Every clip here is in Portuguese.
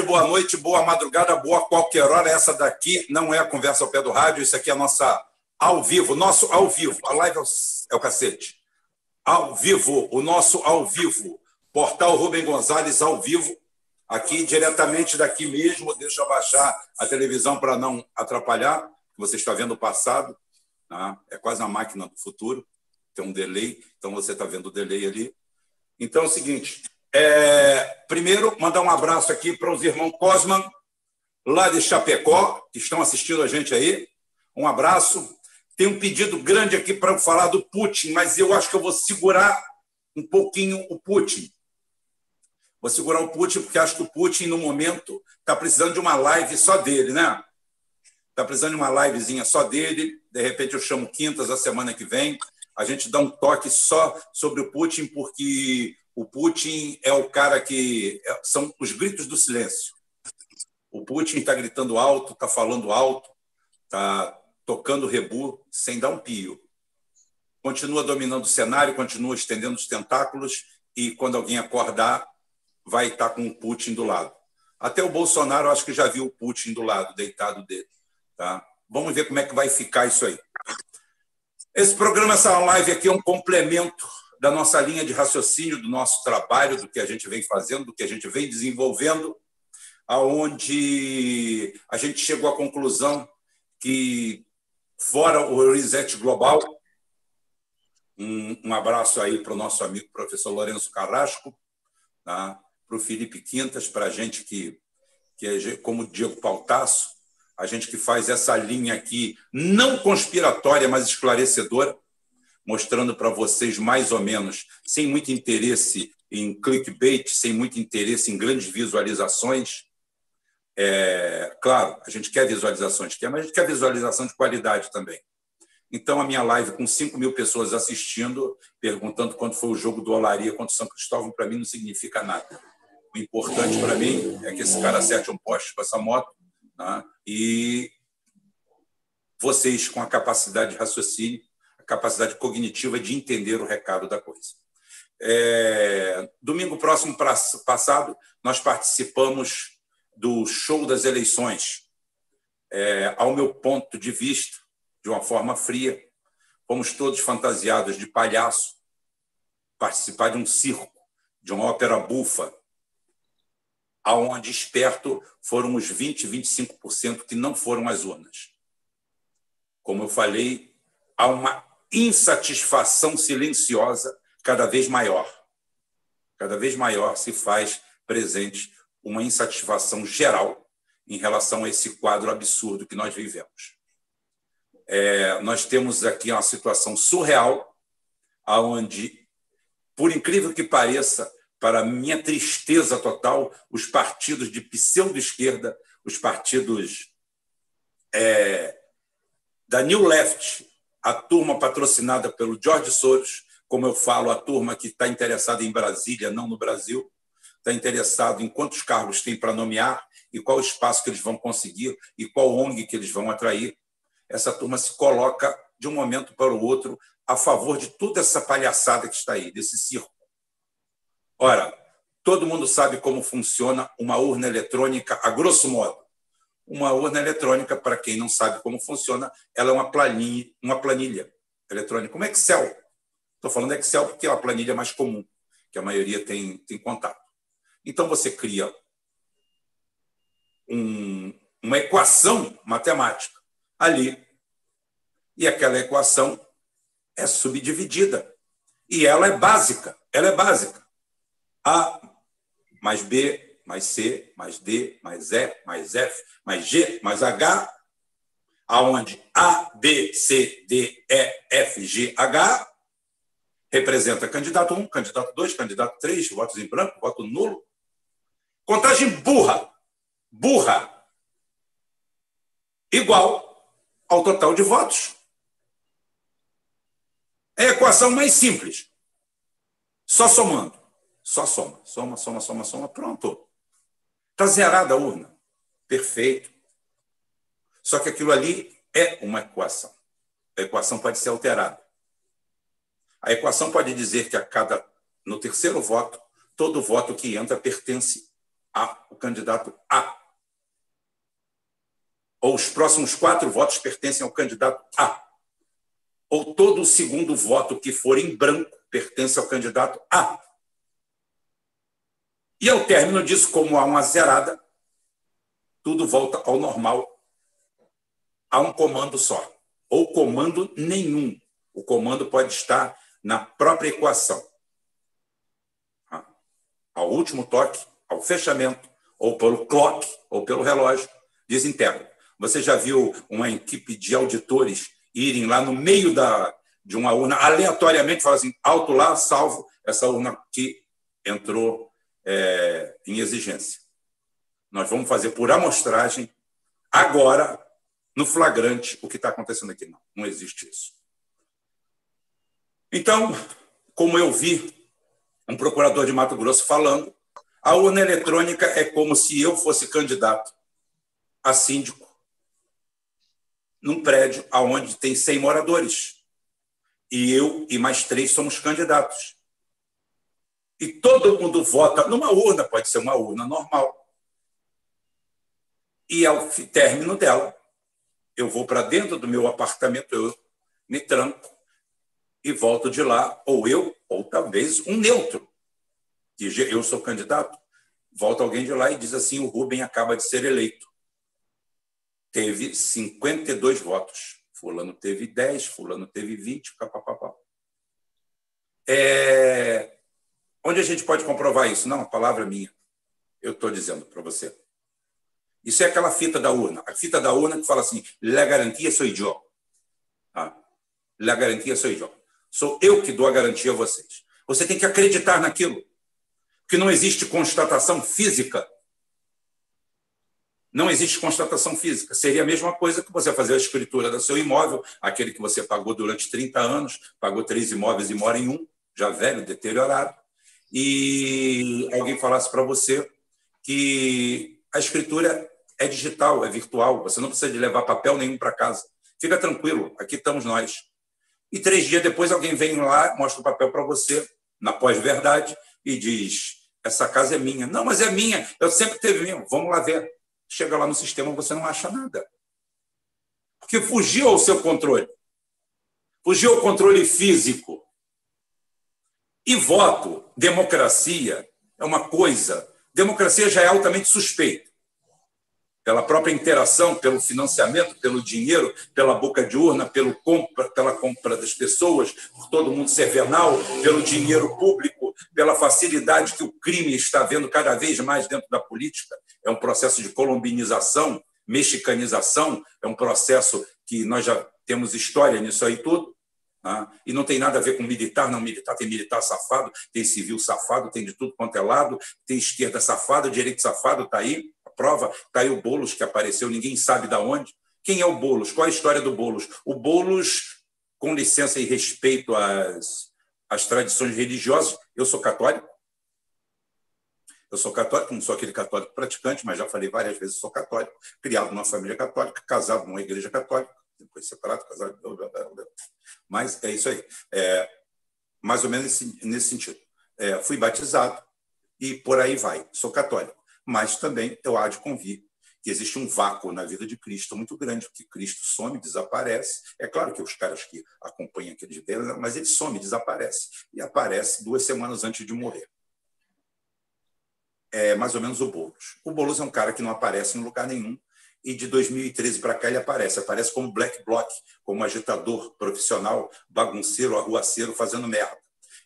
boa noite, boa madrugada, boa qualquer hora. Essa daqui não é a conversa ao pé do rádio, isso aqui é a nossa ao vivo, nosso ao vivo. A live é o, é cacete. Ao vivo, o nosso ao vivo. Portal Rubem Gonzalez ao vivo, aqui diretamente daqui mesmo. Deixa eu baixar a televisão para não atrapalhar. Você está vendo o passado, né? é quase a máquina do futuro. Tem um delay, então você está vendo o delay ali. Então é o seguinte: é, primeiro, mandar um abraço aqui para os irmãos Cosman, lá de Chapecó, que estão assistindo a gente aí. Um abraço. Tem um pedido grande aqui para falar do Putin, mas eu acho que eu vou segurar um pouquinho o Putin. Vou segurar o Putin, porque acho que o Putin, no momento, está precisando de uma live só dele, né? Está precisando de uma livezinha só dele. De repente, eu chamo Quintas a semana que vem. A gente dá um toque só sobre o Putin, porque o Putin é o cara que. É, são os gritos do silêncio. O Putin está gritando alto, está falando alto, está tocando rebu sem dar um pio. Continua dominando o cenário, continua estendendo os tentáculos e, quando alguém acordar, vai estar tá com o Putin do lado. Até o Bolsonaro, acho que já viu o Putin do lado, deitado dele. Tá? Vamos ver como é que vai ficar isso aí. Esse programa, essa live aqui é um complemento da nossa linha de raciocínio, do nosso trabalho, do que a gente vem fazendo, do que a gente vem desenvolvendo, aonde a gente chegou à conclusão que fora o reset global, um, um abraço aí para o nosso amigo professor Lourenço Carrasco, tá? para o Felipe Quintas, para a gente que, que é como Diego Pautasso, a gente que faz essa linha aqui, não conspiratória, mas esclarecedora, mostrando para vocês mais ou menos, sem muito interesse em clickbait, sem muito interesse em grandes visualizações. É, claro, a gente quer visualizações, quer, mas a gente quer visualização de qualidade também. Então, a minha live com 5 mil pessoas assistindo, perguntando quando foi o jogo do Olaria contra o São Cristóvão, para mim não significa nada. O importante para mim é que esse cara acerte um poste com essa moto né? e vocês, com a capacidade de raciocínio, capacidade cognitiva de entender o recado da coisa. É, domingo próximo passado, nós participamos do show das eleições. É, ao meu ponto de vista, de uma forma fria, fomos todos fantasiados de palhaço, participar de um circo, de uma ópera bufa, aonde esperto foram os 20, 25% que não foram às urnas. Como eu falei, há uma insatisfação silenciosa cada vez maior. Cada vez maior se faz presente uma insatisfação geral em relação a esse quadro absurdo que nós vivemos. É, nós temos aqui uma situação surreal, aonde, por incrível que pareça, para minha tristeza total, os partidos de pseudo-esquerda, os partidos é, da New Left, a turma patrocinada pelo George Soros, como eu falo, a turma que está interessada em Brasília, não no Brasil, está interessado em quantos cargos tem para nomear e qual espaço que eles vão conseguir e qual ONG que eles vão atrair. Essa turma se coloca de um momento para o outro a favor de toda essa palhaçada que está aí, desse circo. Ora, todo mundo sabe como funciona uma urna eletrônica, a grosso modo. Uma urna eletrônica, para quem não sabe como funciona, ela é uma planilha, uma planilha eletrônica, uma Excel. Estou falando Excel porque é a planilha mais comum, que a maioria tem, tem contato. Então, você cria um, uma equação matemática ali, e aquela equação é subdividida. E ela é básica. Ela é básica. A mais B mais C, mais D, mais E, mais F, mais G, mais H, aonde A, B, C, D, E, F, G, H representa candidato 1, candidato 2, candidato 3, votos em branco, voto nulo. Contagem burra, burra, igual ao total de votos. É a equação mais simples. Só somando. Só soma. Soma, soma, soma, soma. Pronto. Está zerada a urna. Perfeito. Só que aquilo ali é uma equação. A equação pode ser alterada. A equação pode dizer que a cada no terceiro voto, todo voto que entra pertence a, o candidato A. Ou os próximos quatro votos pertencem ao candidato A. Ou todo o segundo voto que for em branco pertence ao candidato A. E ao término disso, como há uma zerada, tudo volta ao normal. Há um comando só, ou comando nenhum. O comando pode estar na própria equação. Ao último toque, ao fechamento, ou pelo clock, ou pelo relógio, desintegra. Você já viu uma equipe de auditores irem lá no meio da, de uma urna, aleatoriamente, falar assim, alto lá, salvo essa urna que entrou é, em exigência. Nós vamos fazer por amostragem, agora, no flagrante, o que está acontecendo aqui. Não, não existe isso. Então, como eu vi um procurador de Mato Grosso falando, a urna eletrônica é como se eu fosse candidato a síndico num prédio onde tem 100 moradores. E eu e mais três somos candidatos. E todo mundo vota numa urna, pode ser uma urna normal. E ao término dela, eu vou para dentro do meu apartamento, eu me tranco e volto de lá, ou eu, ou talvez um neutro, que eu sou candidato, volta alguém de lá e diz assim: o Rubem acaba de ser eleito. Teve 52 votos. Fulano teve 10, Fulano teve 20, papapá. É... Onde a gente pode comprovar isso? Não, a palavra é minha. Eu estou dizendo para você. Isso é aquela fita da urna. A fita da urna que fala assim: la garantia sou eu. Ah, la garantia sou eu. Sou eu que dou a garantia a vocês. Você tem que acreditar naquilo. Porque não existe constatação física. Não existe constatação física. Seria a mesma coisa que você fazer a escritura do seu imóvel, aquele que você pagou durante 30 anos, pagou três imóveis e mora em um, já velho, deteriorado, e alguém falasse para você que a escritura é digital, é virtual, você não precisa de levar papel nenhum para casa. Fica tranquilo, aqui estamos nós. E três dias depois alguém vem lá, mostra o papel para você, na pós-verdade, e diz: essa casa é minha. Não, mas é minha, eu sempre teve minha. Vamos lá ver. Chega lá no sistema, você não acha nada. Porque fugiu ao seu controle. Fugiu ao controle físico. E voto, democracia, é uma coisa. Democracia já é altamente suspeita pela própria interação, pelo financiamento, pelo dinheiro, pela boca de urna, pelo compra, pela compra das pessoas, por todo mundo ser venal, pelo dinheiro público, pela facilidade que o crime está vendo cada vez mais dentro da política. É um processo de colombinização, mexicanização, é um processo que nós já temos história nisso aí tudo. Né? E não tem nada a ver com militar, não. Militar tem militar safado, tem civil safado, tem de tudo quanto é lado, tem esquerda safada, direito safado, está aí prova, está aí o Boulos que apareceu, ninguém sabe de onde. Quem é o Boulos? Qual a história do Boulos? O Boulos, com licença e respeito às, às tradições religiosas, eu sou católico. Eu sou católico, não sou aquele católico praticante, mas já falei várias vezes, sou católico, criado numa família católica, casado numa igreja católica, depois separado, casado. Mas é isso aí. É, mais ou menos nesse, nesse sentido. É, fui batizado e por aí vai. Sou católico mas também eu há de convir que existe um vácuo na vida de Cristo muito grande, porque Cristo some, desaparece. É claro que os caras que acompanham aqueles velhos, mas ele some, desaparece. E aparece duas semanas antes de morrer. É mais ou menos o Boulos. O Boulos é um cara que não aparece em lugar nenhum, e de 2013 para cá ele aparece. Aparece como black bloc, como agitador profissional, bagunceiro, arruaceiro, fazendo merda.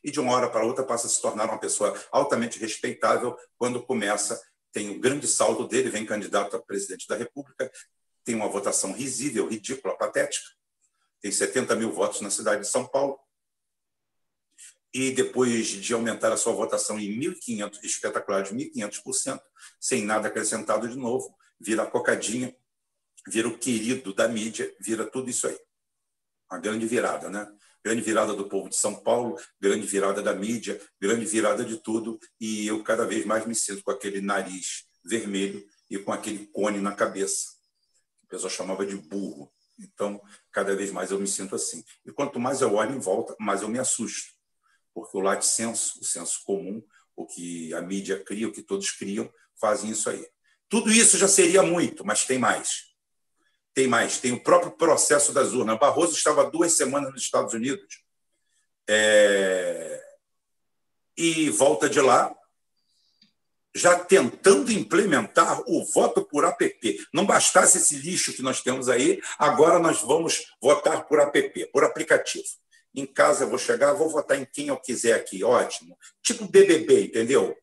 E de uma hora para outra passa a se tornar uma pessoa altamente respeitável quando começa tem o grande saldo dele, vem candidato a presidente da República, tem uma votação risível, ridícula, patética, tem 70 mil votos na cidade de São Paulo, e depois de aumentar a sua votação em 1.500, espetacular de 1.500%, sem nada acrescentado de novo, vira a cocadinha, vira o querido da mídia, vira tudo isso aí. Uma grande virada, né? grande virada do povo de São Paulo, grande virada da mídia, grande virada de tudo, e eu cada vez mais me sinto com aquele nariz vermelho e com aquele cone na cabeça, o pessoal chamava de burro. Então, cada vez mais eu me sinto assim. E quanto mais eu olho em volta, mais eu me assusto, porque o lato senso, o senso comum, o que a mídia cria, o que todos criam, fazem isso aí. Tudo isso já seria muito, mas tem mais. Tem mais. Tem o próprio processo das urnas. Barroso estava duas semanas nos Estados Unidos é... e volta de lá já tentando implementar o voto por APP. Não bastasse esse lixo que nós temos aí, agora nós vamos votar por APP, por aplicativo. Em casa eu vou chegar, vou votar em quem eu quiser aqui, ótimo. Tipo BBB, entendeu?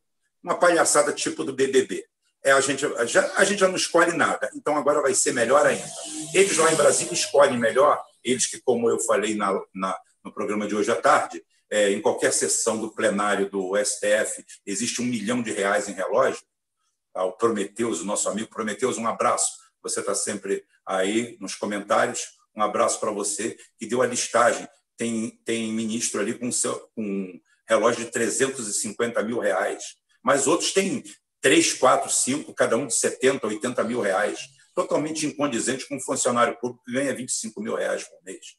Uma palhaçada tipo do BBB. É, a, gente, já, a gente já não escolhe nada, então agora vai ser melhor ainda. Eles lá em Brasília escolhem melhor, eles que, como eu falei na, na no programa de hoje à tarde, é, em qualquer sessão do plenário do STF, existe um milhão de reais em relógio. Tá? O Prometeus, o nosso amigo Prometeus, um abraço. Você está sempre aí nos comentários. Um abraço para você, que deu a listagem. Tem, tem ministro ali com, seu, um relógio de 350 mil reais, mas outros têm 3, 4, 5, cada um de 70, 80 mil reais. Totalmente incondizente com um funcionário público que ganha 25 mil reais por mês.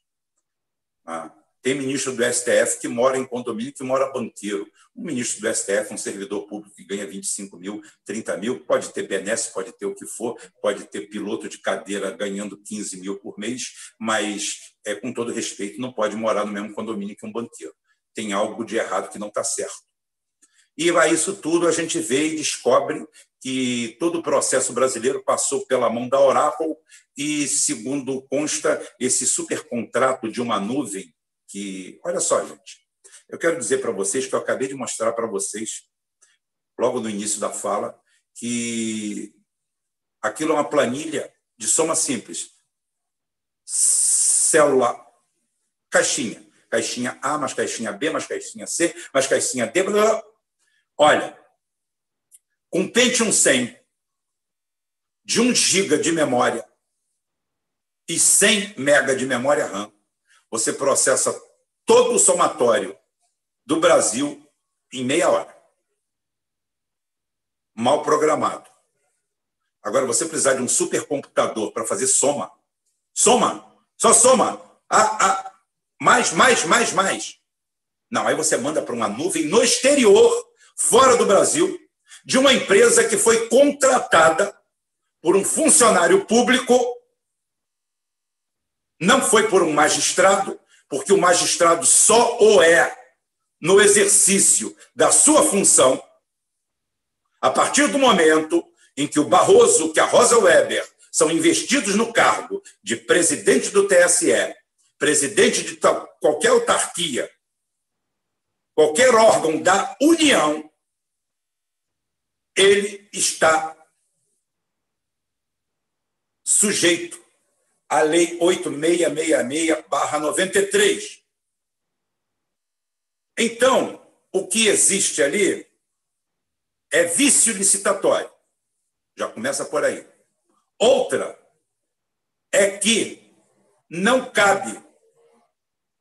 Ah. Tem ministro do STF que mora em condomínio, que mora banqueiro. Um ministro do STF, um servidor público que ganha 25 mil, 30 mil, pode ter benesse, pode ter o que for, pode ter piloto de cadeira ganhando 15 mil por mês, mas, é, com todo respeito, não pode morar no mesmo condomínio que um banqueiro. Tem algo de errado que não está certo. E a isso tudo a gente vê e descobre que todo o processo brasileiro passou pela mão da Oracle e, segundo consta, esse supercontrato de uma nuvem que, olha só, gente, eu quero dizer para vocês que eu acabei de mostrar para vocês, logo no início da fala, que aquilo é uma planilha de soma simples. Célula, caixinha. Caixinha A, mais caixinha B, mais caixinha C, mais caixinha D. Blá, blá. Olha, com Pentium 100 de 1 GB de memória e 100 MB de memória RAM, você processa todo o somatório do Brasil em meia hora. Mal programado. Agora, você precisar de um supercomputador para fazer soma. Soma! Só soma! Ah, mais, mais, mais, mais. Não, aí você manda para uma nuvem no exterior, fora do Brasil, de uma empresa que foi contratada por um funcionário público não foi por um magistrado, porque o magistrado só o é no exercício da sua função, a partir do momento em que o Barroso, que a Rosa Weber são investidos no cargo de presidente do TSE, presidente de qualquer autarquia, qualquer órgão da União, ele está sujeito a Lei 8666-93. Então, o que existe ali é vício licitatório. Já começa por aí. Outra é que não cabe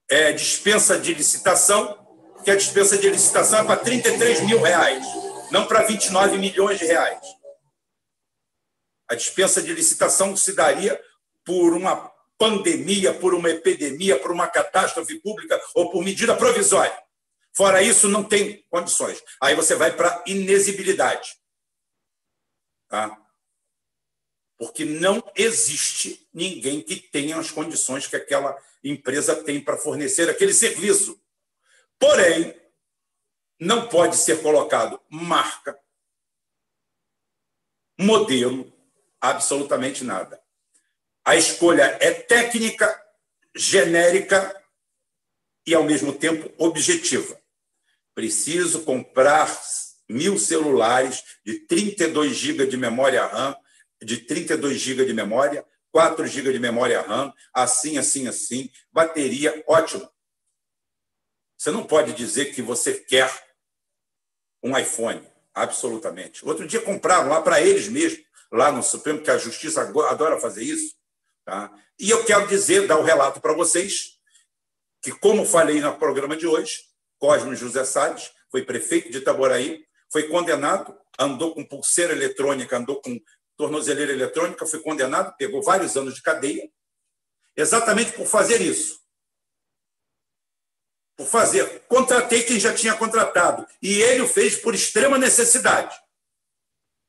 é, dispensa de licitação, que a dispensa de licitação é para 33 mil reais, não para 29 milhões de reais. A dispensa de licitação se daria por uma pandemia, por uma epidemia, por uma catástrofe pública ou por medida provisória. Fora isso, não tem condições. Aí você vai para inexibilidade. Tá? Porque não existe ninguém que tenha as condições que aquela empresa tem para fornecer aquele serviço. Porém, não pode ser colocado marca, modelo, absolutamente nada. A escolha é técnica, genérica e, ao mesmo tempo, objetiva. Preciso comprar mil celulares de 32 GB de memória RAM, de 32 GB de memória, 4 GB de memória RAM, assim, assim, assim, bateria, ótimo. Você não pode dizer que você quer um iPhone, absolutamente. Outro dia compraram lá para eles mesmos, lá no Supremo, que a Justiça adora fazer isso. Tá? E eu quero dizer, dar o um relato para vocês, que, como falei no programa de hoje, Cosme José Salles foi prefeito de Itaboraí, foi condenado, andou com pulseira eletrônica, andou com tornozeleira eletrônica, foi condenado, pegou vários anos de cadeia, exatamente por fazer isso. Por fazer. Contratei quem já tinha contratado. E ele o fez por extrema necessidade.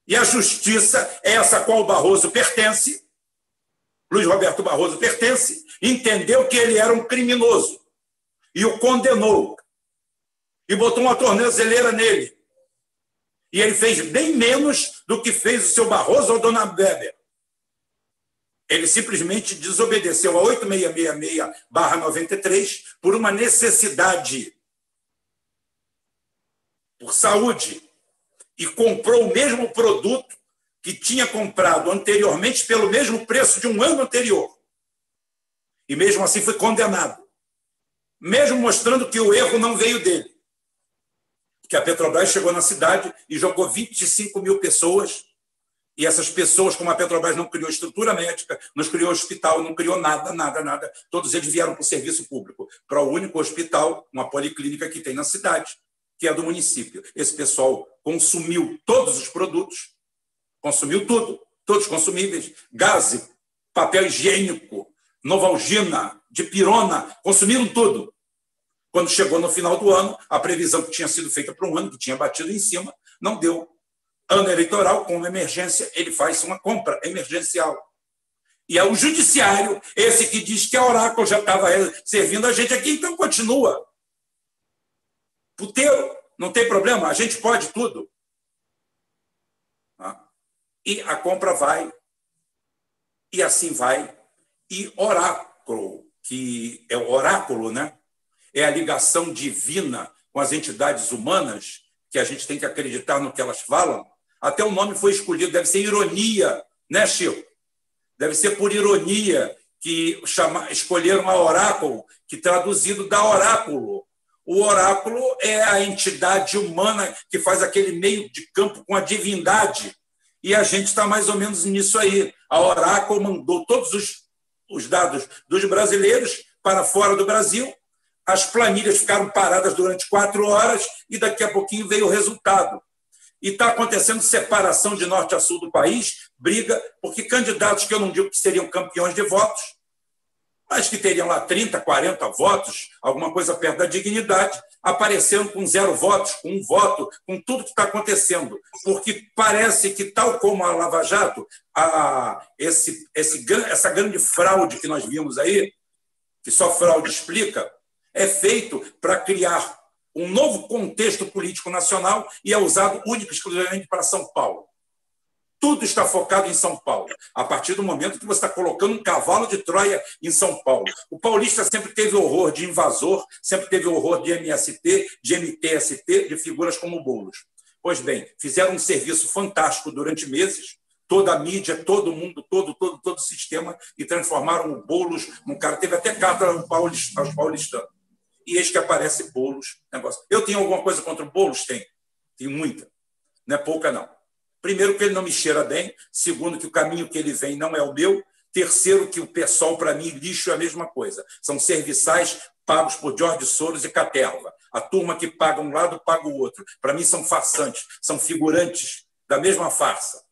E a justiça, essa a qual o Barroso pertence, Luiz Roberto Barroso pertence, entendeu que ele era um criminoso e o condenou. E botou uma tornozeleira nele. E ele fez bem menos do que fez o seu Barroso ou Dona Weber. Ele simplesmente desobedeceu a 8666-93 por uma necessidade, por saúde, e comprou o mesmo produto que tinha comprado anteriormente pelo mesmo preço de um ano anterior. E mesmo assim foi condenado. Mesmo mostrando que o erro não veio dele. Que a Petrobras chegou na cidade e jogou 25 mil pessoas. E essas pessoas, como a Petrobras não criou estrutura médica, não criou hospital, não criou nada, nada, nada, todos eles vieram para o serviço público, para o único hospital, uma policlínica que tem na cidade, que é do município. Esse pessoal consumiu todos os produtos, consumiu tudo, todos consumíveis, gás, papel higiênico, novalgina, dipirona, consumiram tudo. Quando chegou no final do ano, a previsão que tinha sido feita para um ano, que tinha batido em cima, não deu. Ano eleitoral, com uma emergência, ele faz uma compra emergencial. E é o judiciário, esse que diz que a Oráculo já estava servindo a gente aqui, então continua. Puteiro, não tem problema, a gente pode tudo. Ah. E a compra vai, e assim vai. E oráculo, que é o oráculo, né? É a ligação divina com as entidades humanas, que a gente tem que acreditar no que elas falam. Até o nome foi escolhido, deve ser ironia, né, Chico? Deve ser por ironia que chama, escolheram a oráculo, que traduzido dá oráculo. O oráculo é a entidade humana que faz aquele meio de campo com a divindade. E a gente está mais ou menos nisso aí. A oráculo mandou todos os, os dados dos brasileiros para fora do Brasil. As planilhas ficaram paradas durante quatro horas e daqui a pouquinho veio o resultado. E está acontecendo separação de norte a sul do país, briga, porque candidatos que eu não digo que seriam campeões de votos, mas que teriam lá 30, 40 votos, alguma coisa perto da dignidade, aparecendo com zero votos, com um voto, com tudo que está acontecendo. Porque parece que, tal como a Lava Jato, a, esse, esse, essa grande fraude que nós vimos aí, que só fraude explica, é feito para criar um novo contexto político nacional e é usado único e exclusivamente para São Paulo. Tudo está focado em São Paulo. A partir do momento que você está colocando um cavalo de Troia em São Paulo. O paulista sempre teve horror de invasor, sempre teve horror de MST, de MTST, de figuras como Boulos. Pois bem, fizeram um serviço fantástico durante meses, toda a mídia, todo mundo, todo, todo, todo o sistema, e transformaram o Boulos num cara. Teve até carta aos paulistanos. E eis que aparece Boulos. Negócio. Eu tenho alguma coisa contra o Boulos? Tem. Tenho muita. Não é pouca, não. Primeiro, que ele não me cheira bem. Segundo, que o caminho que ele vem não é o meu. Terceiro, que o pessoal, para mim, lixo é a mesma coisa. São serviçais pagos por Jorge Soros e Caterva. A turma que paga um lado paga o outro. Para mim, são farsantes, são figurantes da mesma farsa.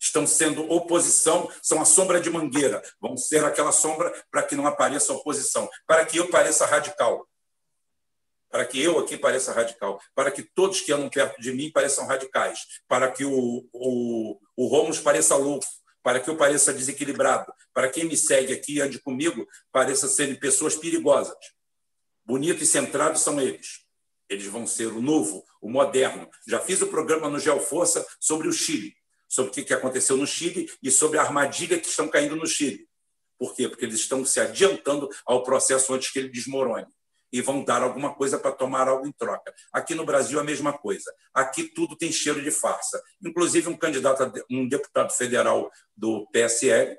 Estão sendo oposição, são a sombra de mangueira. Vão ser aquela sombra para que não apareça oposição, para que eu pareça radical para que eu aqui pareça radical, para que todos que andam perto de mim pareçam radicais, para que o, o, o Romulus pareça louco, para que eu pareça desequilibrado, para quem me segue aqui e ande comigo pareça serem pessoas perigosas. Bonito e centrado são eles. Eles vão ser o novo, o moderno. Já fiz o programa no Geoforça sobre o Chile, sobre o que aconteceu no Chile e sobre a armadilha que estão caindo no Chile. Por quê? Porque eles estão se adiantando ao processo antes que ele desmorone e vão dar alguma coisa para tomar algo em troca. Aqui no Brasil, a mesma coisa. Aqui tudo tem cheiro de farsa. Inclusive, um candidato, um deputado federal do PSL,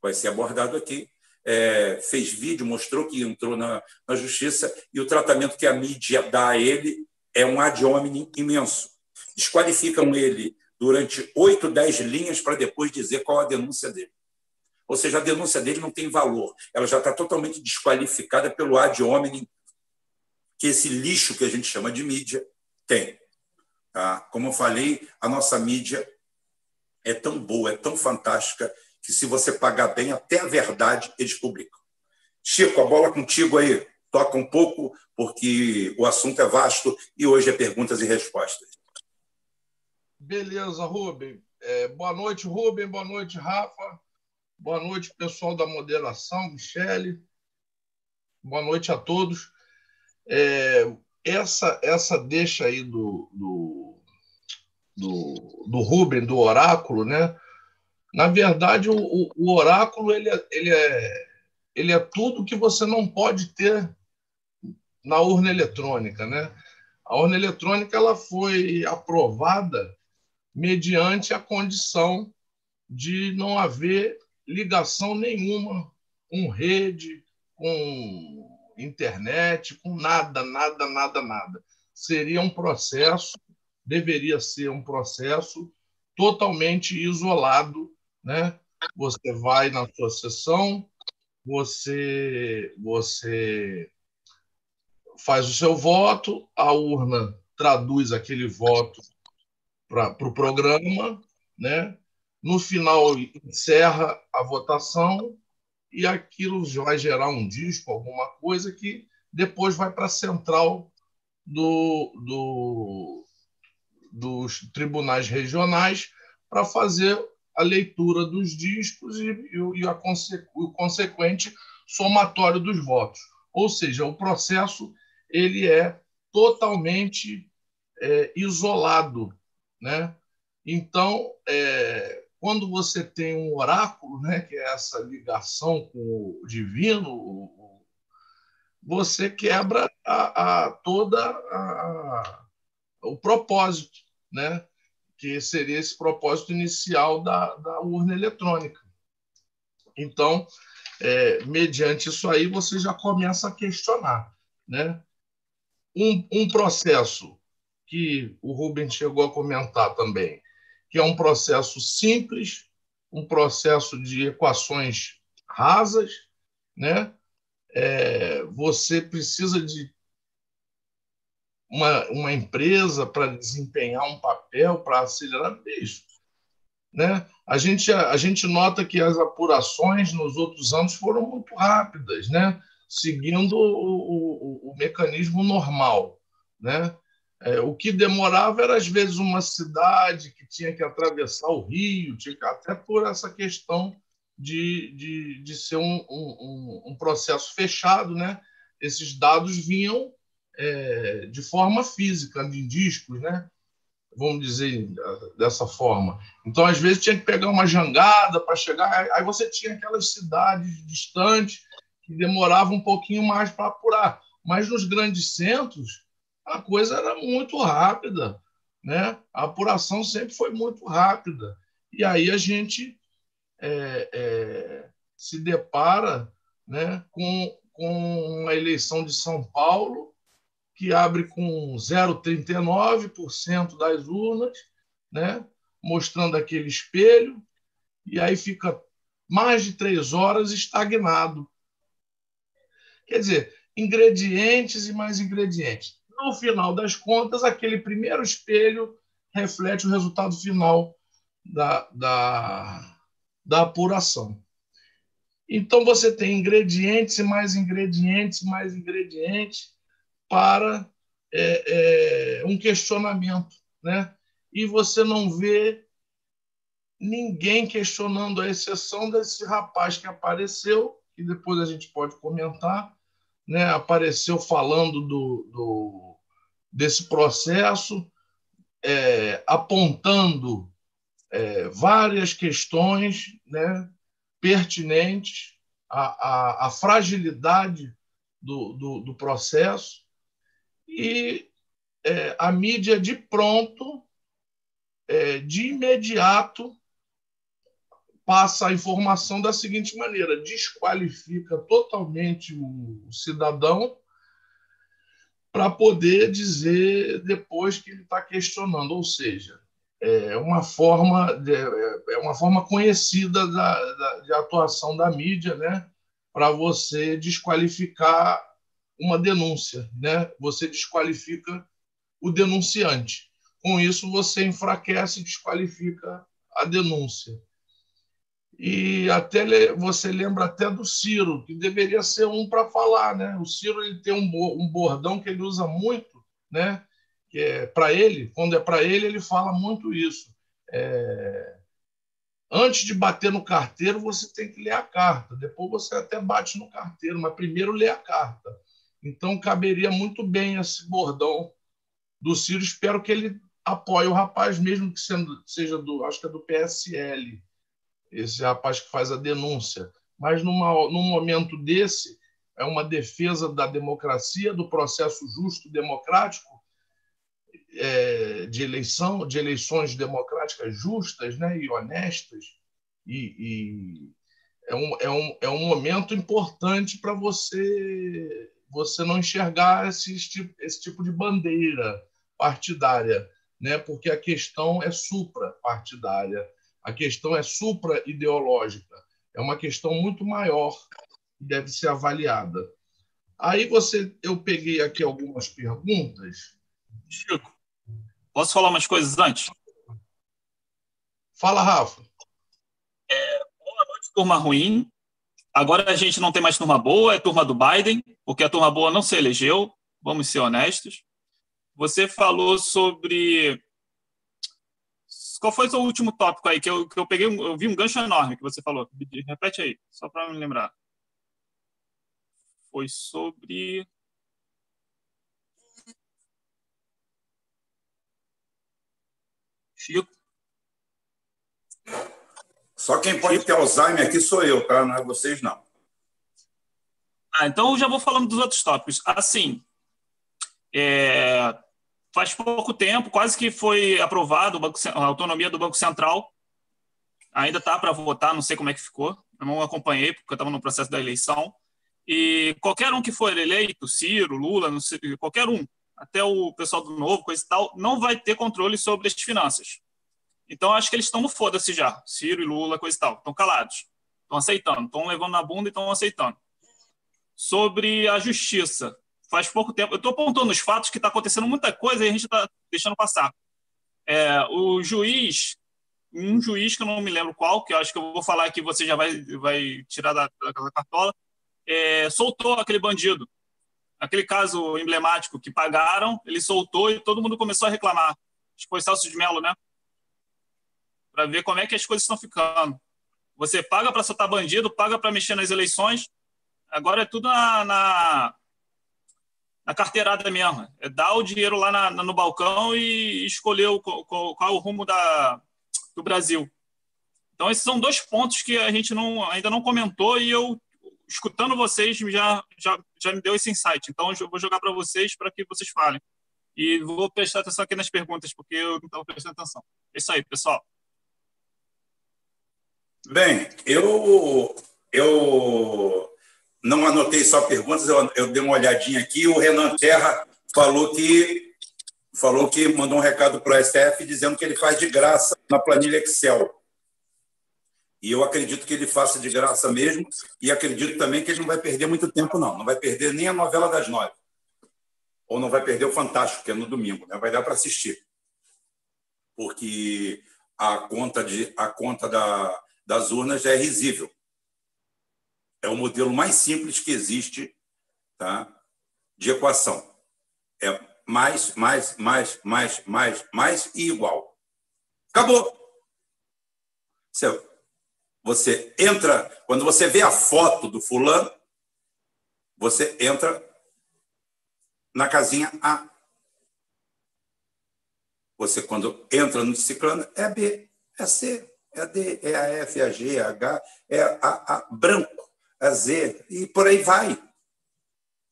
vai ser abordado aqui, é, fez vídeo, mostrou que entrou na, na justiça e o tratamento que a mídia dá a ele é um ad hominem imenso. Desqualificam ele durante oito, dez linhas para depois dizer qual a denúncia dele. Ou seja, a denúncia dele não tem valor. Ela já está totalmente desqualificada pelo ad hominem que esse lixo que a gente chama de mídia tem. Tá? Como eu falei, a nossa mídia é tão boa, é tão fantástica, que se você pagar bem, até a verdade eles publicam. Chico, a bola contigo aí. Toca um pouco, porque o assunto é vasto e hoje é perguntas e respostas. Beleza, Rubem. É, boa noite, Rubem. Boa noite, Rafa. Boa noite, pessoal da moderação, Michele. Boa noite a todos. É, essa, essa deixa aí do, do, do, do Rubem, do oráculo, né? Na verdade, o, o oráculo ele é, ele, é, ele é tudo que você não pode ter na urna eletrônica, né? A urna eletrônica ela foi aprovada mediante a condição de não haver ligação nenhuma com rede, com internet, com nada, nada, nada, nada. Seria um processo, deveria ser um processo totalmente isolado, né? Você vai na sua sessão, você você faz o seu voto, a urna traduz aquele voto para o pro programa, né? No final encerra a votação e aquilo vai gerar um disco, alguma coisa que depois vai para a central do, do, dos tribunais regionais para fazer a leitura dos discos e, e a o consequente somatório dos votos. Ou seja, o processo ele é totalmente é, isolado, né? Então, é, quando você tem um oráculo, né, que é essa ligação com o divino, você quebra a, a toda a, o propósito, né? que seria esse propósito inicial da, da urna eletrônica. Então, é, mediante isso aí, você já começa a questionar. Né? Um, um processo que o Rubens chegou a comentar também, que é um processo simples, um processo de equações rasas, né? É, você precisa de uma, uma empresa para desempenhar um papel, para acelerar isso. Né? A, gente, a gente nota que as apurações nos outros anos foram muito rápidas, né? seguindo o, o, o mecanismo normal. Né? É, o que demorava era, às vezes, uma cidade que tinha que atravessar o rio, tinha que, até por essa questão de, de, de ser um, um, um processo fechado. Né? Esses dados vinham é, de forma física, em discos, né? vamos dizer dessa forma. Então, às vezes, tinha que pegar uma jangada para chegar, aí você tinha aquelas cidades distantes que demoravam um pouquinho mais para apurar. Mas nos grandes centros, a coisa era muito rápida, né? A apuração sempre foi muito rápida. E aí a gente é, é, se depara né, com, com a eleição de São Paulo, que abre com 0,39% das urnas, né, mostrando aquele espelho, e aí fica mais de três horas estagnado. Quer dizer, ingredientes e mais ingredientes no final das contas, aquele primeiro espelho reflete o resultado final da, da, da apuração. Então, você tem ingredientes e mais ingredientes, mais ingredientes para é, é, um questionamento. Né? E você não vê ninguém questionando, a exceção desse rapaz que apareceu, que depois a gente pode comentar, né? apareceu falando do, do desse processo, é, apontando é, várias questões né, pertinentes à, à, à fragilidade do, do, do, processo. E é, a mídia de pronto, é, de imediato, passa a informação da seguinte maneira: desqualifica totalmente o cidadão para poder dizer depois que ele está questionando, ou seja, é uma forma de, é uma forma conhecida da, da, de atuação da mídia, né, para você desqualificar uma denúncia, né? Você desqualifica o denunciante. Com isso você enfraquece e desqualifica a denúncia. E até você lembra até do Ciro, que deveria ser um para falar, né? O Ciro ele tem um, bordão que ele usa muito, né? Que é para ele, quando é para ele, ele fala muito isso. é, antes de bater no carteiro, você tem que ler a carta. Depois você até bate no carteiro, mas primeiro lê a carta. Então, caberia muito bem esse bordão do Ciro. Espero que ele apoie o rapaz, mesmo que sendo, seja do, acho que é do PSL, esse rapaz que faz a denúncia. Mas numa, num momento desse, é uma defesa da democracia, do processo justo democrático, é, de eleição, de eleições democráticas justas né, e honestas. E, e é, um, é, um, é um momento importante para você você não enxergar esse, esse tipo de bandeira partidária, né? porque a questão é supra-partidária, a questão é supra-ideológica, é uma questão muito maior que deve ser avaliada. Aí você, eu peguei aqui algumas perguntas. Chico, posso falar umas coisas antes? Fala, Rafa. É, boa noite, turma ruim. Agora a gente não tem mais turma boa, é turma do Biden, porque a turma boa não se elegeu, vamos ser honestos. Você falou sobre. Qual foi o seu último tópico aí? Que eu, que eu peguei, eu vi um gancho enorme que você falou. Repete aí, só para me lembrar. Foi sobre. Chico. Só quem pode ter Alzheimer aqui sou eu, tá? Não é vocês, não. Ah, então eu já vou falando dos outros tópicos. Assim, é, faz pouco tempo, quase que foi aprovado Banco, a autonomia do Banco Central. Ainda está para votar, não sei como é que ficou. Eu não acompanhei, porque eu estava no processo da eleição. E qualquer um que for eleito, Ciro, Lula, sei, qualquer um, até o pessoal do Novo, coisa e tal, não vai ter controle sobre as finanças. Então, acho que eles estão no foda-se já. Ciro e Lula, coisa e tal. Estão calados. Estão aceitando. Estão levando na bunda e estão aceitando. Sobre a justiça. Faz pouco tempo. Eu estou apontando os fatos que está acontecendo muita coisa e a gente está deixando passar. É, o juiz, um juiz que eu não me lembro qual, que eu acho que eu vou falar aqui, você já vai, vai tirar da, da cartola, é, soltou aquele bandido. Aquele caso emblemático que pagaram, ele soltou e todo mundo começou a reclamar. Acho que foi Celso de Mello, né? para ver como é que as coisas estão ficando. Você paga para soltar bandido, paga para mexer nas eleições. Agora é tudo na, na, na, carteirada mesmo. É dar o dinheiro lá na, no balcão e escolher o, qual, qual é o rumo da, do Brasil. Então, esses são dois pontos que a gente não, ainda não comentou e eu, escutando vocês, já, já, já me deu esse insight. Então, eu vou jogar para vocês para que vocês falem. E vou prestar atenção aqui nas perguntas, porque eu não estava prestando atenção. É isso aí, pessoal. Bem, eu, eu não anotei só perguntas, eu, eu dei uma olhadinha aqui. O Renan Terra falou que falou que mandou um recado para o STF dizendo que ele faz de graça na planilha Excel. E eu acredito que ele faça de graça mesmo, e acredito também que ele não vai perder muito tempo, não. Não vai perder nem a novela das nove. Ou não vai perder o Fantástico, que é no domingo. Né? Vai dar para assistir. Porque a conta, de, a conta da, das urnas é risível. É o modelo mais simples que existe tá, de equação. É mais, mais, mais, mais, mais, mais e igual. Acabou. Você, você entra, quando você vê a foto do fulano, você entra na casinha A. Você, quando entra no ciclano, é B, é C, é D, é a F, é a G, é H, é a, a branco, a Z, e por aí vai.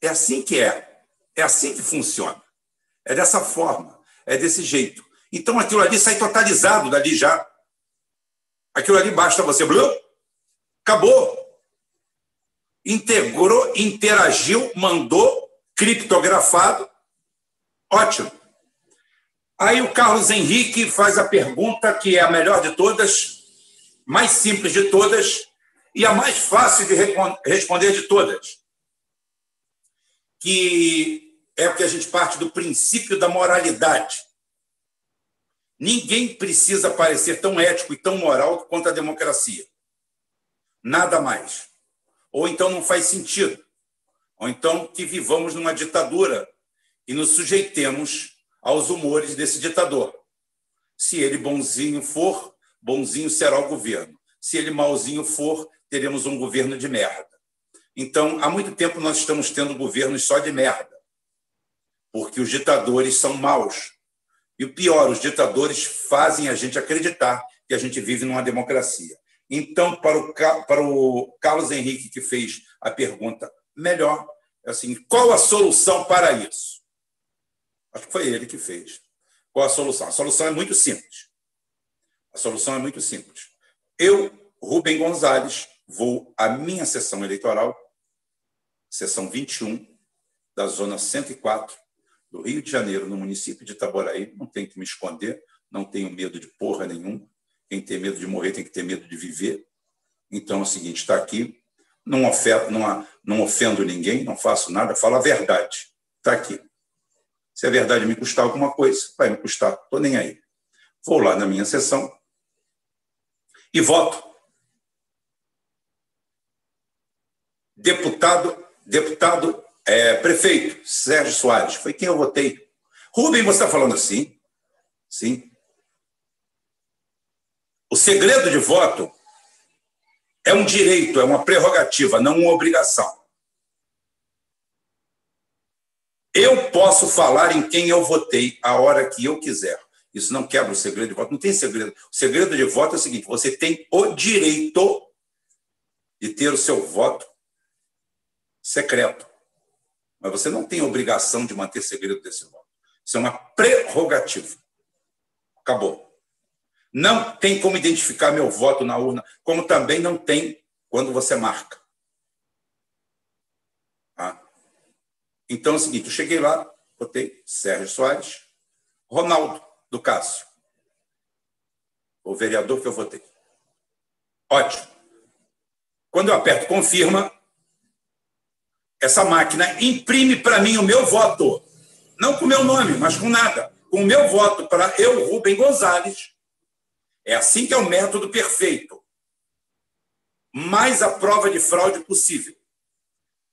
É assim que é. É assim que funciona. É dessa forma, é desse jeito. Então aquilo ali sai totalizado dali já. Aquilo ali basta você. Blum, acabou. Integrou, interagiu, mandou, criptografado. Ótimo. Aí o Carlos Henrique faz a pergunta que é a melhor de todas, mais simples de todas e a mais fácil de responder de todas. Que é porque a gente parte do princípio da moralidade. Ninguém precisa parecer tão ético e tão moral quanto a democracia. Nada mais. Ou então não faz sentido. Ou então que vivamos numa ditadura e nos sujeitemos aos humores desse ditador. Se ele bonzinho for, bonzinho será o governo. Se ele malzinho for, teremos um governo de merda. Então, há muito tempo nós estamos tendo governos só de merda, porque os ditadores são maus. E o pior, os ditadores fazem a gente acreditar que a gente vive numa democracia. Então, para o, para o Carlos Henrique, que fez a pergunta melhor, assim, qual a solução para isso? Acho que foi ele que fez. Qual a solução? A solução é muito simples. A solução é muito simples. Eu, Rubem Gonzalez, vou à minha sessão eleitoral, sessão 21, da Zona 104, do Rio de Janeiro, no município de Itaboraí. Não tenho que me esconder, não tenho medo de porra nenhuma. Quem tem medo de morrer tem que ter medo de viver. Então é o seguinte: está aqui, não ofendo, não, não ofendo ninguém, não faço nada, falo a verdade. Está aqui. Se a verdade me custar alguma coisa, vai me custar, estou nem aí. Vou lá na minha sessão e voto. Deputado, deputado, é, prefeito Sérgio Soares, foi quem eu votei. Rubem, você está falando assim? Sim. O segredo de voto é um direito, é uma prerrogativa, não uma obrigação. Eu posso falar em quem eu votei a hora que eu quiser. Isso não quebra o segredo de voto. Não tem segredo. O segredo de voto é o seguinte: você tem o direito de ter o seu voto secreto. Mas você não tem obrigação de manter segredo desse voto. Isso é uma prerrogativa. Acabou. Não tem como identificar meu voto na urna, como também não tem quando você marca. Tá? Então é o seguinte: eu cheguei lá, botei Sérgio Soares, Ronaldo do Cássio, o vereador que eu votei. Ótimo. Quando eu aperto confirma, essa máquina imprime para mim o meu voto. Não com o meu nome, mas com nada. Com o meu voto para eu, Rubem Gonzalez, é assim que é o método perfeito. Mais a prova de fraude possível.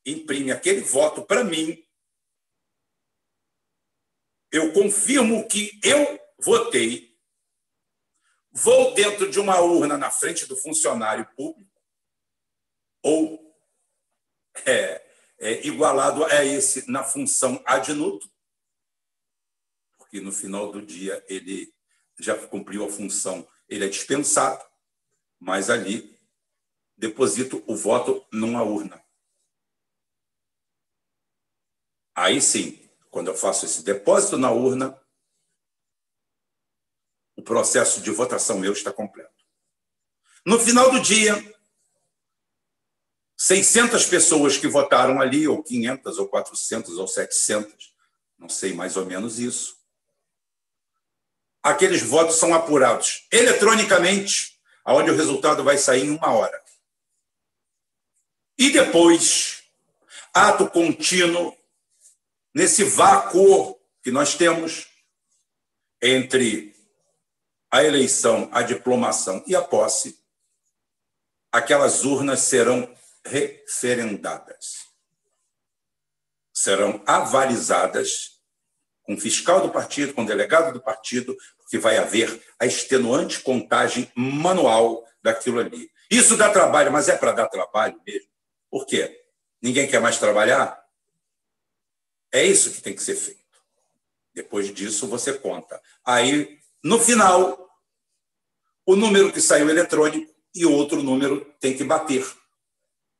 Imprime aquele voto para mim. Eu confirmo que eu votei. Vou dentro de uma urna na frente do funcionário público ou é, é, igualado a esse na função adnuto, porque no final do dia ele já cumpriu a função ele é dispensado, mas ali deposito o voto numa urna. Aí sim, quando eu faço esse depósito na urna, o processo de votação meu está completo. No final do dia, 600 pessoas que votaram ali, ou 500, ou 400, ou 700, não sei mais ou menos isso, aqueles votos são apurados eletronicamente, onde o resultado vai sair em uma hora. E depois, ato contínuo, nesse vácuo que nós temos entre a eleição, a diplomação e a posse, aquelas urnas serão referendadas. Serão avalizadas com fiscal do partido, com delegado do partido, que vai haver a extenuante contagem manual daquilo ali. Isso dá trabalho, mas é para dar trabalho mesmo. Por quê? Ninguém quer mais trabalhar? É isso que tem que ser feito. Depois disso, você conta. Aí, no final, o número que saiu eletrônico e outro número tem que bater,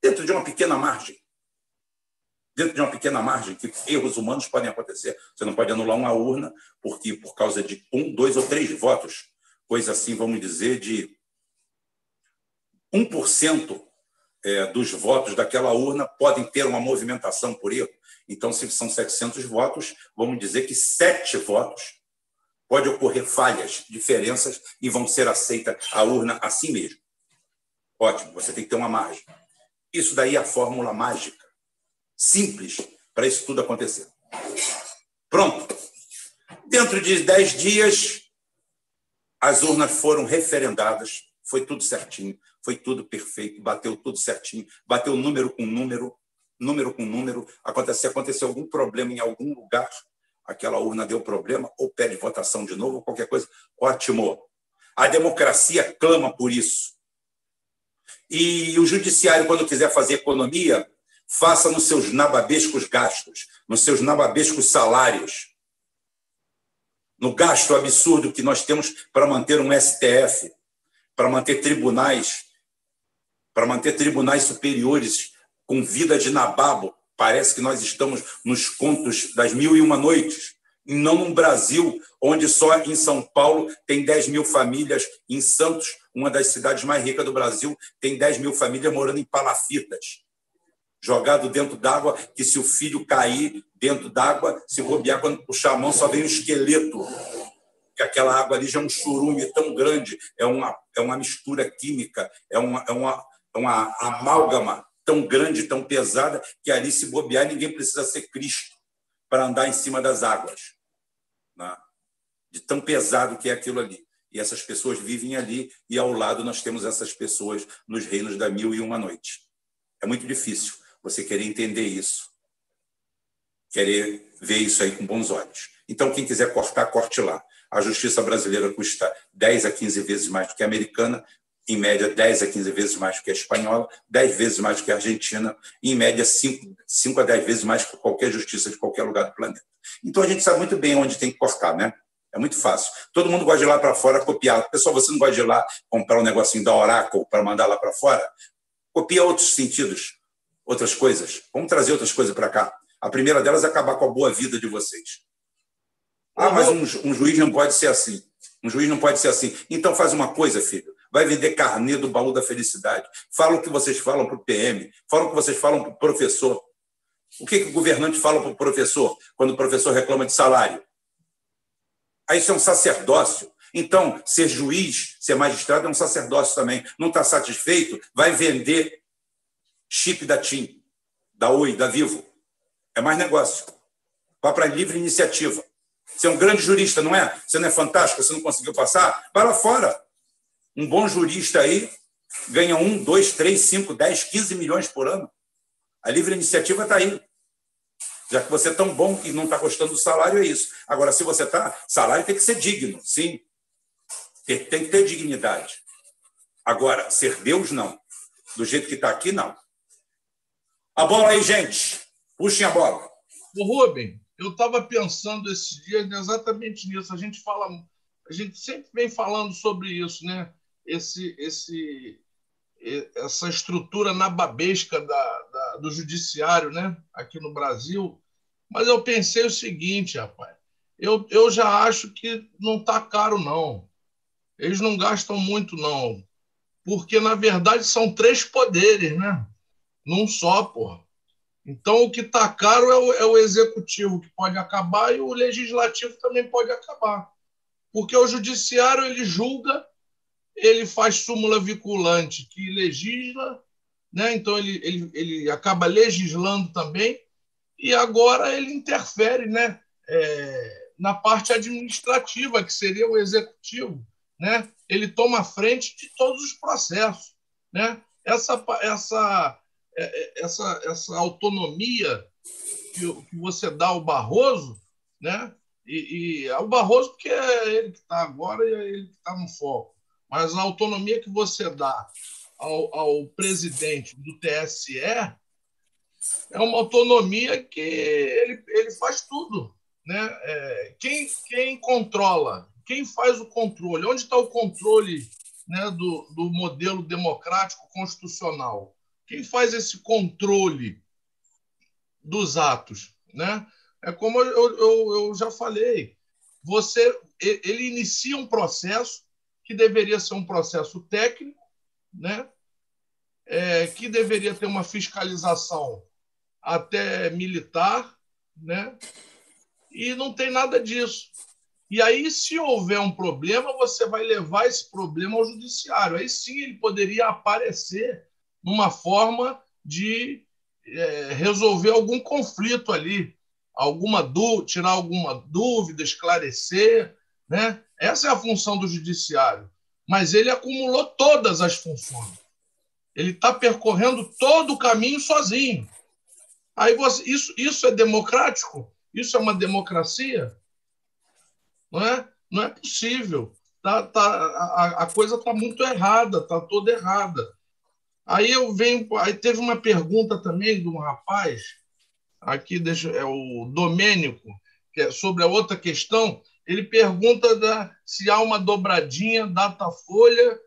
dentro de uma pequena margem dentro de uma pequena margem, que erros humanos podem acontecer. Você não pode anular uma urna porque por causa de um, dois ou três votos, coisa assim, vamos dizer, de 1% é, dos votos daquela urna podem ter uma movimentação por erro. Então, se são 700 votos, vamos dizer que sete votos pode ocorrer falhas, diferenças e vão ser aceita a urna assim mesmo. Ótimo, você tem que ter uma margem. Isso daí é a fórmula mágica simples para isso tudo acontecer. Pronto. Dentro de dez dias, as urnas foram referendadas, foi tudo certinho, foi tudo perfeito, bateu tudo certinho, bateu número com número, número com número. Aconteceu, aconteceu algum problema em algum lugar, aquela urna deu problema, ou pede votação de novo, ou qualquer coisa. Ótimo. A democracia clama por isso. E o judiciário, quando quiser fazer economia, faça nos seus nababescos gastos, nos seus nababescos salários, no gasto absurdo que nós temos para manter um STF, para manter tribunais, para manter tribunais superiores com vida de nababo. Parece que nós estamos nos contos das mil e uma noites, e não num Brasil onde só em São Paulo tem 10 mil famílias, em Santos, uma das cidades mais ricas do Brasil, tem 10 mil famílias morando em palafitas jogado dentro d'água, que se o filho cair dentro d'água, se bobear, quando puxar a mão, só vem o esqueleto. Que aquela água ali já é um churume tão grande, é uma, é uma mistura química, é uma, é uma, é uma amálgama tão grande, tão pesada, que ali, se bobear, ninguém precisa ser Cristo para andar em cima das águas. Né? De tão pesado que é aquilo ali. E essas pessoas vivem ali, e ao lado nós temos essas pessoas nos reinos da mil e uma noite. É muito difícil você querer entender isso, querer ver isso aí com bons olhos. Então, quem quiser cortar, corte lá. A justiça brasileira custa 10 a 15 vezes mais do que a americana, em média 10 a 15 vezes mais do que a espanhola, 10 vezes mais do que a argentina, e em média 5, 5 a 10 vezes mais que qualquer justiça de qualquer lugar do planeta. Então a gente sabe muito bem onde tem que cortar, né? É muito fácil. Todo mundo gosta de ir lá para fora copiar. Pessoal, você não gosta de ir lá comprar um negocinho da Oracle para mandar lá para fora? Copia outros sentidos outras coisas. Vamos trazer outras coisas para cá. A primeira delas é acabar com a boa vida de vocês. Ah, mas um, um, juiz não pode ser assim. Um juiz não pode ser assim. Então faz uma coisa, filho. Vai vender carnê do baú da felicidade. Fala o que vocês falam para o PM. Fala o que vocês falam para o professor. O que, que o governante fala para o professor quando o professor reclama de salário? Aí isso é um sacerdócio. Então, ser juiz, ser magistrado é um sacerdócio também. Não está satisfeito? Vai vender chip da TIM, da Oi, da Vivo. É mais negócio. Vá para livre iniciativa. Você é um grande jurista, não é? Você não é fantástico, você não conseguiu passar? Vai lá fora. Um bom jurista aí ganha um, dois, três, cinco, dez, quinze milhões por ano. A livre iniciativa está aí. Já que você é tão bom e não está gostando do salário, é isso. Agora, se você está. Salário tem que ser digno, sim. Tem que ter dignidade. Agora, ser Deus, não. Do jeito que está aqui, não. A bola aí, gente. Puxem a bola. O Rubem, eu estava pensando esses dias exatamente nisso. A gente fala, a gente sempre vem falando sobre isso, né? Esse, esse, essa estrutura nababesca da, do judiciário, né? Aqui no Brasil. Mas eu pensei o seguinte, rapaz. Eu, eu já acho que não está caro, não. Eles não gastam muito, não. Porque, na verdade, são três poderes, né? num só, porra. Então, o que está caro é o, é o, executivo, que pode acabar, e o legislativo também pode acabar. Porque o judiciário ele julga, ele faz súmula vinculante que legisla, né? então ele, ele, ele acaba legislando também, e agora ele interfere né? É, na parte administrativa, que seria o executivo. Né? Ele toma frente de todos os processos. Né? Essa, essa é, é, essa, essa autonomia que, que você dá ao Barroso, né? E, e ao Barroso, porque é ele que está agora e é ele que está no foco. Mas a autonomia que você dá ao, ao presidente do TSE é uma autonomia que ele, ele faz tudo. Né? É, quem, quem controla, quem faz o controle? Onde está o controle né, do, do modelo democrático constitucional? Quem faz esse controle dos atos? Né? É como eu, eu, eu já falei, você ele inicia um processo que deveria ser um processo técnico, né? É, que deveria ter uma fiscalização até militar, né? E não tem nada disso. E aí, se houver um problema, você vai levar esse problema ao judiciário. Aí sim ele poderia aparecer numa forma de é, resolver algum conflito ali, alguma tirar alguma dúvida, esclarecer, né? Essa é a função do judiciário. Mas ele acumulou todas as funções. Ele está percorrendo todo o caminho sozinho. Aí você, isso, isso é democrático? Isso é uma democracia? Não é? Não é possível. Tá, tá, a, a coisa está muito errada, está toda errada. Aí eu venho, aí teve uma pergunta também de um rapaz, aqui deixa, é o Domênico, que é sobre a outra questão. Ele pergunta da, se há uma dobradinha Datafolha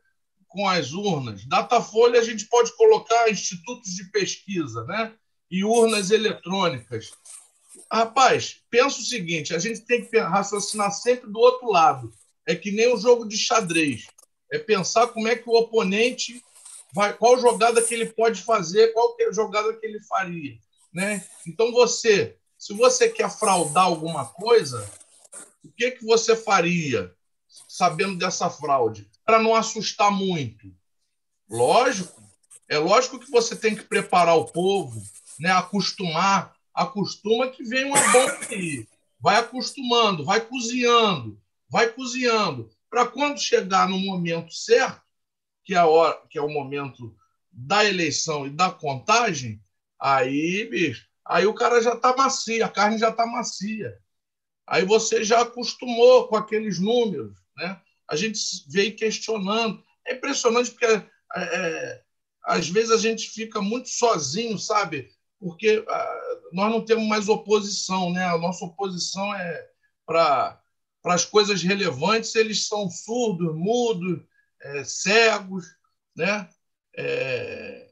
com as urnas. Datafolha a gente pode colocar institutos de pesquisa, né? E urnas eletrônicas. Rapaz, pensa o seguinte: a gente tem que raciocinar sempre do outro lado. É que nem um jogo de xadrez. É pensar como é que o oponente vai, qual jogada que ele pode fazer, qual é jogada que ele faria, né? Então você, se você quer fraudar alguma coisa, que que você faria sabendo dessa fraude? para não assustar muito. Lógico, é lógico que você tem que preparar o povo, né, acostumar, acostuma que vem uma bomba aí. Vai acostumando, vai cozinhando, vai cozinhando, para quando chegar no momento certo, que é, a hora, que é o momento da eleição e da contagem, aí, bicho, aí o cara já está macia, a carne já está macia. Aí você já acostumou com aqueles números, né? a gente veio questionando. É impressionante porque é, é, às vezes a gente fica muito sozinho, sabe? Porque ah, nós não temos mais oposição, né? A nossa oposição é para as coisas relevantes, eles são surdos, mudos, é, cegos, né? É,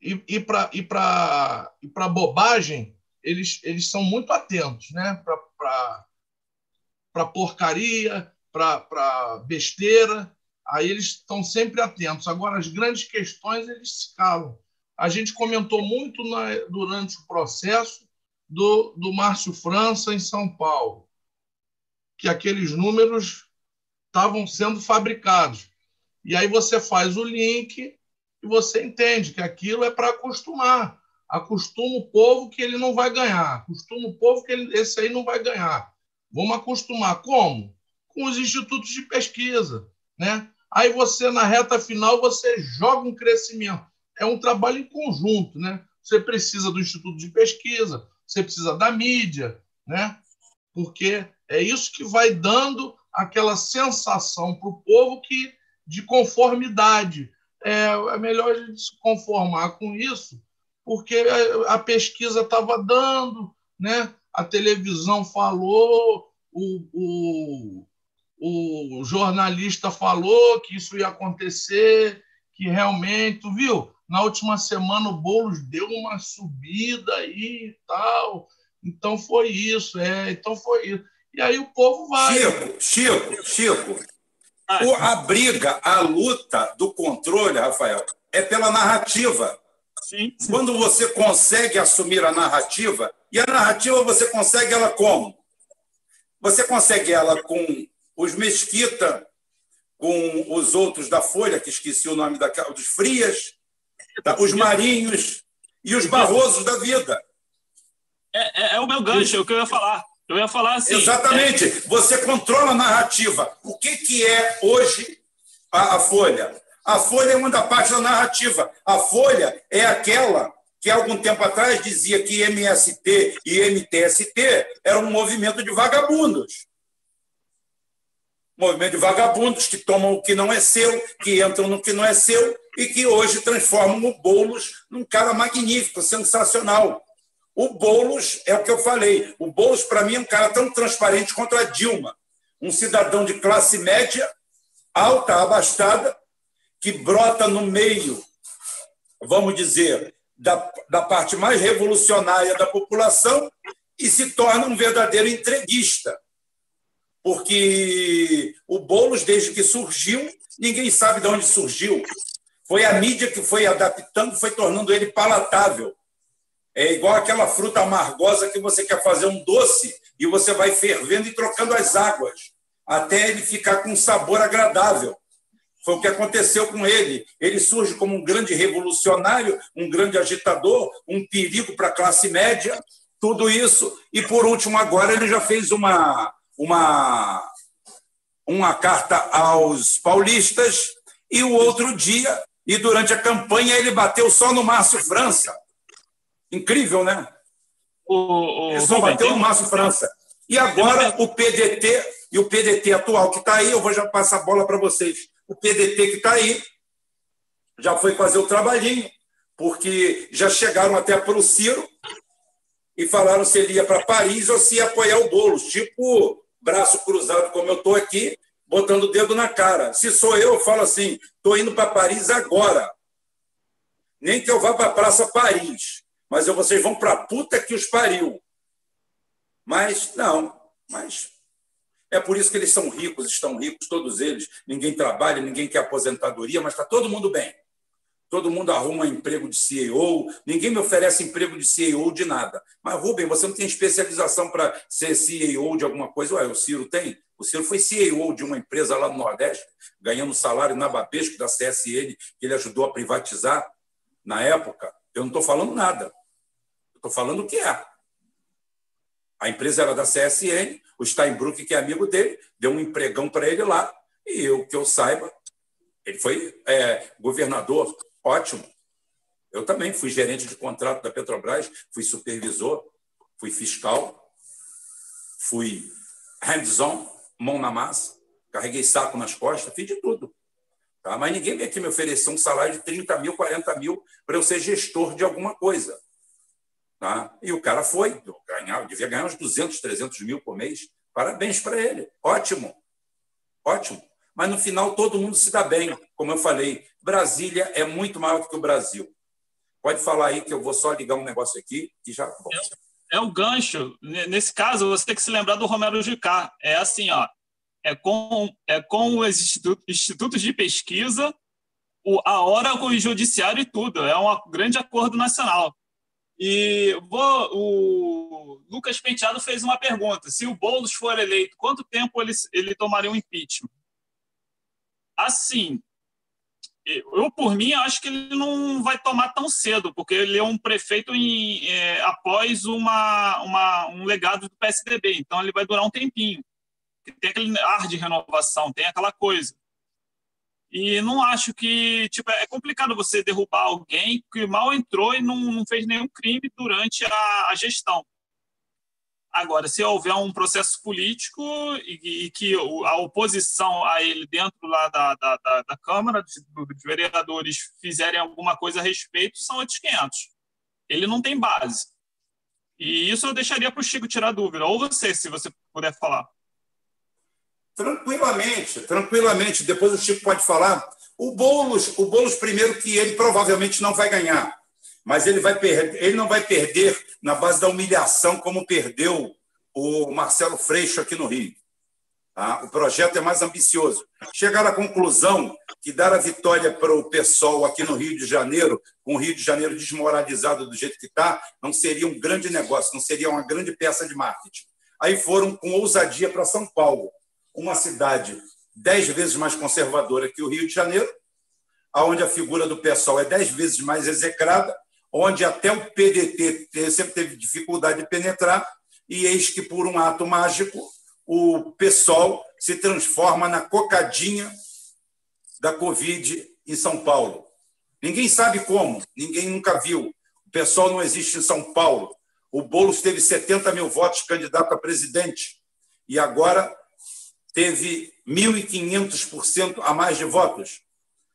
e e para e e bobagem, eles, eles são muito atentos, né? Para porcaria, para besteira, aí eles estão sempre atentos. Agora, as grandes questões, eles se calam. A gente comentou muito na, durante o processo do, do Márcio França em São Paulo, que aqueles números estavam sendo fabricados. E aí você faz o link e você entende que aquilo é para acostumar. Acostuma o povo que ele não vai ganhar. Acostuma o povo que ele, esse aí não vai ganhar. Vamos acostumar. Como? com os institutos de pesquisa, né? Aí você na reta final você joga um crescimento. É um trabalho em conjunto, né? Você precisa do instituto de pesquisa, você precisa da mídia, né? Porque é isso que vai dando aquela sensação para o povo que de conformidade. É, é melhor a gente se conformar com isso, porque a pesquisa estava dando, né? A televisão falou, o, o, o jornalista falou que isso ia acontecer, que realmente, tu viu? Na última semana o Boulos deu uma subida aí e tal. Então foi isso, é, então foi isso. E aí o povo vai. Chico, Chico, Chico. O, a briga, a luta do controle, Rafael, é pela narrativa. Sim. Quando você consegue assumir a narrativa, e a narrativa você consegue ela como? Você consegue ela com os Mesquita com os outros da Folha, que esqueci o nome daquela, dos Frias, tá? os Marinhos e os Barrosos da vida. É, é, é o meu gancho, é o que eu ia falar. Eu ia falar assim. Exatamente. É... Você controla a narrativa. O que, que é hoje a, a Folha? A Folha é uma da parte da narrativa. A Folha é aquela que algum tempo atrás dizia que MST e MTST eram um movimento de vagabundos movimento de vagabundos que tomam o que não é seu, que entram no que não é seu e que hoje transformam o Boulos num cara magnífico, sensacional. O Boulos é o que eu falei. O Boulos, para mim, é um cara tão transparente quanto a Dilma. Um cidadão de classe média, alta, abastada, que brota no meio, vamos dizer, da, da parte mais revolucionária da população e se torna um verdadeiro entreguista porque o Boulos, desde que surgiu, ninguém sabe de onde surgiu. Foi a mídia que foi adaptando, foi tornando ele palatável. É igual aquela fruta amargosa que você quer fazer um doce e você vai fervendo e trocando as águas, até ele ficar com um sabor agradável. Foi o que aconteceu com ele. Ele surge como um grande revolucionário, um grande agitador, um perigo para a classe média, tudo isso. E, por último, agora ele já fez uma, uma, uma carta aos paulistas e o outro dia, e durante a campanha, ele bateu só no Márcio França. Incrível, né? O, o, ele só bateu no Márcio França. E agora o PDT, e o PDT atual que está aí, eu vou já passar a bola para vocês. O PDT que está aí já foi fazer o trabalhinho, porque já chegaram até para o Ciro e falaram se ele ia para Paris ou se ia apoiar o Boulos, tipo braço cruzado, como eu estou aqui, botando o dedo na cara. Se sou eu, eu falo assim: estou indo para Paris agora. Nem que eu vá para a Praça Paris, mas eu, vocês vão para puta que os pariu. Mas, não, mas é por isso que eles são ricos, estão ricos, todos eles. Ninguém trabalha, ninguém quer aposentadoria, mas está todo mundo bem. Todo mundo arruma emprego de CEO, ninguém me oferece emprego de CEO de nada. Mas, Rubem, você não tem especialização para ser CEO de alguma coisa? Ué, o Ciro tem. O Ciro foi CEO de uma empresa lá no Nordeste, ganhando salário na Babesco da CSN, que ele ajudou a privatizar na época. Eu não estou falando nada. Estou falando o que é. A empresa era da CSN, o Steinbrück, que é amigo dele, deu um empregão para ele lá, e eu, que eu saiba, ele foi é, governador, ótimo. Eu também fui gerente de contrato da Petrobras, fui supervisor, fui fiscal, fui hands-on, mão na massa, carreguei saco nas costas, fiz de tudo. Tá? Mas ninguém veio aqui me oferecer um salário de 30 mil, 40 mil para eu ser gestor de alguma coisa. Tá? E o cara foi, ganhar, devia ganhar uns 200, 300 mil por mês. Parabéns para ele. Ótimo. Ótimo. Mas no final todo mundo se dá bem. Como eu falei, Brasília é muito maior do que o Brasil. Pode falar aí que eu vou só ligar um negócio aqui e já. É, é o gancho. Nesse caso, você tem que se lembrar do Romero Jucá. É assim, ó. É com, é com os institutos, de pesquisa, o, a hora com o judiciário e tudo. É um grande acordo nacional. E vou, o Lucas Penteado fez uma pergunta: se o Boulos for eleito, quanto tempo ele, ele tomaria um impeachment? Assim, eu por mim acho que ele não vai tomar tão cedo, porque ele é um prefeito em, é, após uma, uma, um legado do PSDB, então ele vai durar um tempinho. Tem aquele ar de renovação, tem aquela coisa. E não acho que. Tipo, é complicado você derrubar alguém que mal entrou e não, não fez nenhum crime durante a, a gestão. Agora, se houver um processo político e, e, que a oposição a ele dentro lá da, da, da, da Câmara dos vereadores fizerem alguma coisa a respeito, são outros 500. Ele não tem base. E isso eu deixaria para o Chico tirar dúvida. Ou você, se você puder falar. Tranquilamente, tranquilamente. Depois o Chico pode falar. O Boulos, o Boulos primeiro que ele provavelmente não vai ganhar, mas ele vai perder, ele não vai perder na base da humilhação como perdeu o Marcelo Freixo aqui no Rio. Tá? O projeto é mais ambicioso. Chegar à conclusão que dar a vitória para o pessoal aqui no Rio de Janeiro, com o Rio de Janeiro desmoralizado do jeito que está, não seria um grande negócio, não seria uma grande peça de marketing. Aí foram com ousadia para São Paulo uma cidade dez vezes mais conservadora que o Rio de Janeiro, onde a figura do pessoal é dez vezes mais execrada, onde até o PDT sempre teve dificuldade de penetrar, e eis que, por um ato mágico, o PSOL se transforma na cocadinha da Covid em São Paulo. Ninguém sabe como, ninguém nunca viu. O PSOL não existe em São Paulo. O Boulos teve 70 mil votos candidato a presidente e agora teve 1.500% a mais de votos,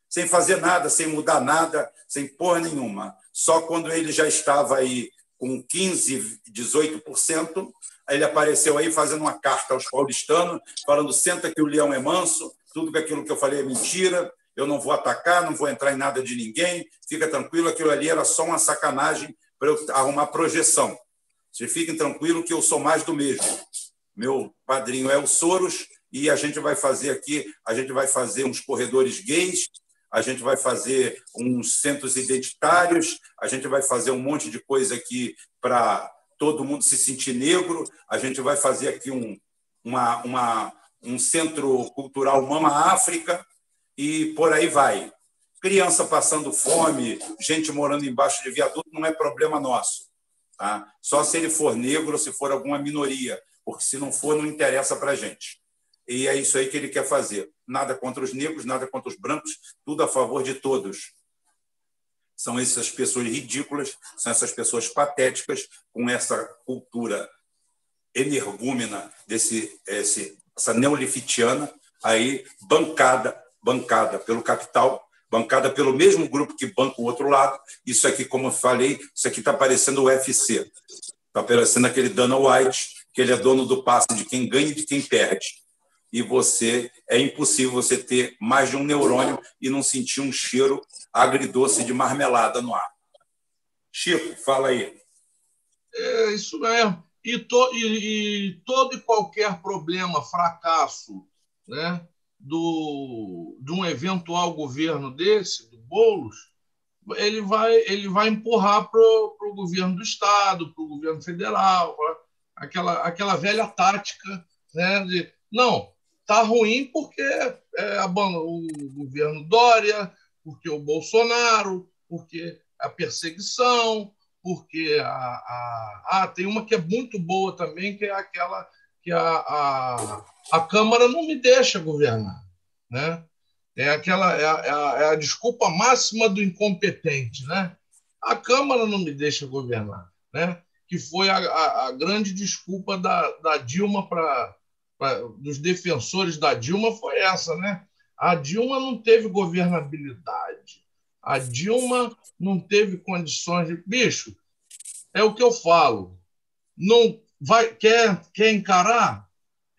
sem fazer nada, sem mudar nada, sem porra nenhuma. Só quando ele já estava aí com 15%, 18%, ele apareceu aí fazendo uma carta aos paulistanos, falando: senta que o leão é manso, tudo aquilo que eu falei é mentira, eu não vou atacar, não vou entrar em nada de ninguém, fica tranquilo, aquilo ali era só uma sacanagem para eu arrumar projeção. Vocês fiquem tranquilos que eu sou mais do mesmo. Meu padrinho é o Soros, e a gente vai fazer aqui, a gente vai fazer uns corredores gays, a gente vai fazer uns centros identitários, a gente vai fazer um monte de coisa aqui para todo mundo se sentir negro, a gente vai fazer aqui um, uma, uma, um centro cultural Mama África e por aí vai. Criança passando fome, gente morando embaixo de viaduto não é problema nosso. Tá? Só se ele for negro se for alguma minoria, porque se não for, não interessa para a gente. E é isso aí que ele quer fazer. Nada contra os negros, nada contra os brancos, tudo a favor de todos. são essas pessoas ridículas, são essas pessoas patéticas com essa cultura energúmena desse esse, essa neolifitiana aí bancada bancada pelo capital bancada pelo mesmo grupo que banca o outro lado isso aqui como eu falei isso aqui está parecendo o UFC está parecendo aquele Dana White que ele é dono do passe de quem ganha e de quem perde e você é impossível você ter mais de um neurônio e não sentir um cheiro agridoce de marmelada no ar. Chico, fala aí. É isso mesmo. E, to, e, e todo e qualquer problema, fracasso né, do, de um eventual governo desse, do Boulos, ele vai, ele vai empurrar para o governo do Estado, para o governo federal, aquela, aquela velha tática né, de não, Está ruim porque é, a, o governo Dória, porque o Bolsonaro, porque a perseguição, porque a, a, tem uma que é muito boa também, que é aquela que a, a, a Câmara não me deixa governar. Né? É aquela é a, é a, é desculpa máxima do incompetente. Né? A Câmara não me deixa governar. Né? Que foi a grande desculpa da, da Dilma para dos defensores da Dilma foi essa, né? A Dilma não teve governabilidade. A Dilma não teve condições de. Bicho, é o que eu falo. Não vai quer, quer encarar?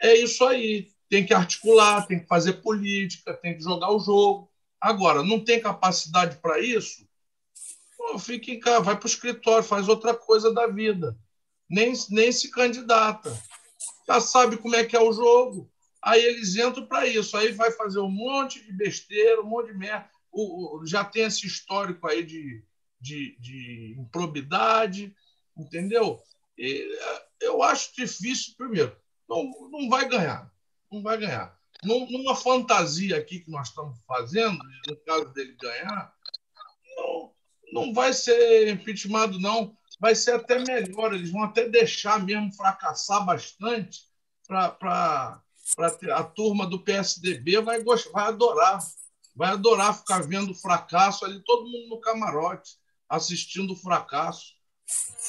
É isso aí. Tem que articular, tem que fazer política, tem que jogar o jogo. Agora, não tem capacidade para isso? Fica em casa, vai para o escritório, faz outra coisa da vida. Nem, nem se candidata já sabe como é que é o jogo. Aí eles entram para isso. Aí vai fazer um monte de besteira, um monte de merda. O, o, já tem esse histórico aí de, de, de improbidade, entendeu? E, eu acho difícil, primeiro, não, não vai ganhar. Não vai ganhar. Numa fantasia aqui que nós estamos fazendo, no caso dele ganhar, não, não vai ser impeachment, não vai ser até melhor. Eles vão até deixar mesmo fracassar bastante para a turma do PSDB vai, gostar, vai adorar. Vai adorar ficar vendo o fracasso ali, todo mundo no camarote, assistindo o fracasso.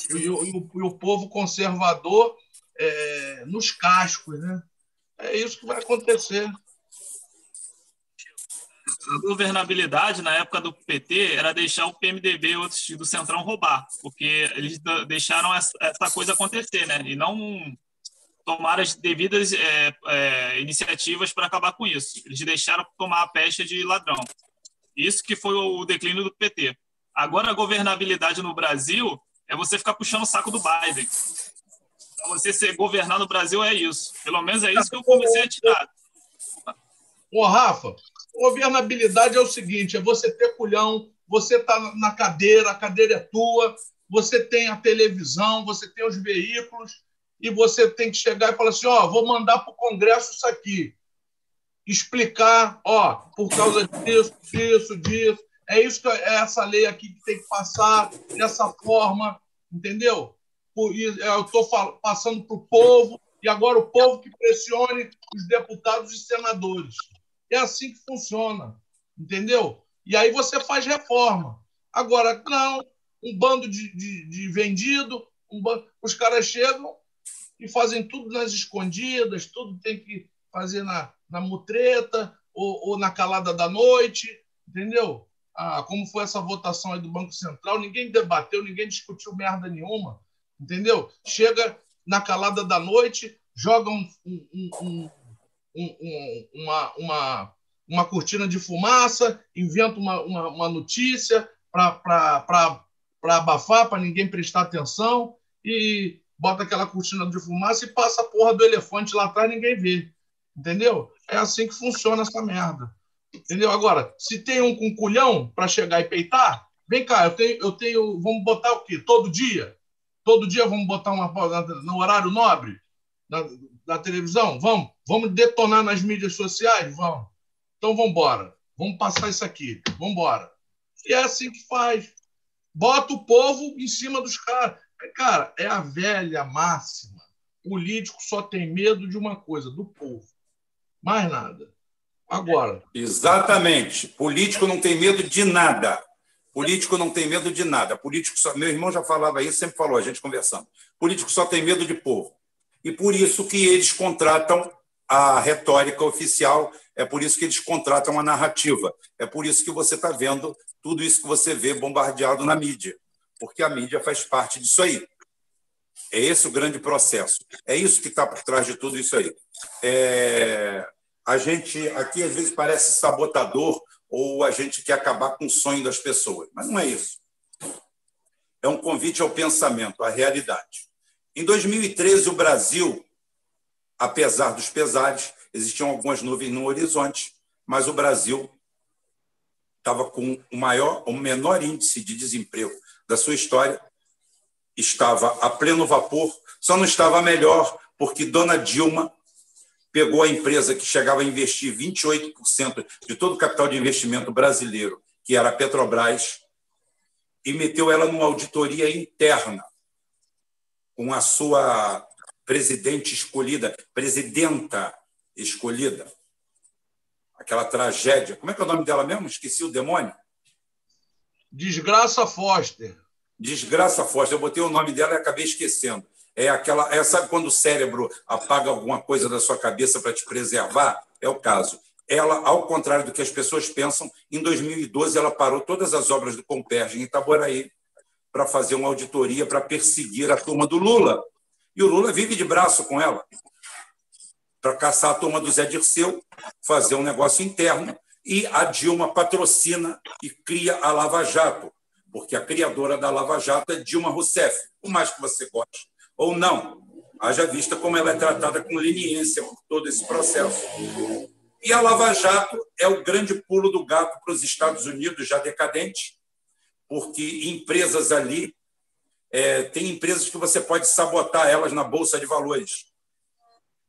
E, e, o, e o, povo conservador é, nos cascos. Né? É isso que vai acontecer a governabilidade na época do PT era deixar o PMDB e outros do Centrão roubar, porque eles deixaram essa, coisa acontecer, né? E não tomaram as devidas é, é, iniciativas para acabar com isso. Eles deixaram tomar a peste de ladrão. Isso que foi o declínio do PT. Agora, a governabilidade no Brasil é você ficar puxando o saco do Biden. Então, você ser governar no Brasil é isso. Pelo menos é isso que eu comecei a tirar. Ô, Rafa, Governabilidade é o seguinte: é você ter culhão, você está na cadeira, a cadeira é tua, você tem a televisão, você tem os veículos, e você tem que chegar e falar assim: ó, vou mandar para o Congresso isso aqui. Explicar, ó, por causa disso, disso, disso. É isso que é essa lei aqui que tem que passar dessa forma, entendeu? É, eu estou passando para o povo, e agora o povo que pressione os deputados e senadores. É assim que funciona, entendeu? E aí você faz reforma. Agora, não, um bando de, de, de vendido, um bando, os caras chegam e fazem tudo nas escondidas, tudo tem que fazer na, na mutreta ou, ou na calada da noite, entendeu? Ah, como foi essa votação aí do Banco Central, ninguém debateu, ninguém discutiu merda nenhuma, entendeu? Chega na calada da noite, joga um, um, um, um, um, uma, uma, uma cortina de fumaça, inventa uma, uma, uma notícia para abafar, para ninguém prestar atenção, e bota aquela cortina de fumaça e passa a porra do elefante lá atrás ninguém vê. Entendeu? É assim que funciona essa merda. Entendeu? Agora, se tem um com culhão para chegar e peitar, vem cá, eu tenho, eu tenho. Vamos botar o quê? Todo dia? Todo dia vamos botar uma no horário nobre? Na, na televisão? Vamos. Vamos detonar nas mídias sociais? Vamos. Então vamos embora. Vamos passar isso aqui. Vamos embora. E é assim que faz. Bota o povo em cima dos caras. Cara, é a velha máxima. Político só tem medo de uma coisa, do povo. Mais nada. Agora. Exatamente. Político não tem medo de nada. Político não tem medo de nada. Político só... Meu irmão já falava isso, sempre falou, a gente conversando. Político só tem medo de povo. E por isso que eles contratam a retórica oficial, é por isso que eles contratam a narrativa. É por isso que você está vendo tudo isso que você vê bombardeado na mídia. Porque a mídia faz parte disso aí. É esse o grande processo. É isso que está por trás de tudo isso aí. É... A gente aqui às vezes parece sabotador ou a gente quer acabar com o sonho das pessoas, mas não é isso. É um convite ao pensamento, à realidade. Em 2013, o Brasil, apesar dos pesares, existiam algumas nuvens no horizonte, mas o Brasil estava com o maior, o menor índice de desemprego da sua história. Estava a pleno vapor, só não estava melhor porque Dona Dilma pegou a empresa que chegava a investir 28% de todo o capital de investimento brasileiro, que era a Petrobras, e meteu ela numa auditoria interna com a sua presidente escolhida, presidenta escolhida. Aquela tragédia. Como é que é o nome dela mesmo? Esqueci o demônio. Desgraça Foster. Desgraça Foster. Eu botei o nome dela e acabei esquecendo. É aquela, é, sabe quando o cérebro apaga alguma coisa da sua cabeça para te preservar? É o caso. Ela, ao contrário do que as pessoas pensam, em 2012 ela parou todas as obras do Comperge em Itaboraí para fazer uma auditoria para perseguir a turma do Lula. E o Lula vive de braço com ela para caçar a turma do Zé Dirceu, fazer um negócio interno, e a Dilma patrocina e cria a Lava Jato, porque a criadora da Lava Jato é Dilma Rousseff, por mais que você goste ou não, haja vista como ela é tratada com leniência por todo esse processo. E a Lava Jato é o grande pulo do gato para os Estados Unidos, já decadente, porque empresas ali, é, tem empresas que você pode sabotar elas na Bolsa de Valores.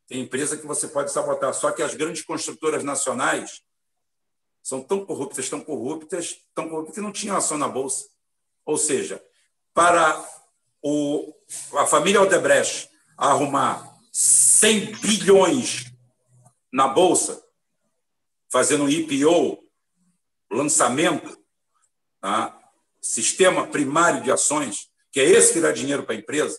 Tem empresa que você pode sabotar, só que as grandes construtoras nacionais são tão corruptas, tão corruptas, tão corruptas que não tinham ação na Bolsa. Ou seja, para o, a família Odebrecht arrumar 100 bilhões na Bolsa, fazendo um IPO, lançamento, tá? sistema primário de ações, que é esse que dá dinheiro para a empresa,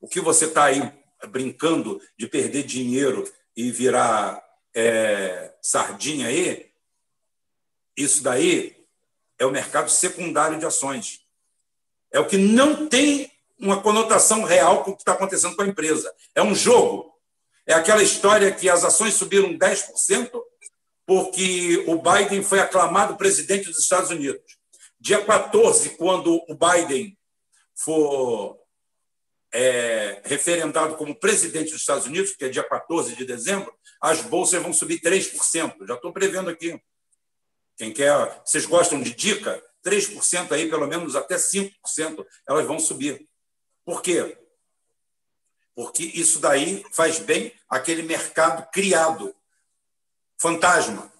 o que você está aí brincando de perder dinheiro e virar é, sardinha aí, isso daí é o mercado secundário de ações. É o que não tem uma conotação real com o que está acontecendo com a empresa. É um jogo. É aquela história que as ações subiram 10% porque o Biden foi aclamado presidente dos Estados Unidos. Dia 14, quando o Biden for é, referendado como presidente dos Estados Unidos, que é dia 14 de dezembro, as bolsas vão subir 3%. Já estou prevendo aqui. Quem quer, vocês gostam de dica? 3% aí, pelo menos até 5%, elas vão subir. Por quê? Porque isso daí faz bem aquele mercado criado, fantasma.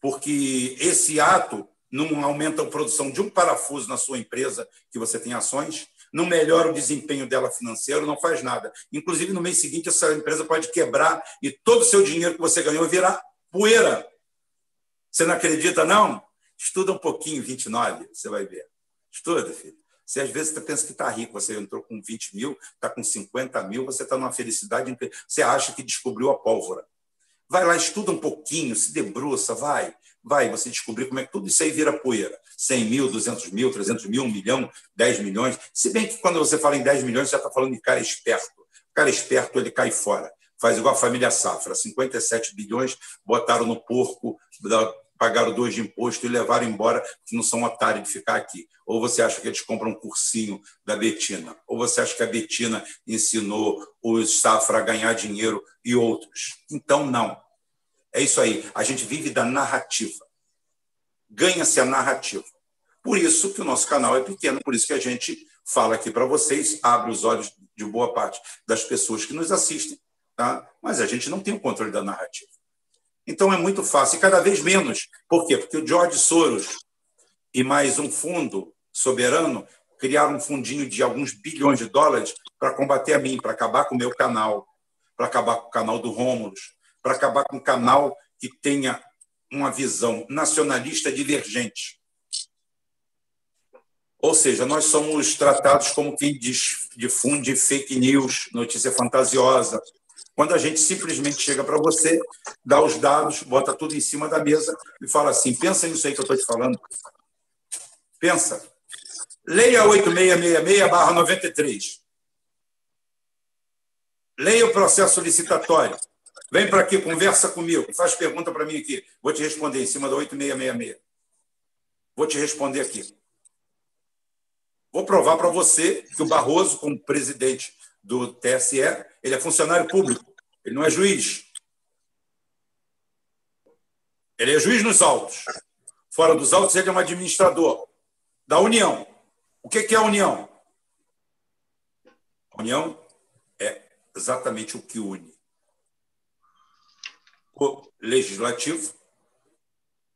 Porque esse ato não aumenta a produção de um parafuso na sua empresa que você tem ações, não melhora o desempenho dela financeiro, não faz nada. Inclusive, no mês seguinte, essa empresa pode quebrar e todo o seu dinheiro que você ganhou virar poeira. Você não acredita, não? Estuda um pouquinho 29, você vai ver. Estuda, filho. Você às vezes pensa que está rico, você entrou com 20 mil, está com 50 mil, você está numa felicidade, você acha que descobriu a pólvora. Vai lá, estuda um pouquinho, se debruça, vai, vai, você descobrir como é que tudo isso aí vira poeira. 100 mil, 200 mil, 300 mil, 1 milhão, 10 milhões. Se bem que quando você fala em 10 milhões, você está falando de cara esperto. O cara esperto, ele cai fora. Faz igual a família Safra, 57 bilhões, botaram no porco, pagaram dois de imposto e levaram embora, que não são otários de ficar aqui. Ou você acha que eles compram um cursinho da Betina? Ou você acha que a Betina ensinou o Safra a ganhar dinheiro e outros? Então, não. É isso aí. A gente vive da narrativa. Ganha-se a narrativa. Por isso que o nosso canal é pequeno, por isso que a gente fala aqui para vocês, abre os olhos de boa parte das pessoas que nos assistem, tá? mas a gente não tem o controle da narrativa. Então é muito fácil, e cada vez menos. Por quê? Porque o George Soros e mais um fundo soberano criaram um fundinho de alguns bilhões de dólares para combater a mim, para acabar com o meu canal, para acabar com o canal do Rômulus, para acabar com um canal que tenha uma visão nacionalista divergente. Ou seja, nós somos tratados como quem difunde fake news, notícia fantasiosa, quando a gente simplesmente chega para você, dá os dados, bota tudo em cima da mesa e fala assim: pensa nisso aí que eu estou te falando. Pensa. Leia 8666-93. Leia o processo licitatório. Vem para aqui, conversa comigo, faz pergunta para mim aqui. Vou te responder em cima da 8666. Vou te responder aqui. Vou provar para você que o Barroso, como presidente do TSE, ele é funcionário público, ele não é juiz. Ele é juiz nos autos. Fora dos autos, ele é um administrador da União. O que é a União? A União é exatamente o que une o legislativo,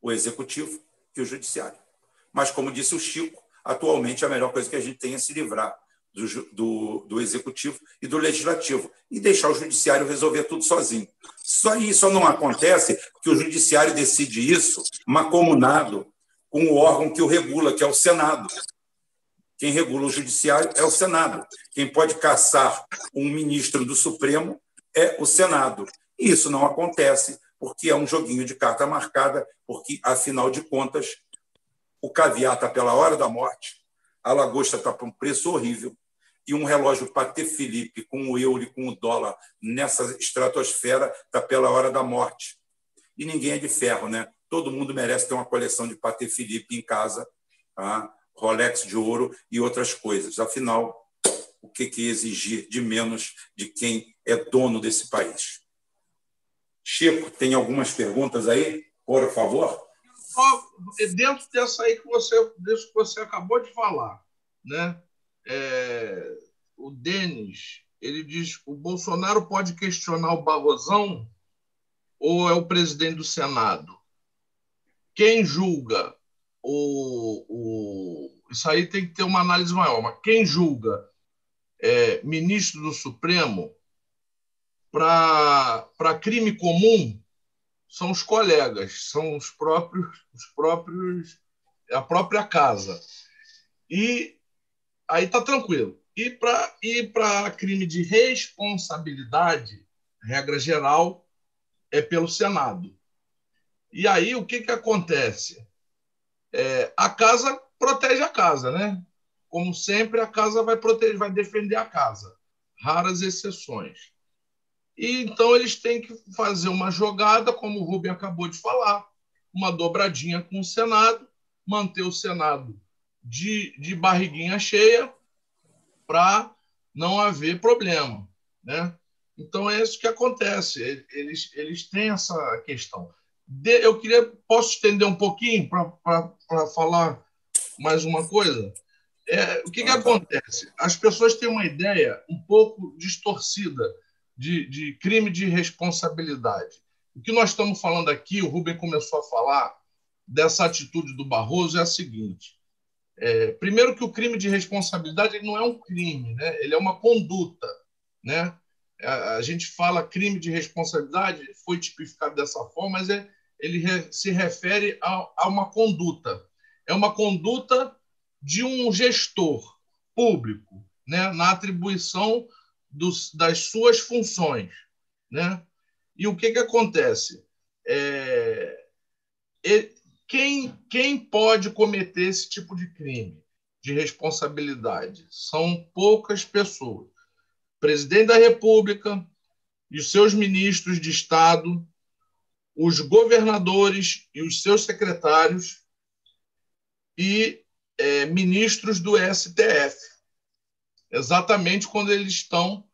o executivo e o judiciário. Mas, como disse o Chico, atualmente a melhor coisa que a gente tem é se livrar do, do, do, executivo e do legislativo e deixar o judiciário resolver tudo sozinho. Só isso não acontece que o judiciário decide isso macomunado com o órgão que o regula, que é o Senado. Quem regula o judiciário é o Senado. Quem pode caçar um ministro do Supremo é o Senado. E isso não acontece porque é um joguinho de carta marcada, porque, afinal de contas, o caviar está pela hora da morte, a lagosta está por um preço horrível, e um relógio Patek Philippe com o euro e com o dólar nessa estratosfera está pela hora da morte. E ninguém é de ferro, né? Todo mundo merece ter uma coleção de Patek Philippe em casa, tá? Rolex de ouro e outras coisas. Afinal, o que, que exigir de menos de quem é dono desse país? Chico, tem algumas perguntas aí, por favor? Dentro dessa aí que você, desse que você acabou de falar, né? É, o Denis, ele diz: o Bolsonaro pode questionar o Barrosão ou é o presidente do Senado? Quem julga o, o isso aí tem que ter uma análise maior, mas quem julga é, ministro do Supremo para crime comum são os colegas, são os próprios, os próprios a própria casa. E aí tá tranquilo. E para e para crime de responsabilidade, regra geral é pelo Senado. E aí o que que acontece? É, a casa protege a casa, né? Como sempre, a casa vai proteger, vai defender a casa. Raras exceções. E então eles têm que fazer uma jogada, como o Rubem acabou de falar, uma dobradinha com o Senado, manter o Senado de, de barriguinha cheia para não haver problema. Né? Então é isso que acontece. Eles, eles têm essa questão. De, eu queria. Posso estender um pouquinho para falar mais uma coisa? É, o que, que acontece? As pessoas têm uma ideia um pouco distorcida de, de crime de responsabilidade. O que nós estamos falando aqui, o Rubem começou a falar dessa atitude do Barroso, é a seguinte: é, primeiro, que o crime de responsabilidade não é um crime, né? ele é uma conduta. Né? A, a gente fala crime de responsabilidade, foi tipificado dessa forma, mas é, ele re, se refere a, a uma conduta. É uma conduta de um gestor público né? na atribuição das suas funções. Né? E o que, que acontece? É, quem, quem pode cometer esse tipo de crime de responsabilidade? São poucas pessoas. O presidente da República e os seus ministros de Estado, os governadores e os seus secretários e é, ministros do STF exatamente quando eles estão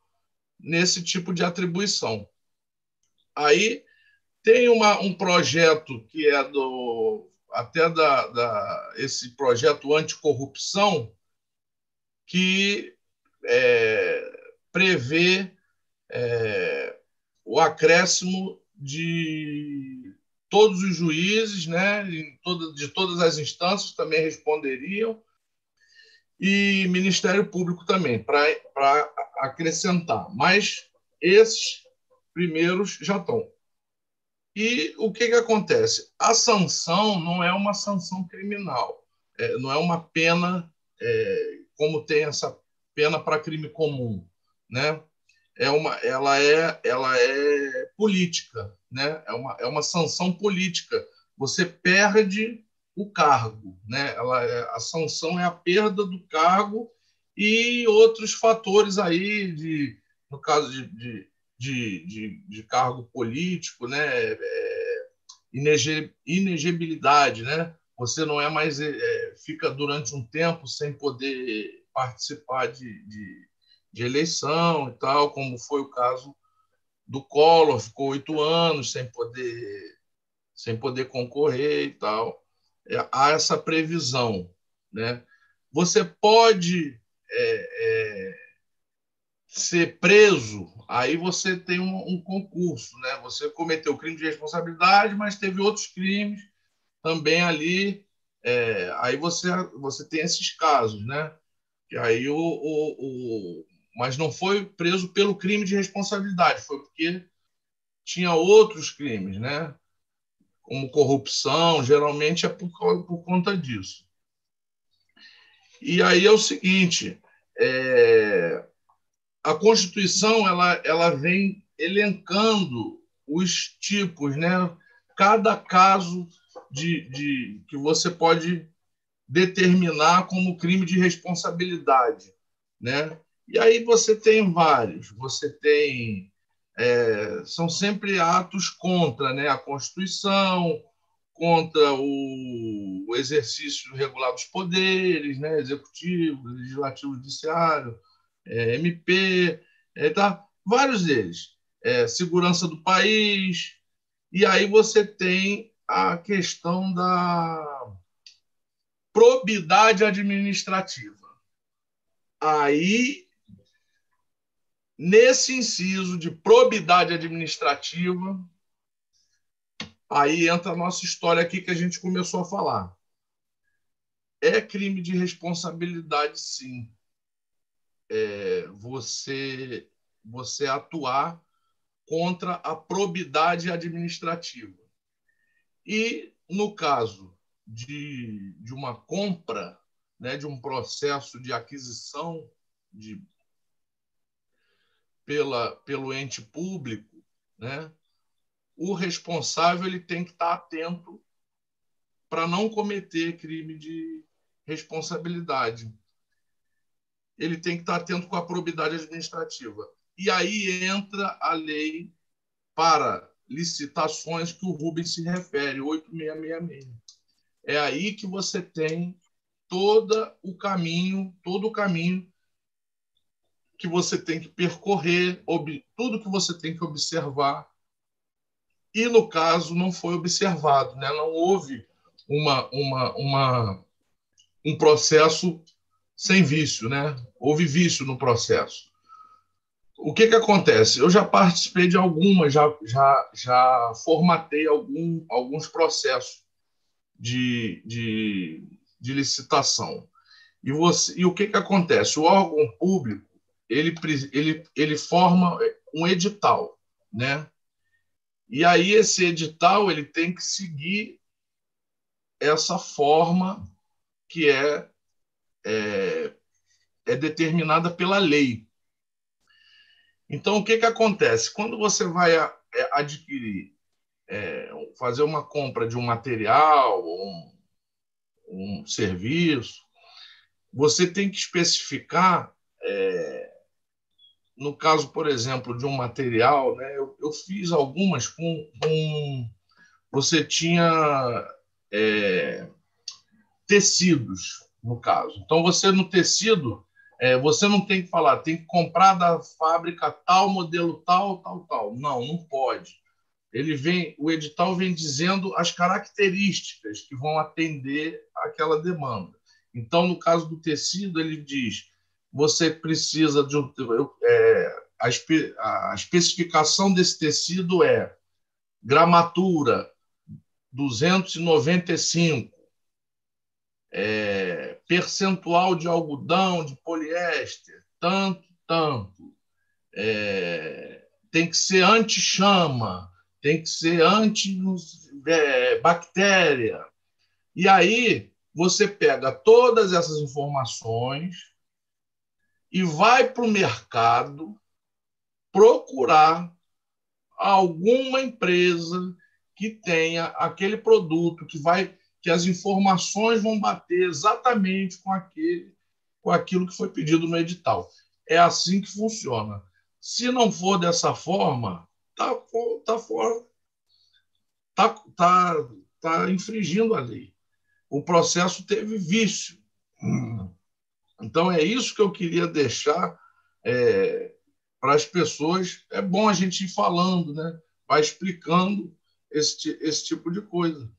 nesse tipo de atribuição. Aí tem uma, um projeto que é do até da, da esse projeto anticorrupção que é, prevê é, o acréscimo de todos os juízes, né, de todas as instâncias também responderiam e Ministério Público também, para acrescentar. Mas esses primeiros já estão. E o que, que acontece? A sanção não é uma sanção criminal, é, não é uma pena é, como tem essa pena para crime comum, né? É uma, ela é, ela é política, né? É uma, é uma sanção política. Você perde o cargo, né? Ela é, a sanção é a perda do cargo e outros fatores aí de, no caso de, de, de, de, de cargo político, né? É, inegibilidade, né? Você não é mais é, fica durante um tempo sem poder participar de, de, de eleição e tal, como foi o caso do Collor, ficou oito anos sem poder sem poder concorrer e tal. É, há essa previsão, né? Você pode é, é, ser preso, aí você tem um, um, concurso, né? Você cometeu crime de responsabilidade, mas teve outros crimes também ali. É, aí você você tem esses casos, né? E aí o, o, o mas não foi preso pelo crime de responsabilidade, foi porque tinha outros crimes, né? Como corrupção, geralmente é por, por conta disso. E aí é o seguinte, é, a Constituição ela, ela vem elencando os tipos, né? Cada caso de, de que você pode determinar como crime de responsabilidade, né? E aí você tem vários, você tem é, são sempre atos contra, né, a Constituição, contra o, o exercício regular dos poderes, né, executivo, legislativo, judiciário, é, MP, é, tá, vários deles, é, segurança do país, e aí você tem a questão da probidade administrativa. Aí Nesse inciso de probidade administrativa, aí entra a nossa história aqui que a gente começou a falar. É crime de responsabilidade, sim. É você, você atuar contra a probidade administrativa. E, no caso de, de uma compra, né, de um processo de aquisição de pela, pelo ente público, né, o responsável ele tem que estar atento para não cometer crime de responsabilidade. Ele tem que estar atento com a probidade administrativa. E aí entra a lei para licitações que o Rubens se refere, 8666. É aí que você tem todo o caminho, todo o caminho que você tem que percorrer, tudo que você tem que observar. E, no caso, não foi observado, né? não houve uma, uma, uma, um processo sem vício, né? houve vício no processo. O que, que acontece? Eu já participei de algumas, já, já, já formatei algum, alguns processos de, de, de licitação. E, você, e o que, que acontece? O órgão público ele, ele, ele forma um edital, né? E aí esse edital ele tem que seguir essa forma que é, é, é determinada pela lei. Então, o que, que acontece? Quando você vai é, adquirir, é, fazer uma compra de um material, um, um serviço, você tem que especificar é, no caso, por exemplo, de um material, né, eu, eu fiz algumas com, com você tinha é, tecidos, no caso. Então, você no tecido, é, você não tem que falar, tem que comprar da fábrica tal, modelo tal, tal, tal. Não, não pode. Ele vem, o edital vem dizendo as características que vão atender aquela demanda. Então, no caso do tecido, ele diz você precisa de um. É, a, espe, a especificação desse tecido é gramatura 295, é, percentual de algodão, de poliéster, tanto, tanto. É, tem que ser anti-chama, tem que ser anti-bactéria. E aí você pega todas essas informações e vai para o mercado procurar alguma empresa que tenha aquele produto que vai que as informações vão bater exatamente com aquele com aquilo que foi pedido no edital. É assim que funciona. Se não for dessa forma, tá tá fora tá, tá, tá infringindo a lei. O processo teve vício. Então é isso que eu queria deixar é, para as pessoas. É bom a gente ir falando, né? Vai explicando esse, esse tipo de coisa.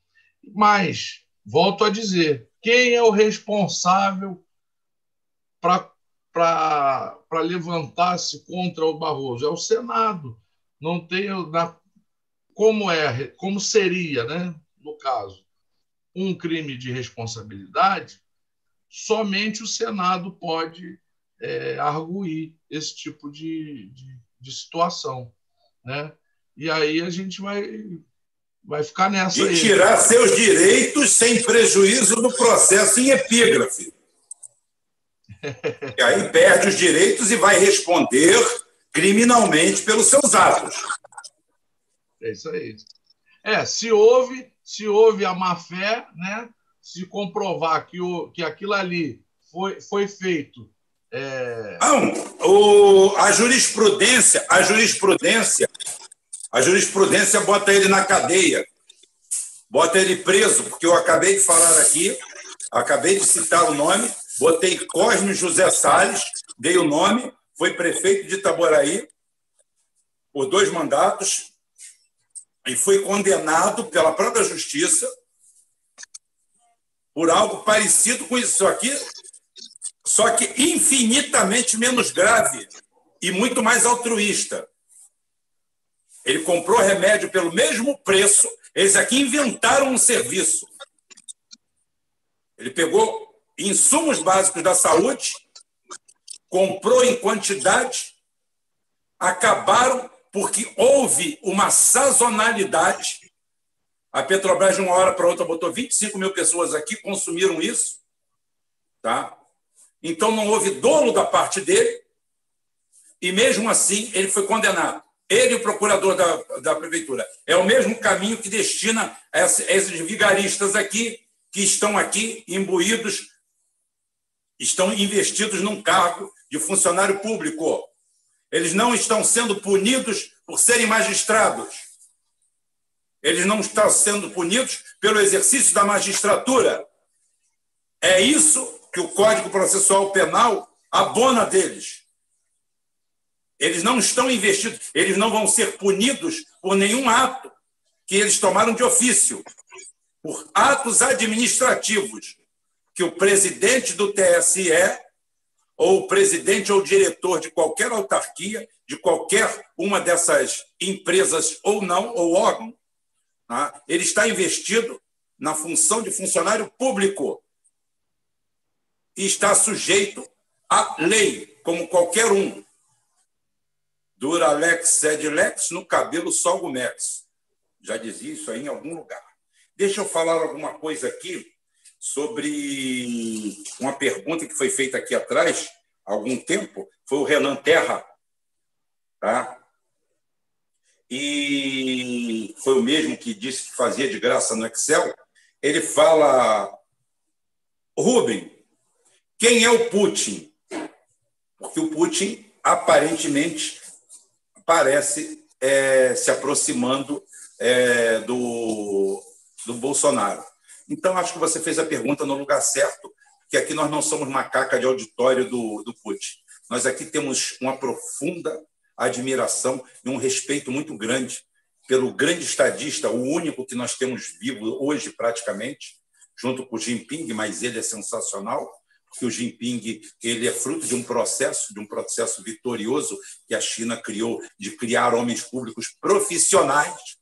Mas, volto a dizer, quem é o responsável para levantar-se contra o Barroso? É o Senado. Não tem na, como é, como seria, né, no caso, um crime de responsabilidade, somente o Senado pode é, arguir esse tipo de, de, de situação, né? E aí a gente vai vai ficar nessa. E tirar aí. seus direitos sem prejuízo do processo em epígrafe. e aí perde os direitos e vai responder criminalmente pelos seus atos. É isso aí. É, se houve, se houve a má fé, né? Se comprovar que, o, que aquilo ali foi, foi feito. É... Não, o, a jurisprudência, a jurisprudência a jurisprudência bota ele na cadeia, bota ele preso, porque eu acabei de falar aqui, acabei de citar o nome, botei Cosme José Salles, dei o nome, foi prefeito de Itaboraí por dois mandatos e foi condenado pela própria justiça por algo parecido com isso aqui, só que infinitamente menos grave e muito mais altruísta. Ele comprou remédio pelo mesmo preço. Eles aqui inventaram um serviço. Ele pegou insumos básicos da saúde, comprou em quantidade, acabaram porque houve uma sazonalidade. A Petrobras, de uma hora para outra, botou 25 mil pessoas aqui, consumiram isso. Tá? Então, não houve dolo da parte dele, e mesmo assim, ele foi condenado. Ele, o procurador da, da prefeitura. É o mesmo caminho que destina esses vigaristas aqui, que estão aqui imbuídos, estão investidos num cargo de funcionário público. Eles não estão sendo punidos por serem magistrados. Eles não estão sendo punidos pelo exercício da magistratura. É isso que o Código Processual Penal abona deles. Eles não estão investidos, eles não vão ser punidos por nenhum ato que eles tomaram de ofício, por atos administrativos que o presidente do TSE ou o presidente ou diretor de qualquer autarquia, de qualquer uma dessas empresas ou não, ou órgão, tá? ele está investido na função de funcionário público e está sujeito à lei, como qualquer um. Duralex, Sedlex, no cabelo Solgumex. Já dizia isso aí em algum lugar. Deixa eu falar alguma coisa aqui sobre uma pergunta que foi feita aqui atrás, há algum tempo, foi o Renan Terra. Tá? E foi o mesmo que disse que fazia de graça no Excel. Ele fala: Rubem, quem é o Putin? Porque o Putin aparentemente parece é, se aproximando é, do, do Bolsonaro. Então, acho que você fez a pergunta no lugar certo, que aqui nós não somos macaca de auditório do, do Putin. Nós aqui temos uma profunda admiração e um respeito muito grande pelo grande estadista, o único que nós temos vivo hoje, praticamente, junto com o Jinping, mas ele é sensacional, que o Jinping ele é fruto de um processo, de um processo vitorioso que a China criou de criar homens públicos profissionais,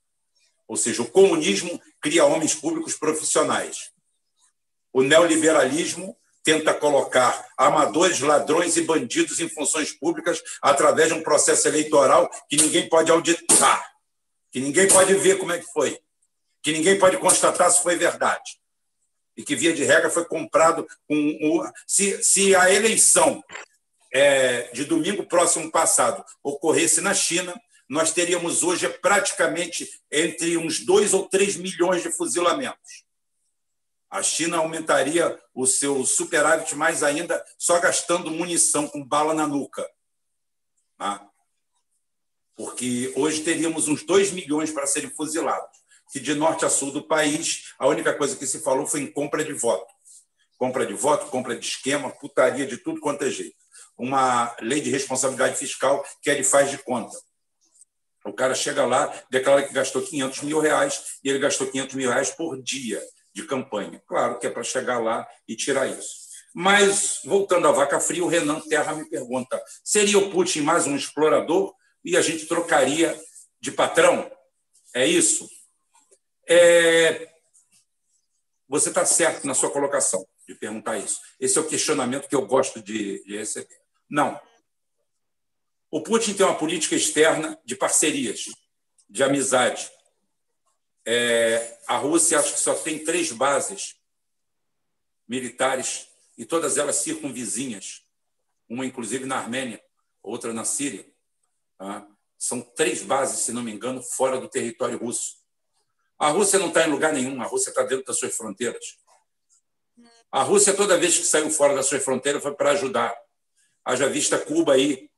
ou seja, o comunismo cria homens públicos profissionais. O neoliberalismo tenta colocar amadores, ladrões e bandidos em funções públicas através de um processo eleitoral que ninguém pode auditar, que ninguém pode ver como é que foi, que ninguém pode constatar se foi verdade. e que, via de regra, foi comprado com. Se, se a eleição é, de domingo próximo passado ocorresse na China, nós teríamos hoje praticamente entre uns 2 ou 3 milhões de fuzilamentos. A China aumentaria o seu superávit mais ainda só gastando munição com bala na nuca. Tá? Porque hoje teríamos uns 2 milhões para serem fuzilados. Que de norte a sul do país, a única coisa que se falou foi em compra de voto. Compra de voto, compra de esquema, putaria de tudo quanto é jeito. Uma lei de responsabilidade fiscal que ele faz de conta. O cara chega lá, declara que gastou 500 mil reais e ele gastou 500 mil reais por dia de campanha. Claro que é para chegar lá e tirar isso. Mas, voltando à vaca fria, o Renan Terra me pergunta: seria o Putin mais um explorador e a gente trocaria de patrão? É isso? É... Você está certo na sua colocação de perguntar isso. Esse é o questionamento que eu gosto de, de receber. Não. O Putin tem uma política externa de parcerias, de amizade. É, a Rússia acho que só tem três bases militares e todas elas circunvizinhas, uma inclusive na Armênia, outra na Síria. Tá? São três bases, se não me engano, fora do território russo. A Rússia não está em lugar nenhum, a Rússia está dentro das suas fronteiras. A Rússia, toda vez que saiu fora das suas fronteiras, foi para ajudar. Haja vista Cuba aí,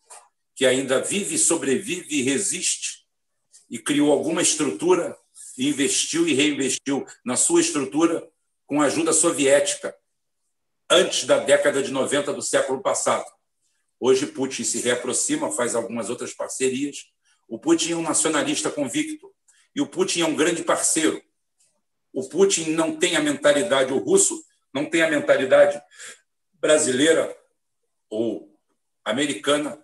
que ainda vive, sobrevive e resiste, e criou alguma estrutura, investiu e reinvestiu na sua estrutura com ajuda soviética, antes da década de 90 do século passado. Hoje, Putin se reaproxima, faz algumas outras parcerias. O Putin é um nacionalista convicto e o Putin é um grande parceiro. O Putin não tem a mentalidade, o russo não tem a mentalidade brasileira ou americana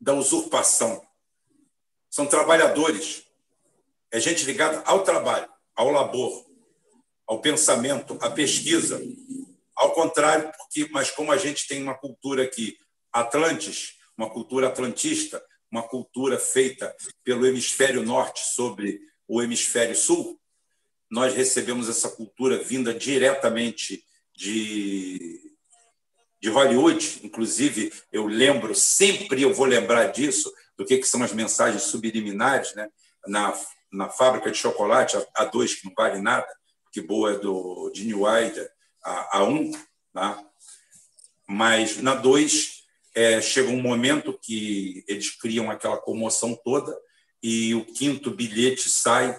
da usurpação. São trabalhadores. É gente ligada ao trabalho, ao labor, ao pensamento, à pesquisa. Ao contrário, porque, mas como a gente tem uma cultura aqui, Atlantis, uma cultura atlantista, uma cultura feita pelo hemisfério norte sobre o hemisfério sul, nós recebemos essa cultura vinda diretamente de de Hollywood, inclusive, eu lembro, sempre eu vou lembrar disso, do que, que são as mensagens subliminares, né? na, na fábrica de chocolate, a, 2, que não vale nada, que boa é do Gene Wilder, a, a 1, um, tá? mas na 2 é, chega um momento que eles criam aquela comoção toda e o quinto bilhete sai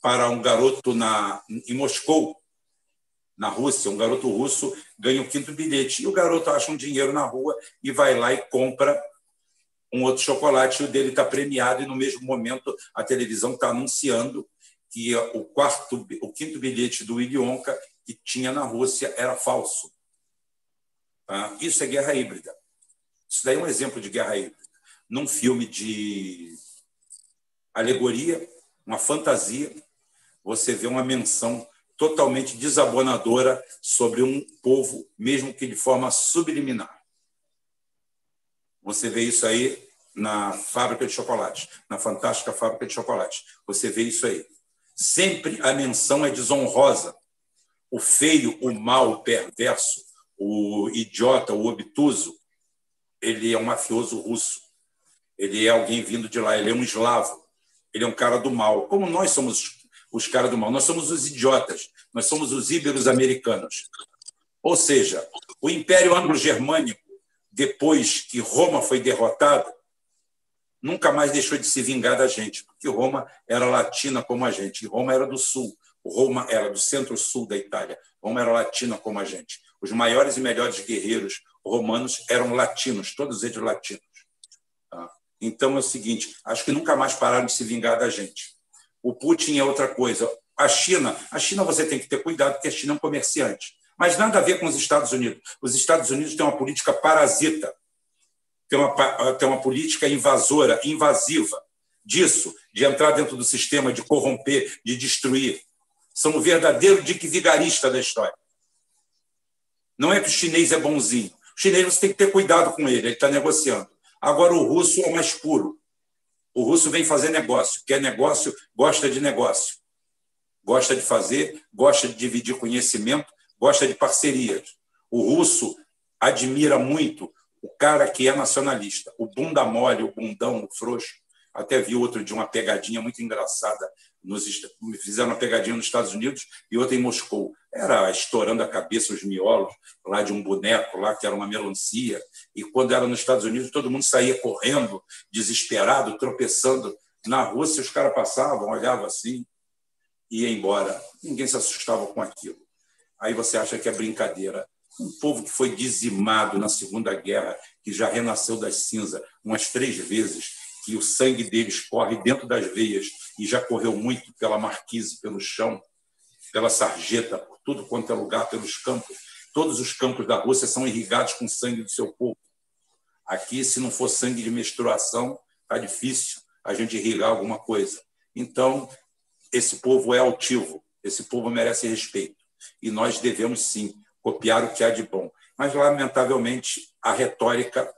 para um garoto na, em Moscou, na Rússia, um garoto russo ganha o quinto bilhete. E o garoto acha um dinheiro na rua e vai lá e compra um outro chocolate. O dele está premiado, e no mesmo momento a televisão está anunciando que o quarto, o quinto bilhete do Willy Wonka que tinha na Rússia era falso. Tá? Isso é guerra híbrida. Isso daí é um exemplo de guerra híbrida. Num filme de alegoria, uma fantasia, você vê uma menção totalmente desabonadora sobre um povo, mesmo que de forma subliminar. Você vê isso aí na fábrica de chocolate, na fantástica fábrica de chocolate. Você vê isso aí. Sempre a menção é desonrosa. O feio, o mal, o perverso, o idiota, o obtuso, ele é um mafioso russo. Ele é alguém vindo de lá, ele é um eslavo. Ele é um cara do mal. Como nós somos os caras do mal. Nós somos os idiotas, nós somos os íberos americanos. Ou seja, o Império Anglo-Germânico, depois que Roma foi derrotada, nunca mais deixou de se vingar da gente, porque Roma era latina como a gente, Roma era do sul, Roma era do centro-sul da Itália, Roma era latina como a gente. Os maiores e melhores guerreiros romanos eram latinos, todos eles latinos. Tá? Então é o seguinte: acho que nunca mais pararam de se vingar da gente. O Putin é outra coisa. A China, a China você tem que ter cuidado, porque a China é um comerciante. Mas nada a ver com os Estados Unidos. Os Estados Unidos têm uma política parasita, têm uma, têm uma política invasora, invasiva, disso, de entrar dentro do sistema, de corromper, de destruir. São o verdadeiro dique vigarista da história. Não é que o chinês é bonzinho. O chinês você tem que ter cuidado com ele, ele está negociando. Agora, o russo é o mais puro. O russo vem fazer negócio, quer negócio, gosta de negócio. gosta de fazer, gosta de dividir conhecimento, gosta de parcerias. O russo admira muito o cara que é nacionalista, o bunda mole, o bundão, o frouxo. Até vi outro de uma pegadinha muito engraçada. Nos, fizeram uma pegadinha nos Estados Unidos e outra em Moscou. Era estourando a cabeça os miolos lá de um boneco lá que era uma melancia. E quando era nos Estados Unidos, todo mundo saía correndo, desesperado, tropeçando. Na Rússia, os caras passavam, olhavam assim e ia embora. Ninguém se assustava com aquilo. Aí você acha que é brincadeira. Um povo que foi dizimado na Segunda Guerra, que já renasceu das cinzas umas três vezes, que o sangue deles corre dentro das veias e já correu muito pela marquise, pelo chão, pela sarjeta, por tudo quanto é lugar, pelos campos. Todos os campos da Rússia são irrigados com sangue do seu povo. Aqui, se não for sangue de menstruação, está difícil a gente irrigar alguma coisa. Então, esse povo é altivo, esse povo merece respeito. E nós devemos, sim, copiar o que há de bom. Mas, lamentavelmente, a retórica,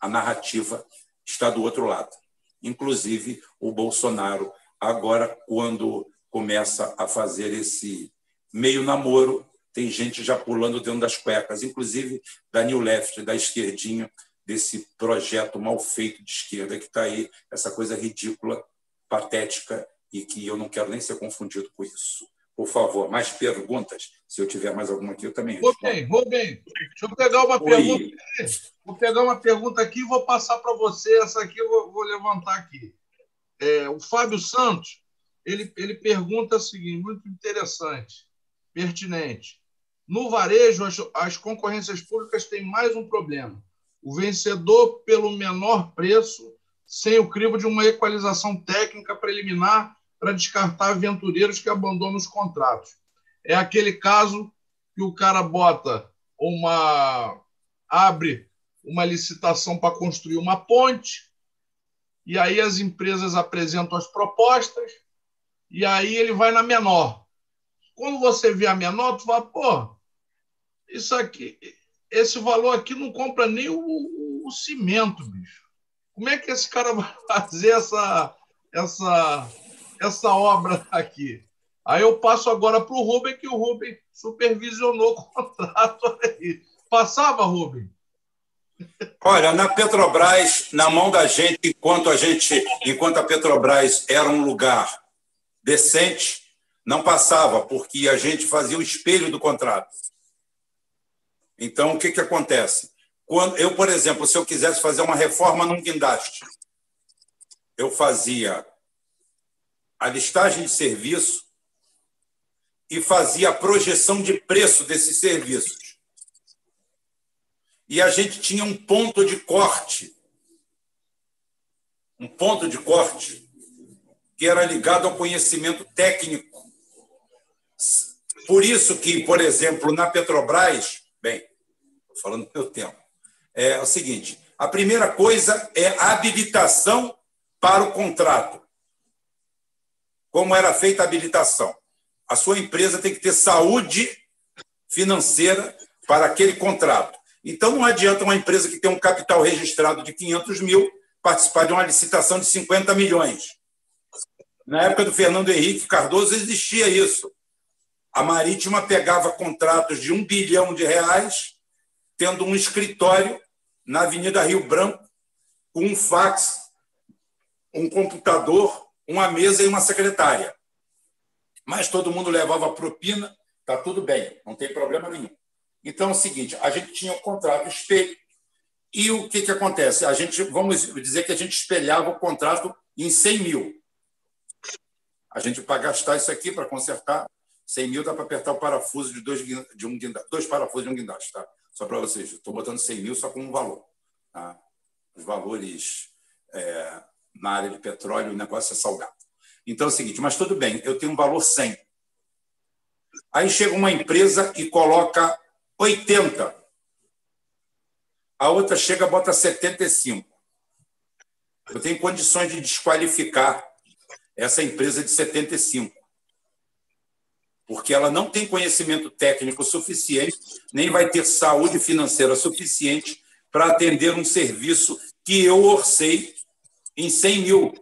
a narrativa está do outro lado. Inclusive, o Bolsonaro, agora, quando começa a fazer esse meio namoro, tem gente já pulando dentro das cuecas, inclusive da New Left, da esquerdinha, desse projeto mal feito de esquerda que está aí, essa coisa ridícula, patética, e que eu não quero nem ser confundido com isso. Por favor, mais perguntas. Se eu tiver mais alguma aqui, eu também respondo. Rubem, deixa eu pegar uma Oi. pergunta. Vou pegar uma pergunta aqui e vou passar para você. Essa aqui eu vou, vou levantar aqui. É, o Fábio Santos, ele, ele pergunta o seguinte, muito interessante, pertinente. No varejo, as, as concorrências públicas têm mais um problema. O vencedor pelo menor preço, sem o crivo de uma equalização técnica preliminar para descartar aventureiros que abandonam os contratos. É aquele caso que o cara bota uma. abre uma licitação para construir uma ponte, e aí as empresas apresentam as propostas, e aí ele vai na menor. Quando você vê a menor, tu fala, pô, isso aqui, esse valor aqui não compra nem o, o, o cimento, bicho. Como é que esse cara vai fazer essa, essa essa obra aqui. Aí eu passo agora para o Rubem, que o Rubem supervisionou o contrato aí. Passava, Rubem? Olha, na Petrobras, na mão da gente, enquanto a gente, enquanto a Petrobras era um lugar decente, não passava, porque a gente fazia o espelho do contrato. Então, o que, que acontece? Quando eu, por exemplo, se eu quisesse fazer uma reforma num guindaste, eu fazia a listagem de serviço e fazia a projeção de preço desses serviços. E a gente tinha um ponto de corte, um ponto de corte que era ligado ao conhecimento técnico. Por isso que, por exemplo, na Petrobras, bem, falando do meu tempo, é o seguinte: a primeira coisa é a habilitação para o contrato como era feita a habilitação. A sua empresa tem que ter saúde financeira para aquele contrato. Então, não adianta uma empresa que tem um capital registrado de 500 mil participar de uma licitação de 50 milhões. Na época do Fernando Henrique Cardoso existia isso. A Marítima pegava contratos de um bilhão de reais, tendo um escritório na Avenida Rio Branco, com um fax, um computador uma mesa e uma secretária. Mas todo mundo levava propina, tá tudo bem, não tem problema nenhum. Então é o seguinte, a gente tinha um contrato espelho e o que, que acontece? A gente, vamos dizer que a gente espelhava o contrato em 100 mil. A gente para gastar isso aqui para consertar 100 mil dá para apertar o parafuso de dois de um guindaste, dois parafusos de um guindaste, tá? Só para vocês, estou botando 100 mil só com um valor. Tá? Os valores é, na área de petróleo, o negócio é salgado. Então é o seguinte, mas tudo bem, eu tenho um valor 100. Aí chega uma empresa e coloca 80. A outra chega e bota 75. Eu tenho condições de desqualificar essa empresa de 75. Porque ela não tem conhecimento técnico suficiente, nem vai ter saúde financeira suficiente para atender um serviço que eu orcei em 100 mil.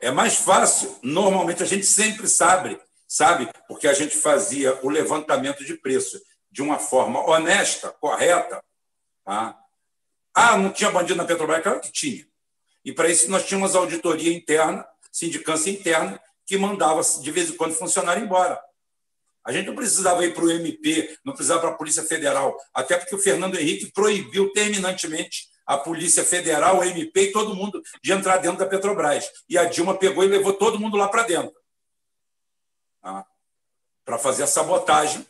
É mais fácil, normalmente a gente sempre sabe, sabe, porque a gente fazia o levantamento de preço de uma forma honesta, correta. Tá? Ah, não tinha bandido na Petrobras? Claro que tinha. E para isso nós tínhamos auditoria interna, sindicância interna, que mandava de vez em quando funcionário embora. A gente não precisava ir para o MP, não precisava para a Polícia Federal, até porque o Fernando Henrique proibiu terminantemente a Polícia Federal, o MP e todo mundo de entrar dentro da Petrobras. E a Dilma pegou e levou todo mundo lá para dentro tá? para fazer a sabotagem,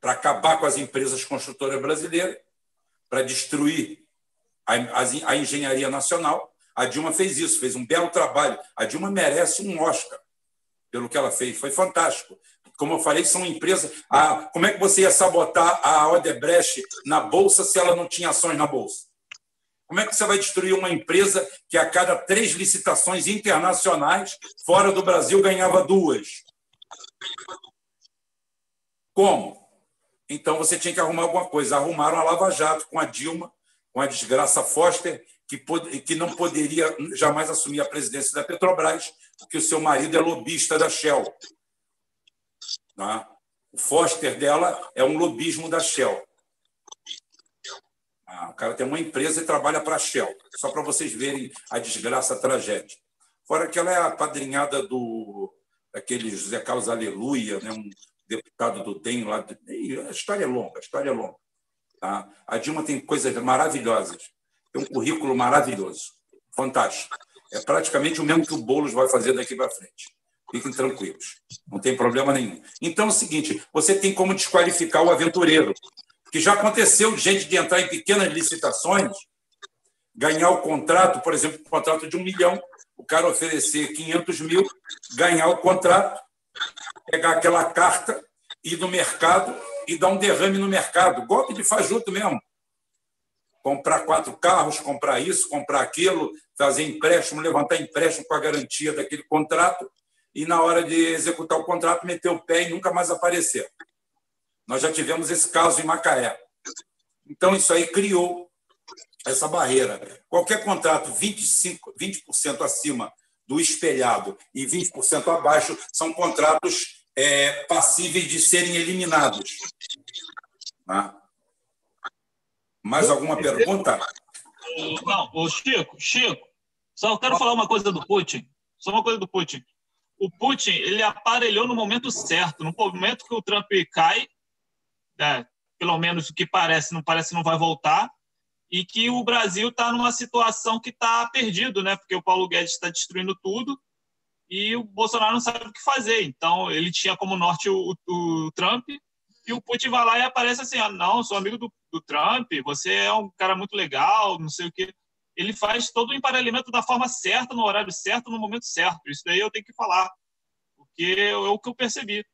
para acabar com as empresas construtoras brasileiras, para destruir a, a, a engenharia nacional. A Dilma fez isso, fez um belo trabalho. A Dilma merece um Oscar pelo que ela fez. Foi fantástico. Como eu falei, são empresas. Ah, como é que você ia sabotar a Odebrecht na Bolsa se ela não tinha ações na Bolsa? Como é que você vai destruir uma empresa que a cada três licitações internacionais, fora do Brasil, ganhava duas? Como? Então você tinha que arrumar alguma coisa. Arrumaram a Lava Jato com a Dilma, com a desgraça Foster, que, pod que não poderia jamais assumir a presidência da Petrobras, porque o seu marido é lobista da Shell. Tá? O Foster dela é um lobismo da Shell. O cara tem uma empresa e trabalha para a Shell, só para vocês verem a desgraça, a tragédia. Fora que ela é a padrinhada do aquele José Carlos Aleluia, né, um deputado do DEM lá. A história é longa, a história é longa. Tá? A Dilma tem coisas maravilhosas, tem um currículo maravilhoso, fantástico. É praticamente o mesmo que o Boulos vai fazer daqui para frente. Fiquem tranquilos, não tem problema nenhum. Então é o seguinte: você tem como desqualificar o aventureiro que já aconteceu gente de entrar em pequenas licitações, ganhar o contrato, por exemplo, um contrato de um milhão, o cara oferecer 500 mil, ganhar o contrato, pegar aquela carta, ir no mercado e dar um derrame no mercado. Golpe de fajuto mesmo. Comprar quatro carros, comprar isso, comprar aquilo, fazer empréstimo, levantar empréstimo com a garantia daquele contrato e, na hora de executar o contrato, meter o pé e nunca mais aparecer. Nós já tivemos esse caso em Macaé. Então, isso aí criou essa barreira. Qualquer contrato 25, 20% acima do espelhado e 20% abaixo são contratos é, passíveis de serem eliminados. Tá? Mais alguma pergunta? Não, o Chico, Chico, só quero falar uma coisa do Putin. Só uma coisa do Putin. O Putin ele aparelhou no momento certo, no momento que o Trump cai, é, pelo menos o que parece, não parece não vai voltar, e que o Brasil está numa situação que está perdido, né? Porque o Paulo Guedes está destruindo tudo e o Bolsonaro não sabe o que fazer. Então, ele tinha como norte o, o Trump e o Putin vai lá e aparece assim: ah, não, sou amigo do, do, Trump, você é um cara muito legal, não sei o quê. Ele faz todo o emparelhamento da forma certa, no horário certo, no momento certo. Isso daí eu tenho que falar, porque é o que eu percebi.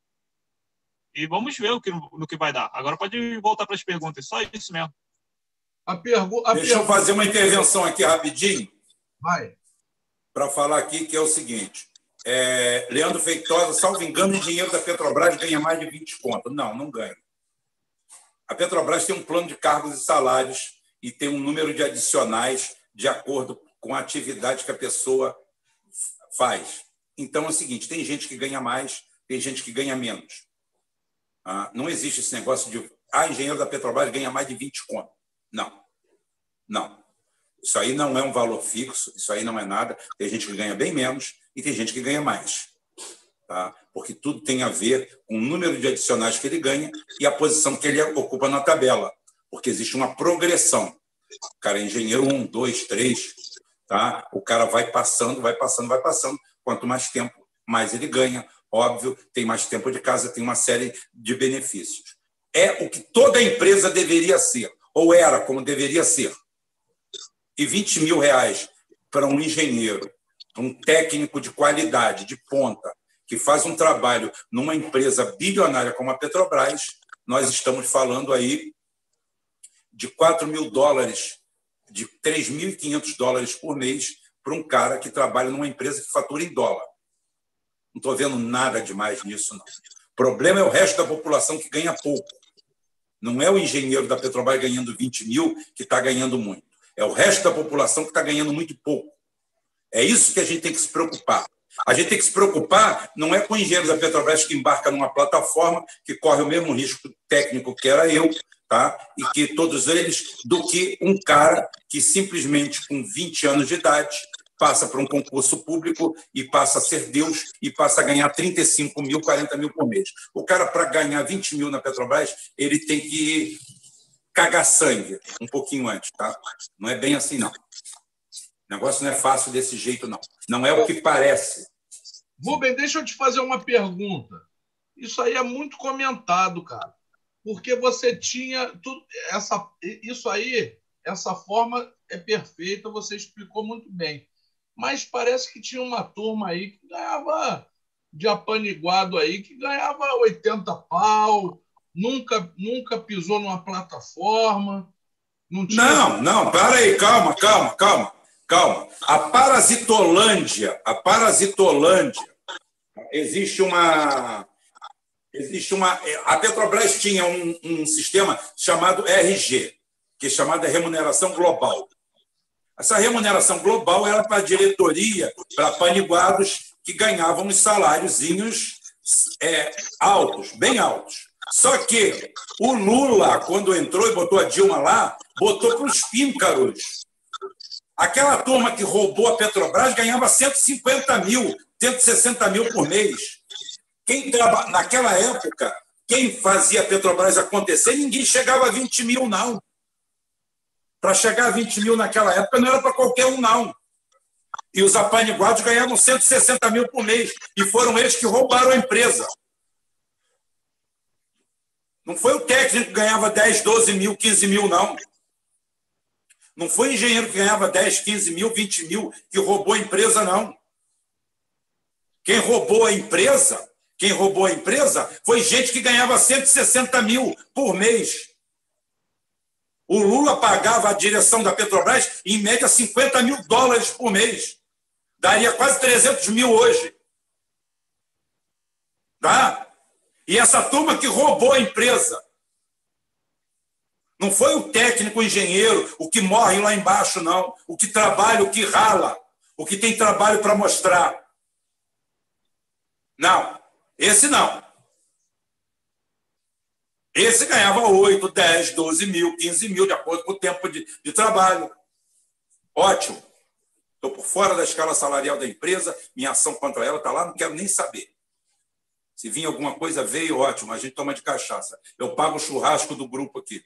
E vamos ver o que, no que vai dar. Agora pode voltar para as perguntas, só isso mesmo. A pergu a Deixa eu fazer uma intervenção aqui rapidinho. Vai. Para falar aqui que é o seguinte. É, Leandro Feitosa, salvo engano, o dinheiro da Petrobras ganha mais de 20 contas. Não, não ganha. A Petrobras tem um plano de cargos e salários e tem um número de adicionais de acordo com a atividade que a pessoa faz. Então é o seguinte: tem gente que ganha mais, tem gente que ganha menos. Ah, não existe esse negócio de ah, engenheiro da Petrobras ganha mais de 20 contas. Não. Não. Isso aí não é um valor fixo, isso aí não é nada. Tem gente que ganha bem menos e tem gente que ganha mais. Tá? Porque tudo tem a ver com o número de adicionais que ele ganha e a posição que ele ocupa na tabela. Porque existe uma progressão. O cara é engenheiro 1, 2, 3. Tá? O cara vai passando, vai passando, vai passando. Quanto mais tempo, mais ele ganha óbvio, tem mais tempo de casa, tem uma série de benefícios. É o que toda empresa deveria ser, ou era como deveria ser. E 20 mil reais para um engenheiro, um técnico de qualidade, de ponta, que faz um trabalho numa empresa bilionária como a Petrobras, nós estamos falando aí de 4 mil dólares, de 3.500 dólares por mês para um cara que trabalha numa empresa que fatura em dólar. Não estou vendo nada demais nisso, não. O problema é o resto da população que ganha pouco. Não é o engenheiro da Petrobras ganhando 20 mil que está ganhando muito. É o resto da população que está ganhando muito pouco. É isso que a gente tem que se preocupar. A gente tem que se preocupar não é com o engenheiro da Petrobras que embarca numa plataforma que corre o mesmo risco técnico que era eu, tá? e que todos eles, do que um cara que simplesmente com 20 anos de idade passa para um concurso público e passa a ser Deus e passa a ganhar 35 mil, 40 mil por mês. O cara, para ganhar 20 mil na Petrobras, ele tem que cagar sangue um pouquinho antes. Tá? Não é bem assim, não. O negócio não é fácil desse jeito, não. Não é o que parece. Rubem, deixa eu te fazer uma pergunta. Isso aí é muito comentado, cara. Porque você tinha tudo essa isso aí, essa forma é perfeita, você explicou muito bem mas parece que tinha uma turma aí que ganhava de apaniguado aí, que ganhava 80 pau, nunca, nunca pisou numa plataforma. Não, tinha... não, não, para aí, calma, calma, calma, calma. A parasitolândia, a parasitolândia, existe uma. Existe uma. A Petrobras tinha um, um sistema chamado RG, que é chamado Remuneração Global. Essa remuneração global era para a diretoria, para paniguados que ganhavam os saláriozinhos é, altos, bem altos. Só que o Lula, quando entrou e botou a Dilma lá, botou para os píncaros. Aquela turma que roubou a Petrobras ganhava 150 mil, 160 mil por mês. Quem traba... Naquela época, quem fazia a Petrobras acontecer, ninguém chegava a 20 mil, não. Para chegar a 20 mil naquela época não era para qualquer um, não. E os apaniguados ganhavam 160 mil por mês. E foram eles que roubaram a empresa. Não foi o técnico que ganhava 10, 12 mil, 15 mil, não. Não foi o engenheiro que ganhava 10, 15 mil, 20 mil que roubou a empresa, não. Quem roubou a empresa, quem roubou a empresa foi gente que ganhava 160 mil por mês. O Lula pagava a direção da Petrobras em média 50 mil dólares por mês. Daria quase 300 mil hoje. Tá? E essa turma que roubou a empresa. Não foi o técnico, o engenheiro, o que morre lá embaixo, não. O que trabalha, o que rala, o que tem trabalho para mostrar. Não, esse não. Esse ganhava 8, 10, 12 mil, 15 mil, de acordo com o tempo de, de trabalho. Ótimo. Estou por fora da escala salarial da empresa, minha ação contra ela está lá, não quero nem saber. Se vir alguma coisa, veio, ótimo, a gente toma de cachaça. Eu pago o churrasco do grupo aqui.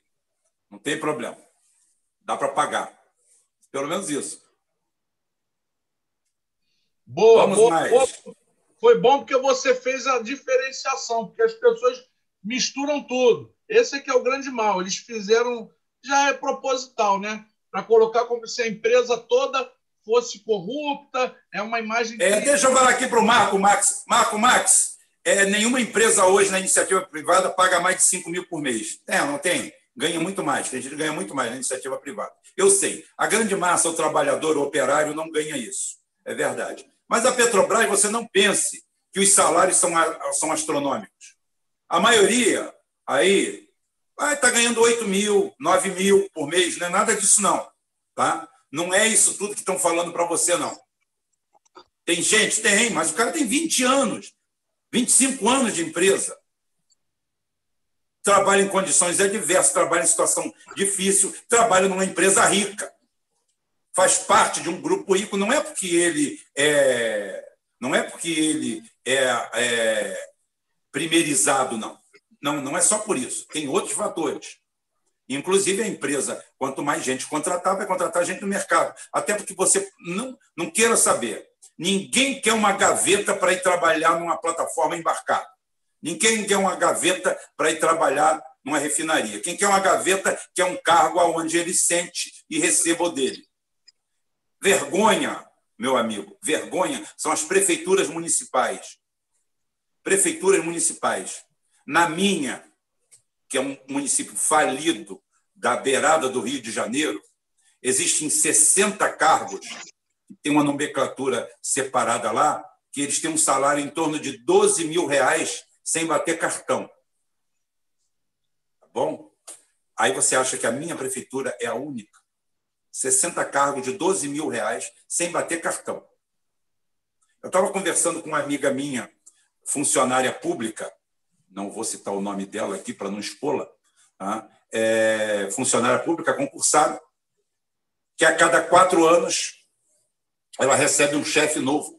Não tem problema. Dá para pagar. Pelo menos isso. Boa, Vamos boa, mais. Boa. Foi bom porque você fez a diferenciação, porque as pessoas misturam tudo. Esse é que é o grande mal. Eles fizeram, já é proposital, né? Para colocar como se a empresa toda fosse corrupta, é uma imagem. É, deixa eu falar aqui para o Marco Max. Marco Max, é, nenhuma empresa hoje na iniciativa privada paga mais de 5 mil por mês. Tem, não tem? Ganha muito mais, tem gente que ganha muito mais na iniciativa privada. Eu sei, a grande massa, o trabalhador, o operário, não ganha isso. É verdade. Mas a Petrobras, você não pense que os salários são, são astronômicos. A maioria aí vai estar tá ganhando 8 mil, 9 mil por mês, não é nada disso, não. Tá? Não é isso tudo que estão falando para você, não. Tem gente? Tem, mas o cara tem 20 anos, 25 anos de empresa. Trabalha em condições adversas, trabalha em situação difícil, trabalha numa empresa rica. Faz parte de um grupo rico, não é porque ele é. Não é porque ele é, é primeirizado, não. Não, não é só por isso. Tem outros fatores. Inclusive, a empresa, quanto mais gente contratar, vai contratar gente no mercado. Até porque você não, não queira saber. Ninguém quer uma gaveta para ir trabalhar numa plataforma embarcada. Ninguém quer uma gaveta para ir trabalhar numa refinaria. Quem quer uma gaveta quer um cargo aonde ele sente e receba dele. Vergonha, meu amigo, vergonha são as prefeituras municipais prefeituras municipais. Na minha, que é um município falido da beirada do Rio de Janeiro, existem 60 cargos, tem uma nomenclatura separada lá, que eles têm um salário em torno de 12 mil reais sem bater cartão. Tá bom? Aí você acha que a minha prefeitura é a única. 60 cargos de 12 mil reais sem bater cartão. Eu estava conversando com uma amiga minha, funcionária pública, não vou citar o nome dela aqui para não expô-la, tá? é, funcionária pública concursada, que a cada quatro anos ela recebe um chefe novo.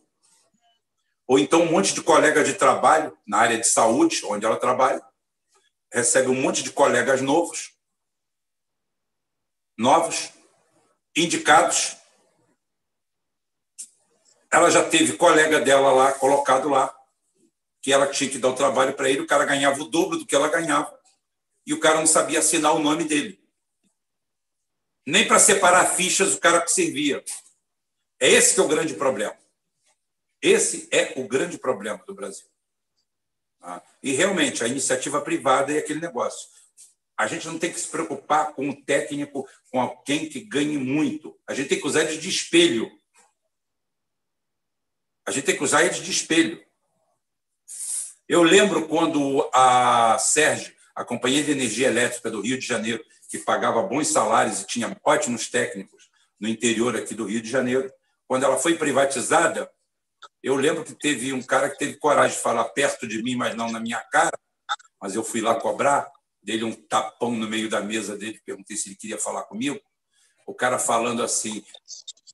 Ou então um monte de colega de trabalho na área de saúde, onde ela trabalha, recebe um monte de colegas novos, novos, indicados. Ela já teve colega dela lá, colocado lá, que ela tinha que dar o trabalho para ele, o cara ganhava o dobro do que ela ganhava. E o cara não sabia assinar o nome dele. Nem para separar fichas o cara que servia. É esse que é o grande problema. Esse é o grande problema do Brasil. Ah, e realmente a iniciativa privada é aquele negócio. A gente não tem que se preocupar com o técnico, com alguém que ganhe muito. A gente tem que usar eles de espelho. A gente tem que usar eles de espelho. Eu lembro quando a Sérgio, a Companhia de Energia Elétrica do Rio de Janeiro, que pagava bons salários e tinha ótimos técnicos no interior aqui do Rio de Janeiro, quando ela foi privatizada, eu lembro que teve um cara que teve coragem de falar perto de mim, mas não na minha cara, mas eu fui lá cobrar, dele um tapão no meio da mesa dele, perguntei se ele queria falar comigo. O cara falando assim: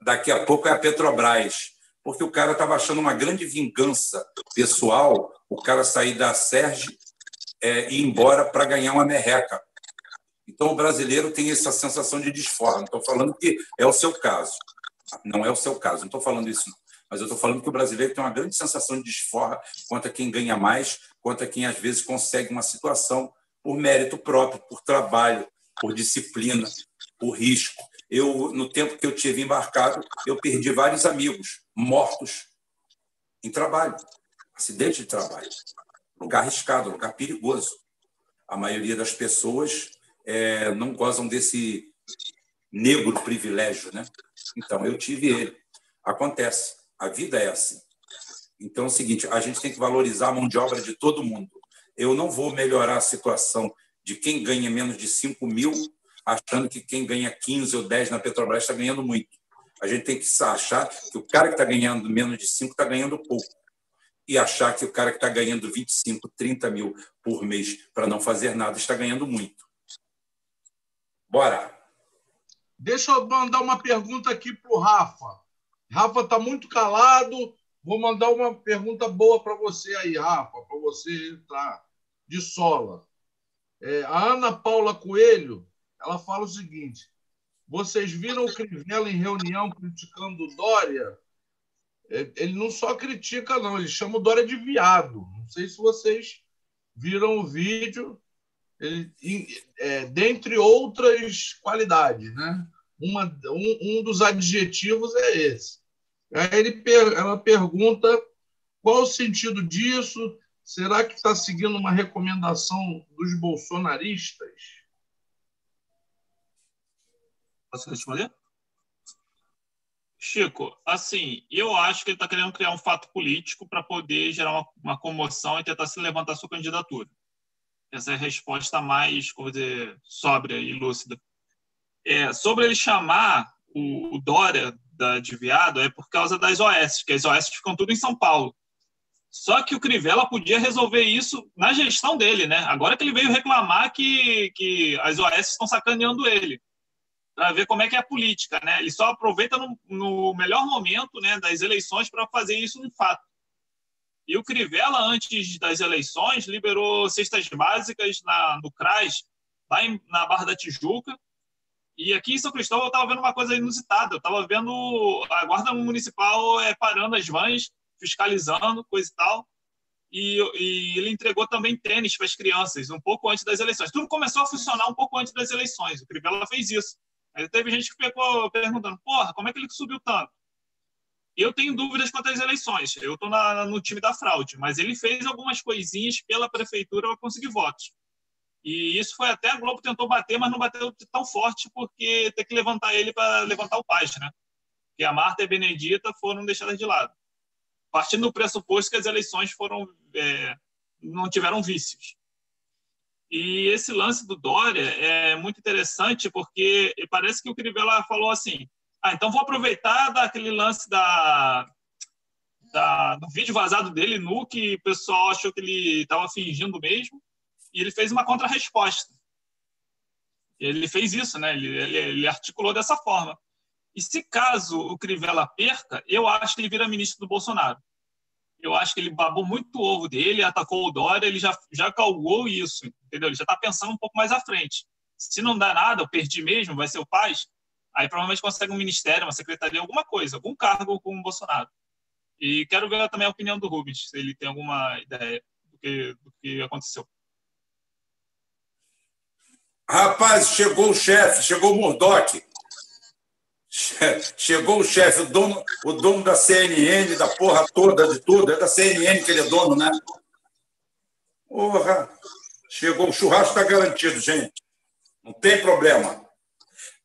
daqui a pouco é a Petrobras, porque o cara estava achando uma grande vingança pessoal o cara sair da Serge é, e ir embora para ganhar uma merreca. Então, o brasileiro tem essa sensação de desforra. Não estou falando que é o seu caso. Não é o seu caso, não estou falando isso. Não. Mas eu estou falando que o brasileiro tem uma grande sensação de desforra quanto a quem ganha mais, quanto a quem, às vezes, consegue uma situação por mérito próprio, por trabalho, por disciplina, por risco. Eu, no tempo que eu tive embarcado, eu perdi vários amigos mortos em trabalho, acidente de trabalho, lugar arriscado, lugar perigoso. A maioria das pessoas é, não gozam desse negro privilégio, né? Então eu tive ele. Acontece. A vida é assim. Então é o seguinte: a gente tem que valorizar a mão de obra de todo mundo. Eu não vou melhorar a situação de quem ganha menos de 5 mil, achando que quem ganha 15 ou 10 na Petrobras está ganhando muito. A gente tem que achar que o cara que está ganhando menos de 5 está ganhando pouco. E achar que o cara que está ganhando 25, 30 mil por mês para não fazer nada está ganhando muito. Bora! Deixa eu mandar uma pergunta aqui para o Rafa. Rafa está muito calado. Vou mandar uma pergunta boa para você aí, Rafa, para você entrar de sola. É, a Ana Paula Coelho, ela fala o seguinte: vocês viram o Crivella em reunião criticando o Dória? É, ele não só critica, não, ele chama o Dória de viado. Não sei se vocês viram o vídeo ele, é, dentre outras qualidades, né? Uma, um, um dos adjetivos é esse. Aí ele, ela pergunta qual o sentido disso? Será que está seguindo uma recomendação dos bolsonaristas? Posso responder? Chico, assim, eu acho que ele está querendo criar um fato político para poder gerar uma, uma, comoção e tentar se levantar sua candidatura. Essa é a resposta mais, como dizer, sóbria e lúcida. É, sobre ele chamar o, o Dória da, de viado é por causa das OS, que as OS ficam tudo em São Paulo. Só que o Crivella podia resolver isso na gestão dele, né? Agora que ele veio reclamar que, que as OS estão sacaneando ele, para ver como é que é a política, né? Ele só aproveita no, no melhor momento né, das eleições para fazer isso de fato. E o Crivella, antes das eleições, liberou cestas básicas na, no CRAS, lá em, na Barra da Tijuca. E aqui em São Cristóvão eu estava vendo uma coisa inusitada. Eu estava vendo a Guarda Municipal é, parando as vans, fiscalizando, coisa e tal. E, e ele entregou também tênis para as crianças, um pouco antes das eleições. Tudo começou a funcionar um pouco antes das eleições. O Crivella fez isso. Aí teve gente que ficou perguntando, porra, como é que ele subiu tanto? Eu tenho dúvidas quanto às eleições. Eu estou no time da fraude, mas ele fez algumas coisinhas pela prefeitura para conseguir votos. E isso foi até a Globo tentou bater, mas não bateu tão forte porque tem que levantar ele para levantar o Paz, né? Que a Marta e a Benedita foram deixadas de lado. Partindo do pressuposto que as eleições foram é, não tiveram vícios. E esse lance do Dória é muito interessante porque parece que o Crivella falou assim: ah, então vou aproveitar daquele lance da, da, do vídeo vazado dele nu, que o pessoal achou que ele estava fingindo mesmo, e ele fez uma contra-resposta. Ele fez isso, né? Ele, ele, ele, articulou dessa forma. E se caso o Crivella perca, eu acho que ele vira ministro do Bolsonaro. Eu acho que ele babou muito o ovo dele, atacou o Dória, ele já, já calgou isso, entendeu? Ele já está pensando um pouco mais à frente. Se não dá nada, eu perdi mesmo, vai ser o Paz, aí provavelmente consegue um ministério, uma secretaria, alguma coisa, algum cargo com o Bolsonaro. E quero ver também a opinião do Rubens, se ele tem alguma ideia do que, do que aconteceu. Rapaz, chegou o chefe, chegou o Murdoch. Chegou o chefe, o dono, o dono da CNN, da porra toda, de tudo. É da CNN que ele é dono, né? Porra! Chegou, o churrasco está garantido, gente. Não tem problema.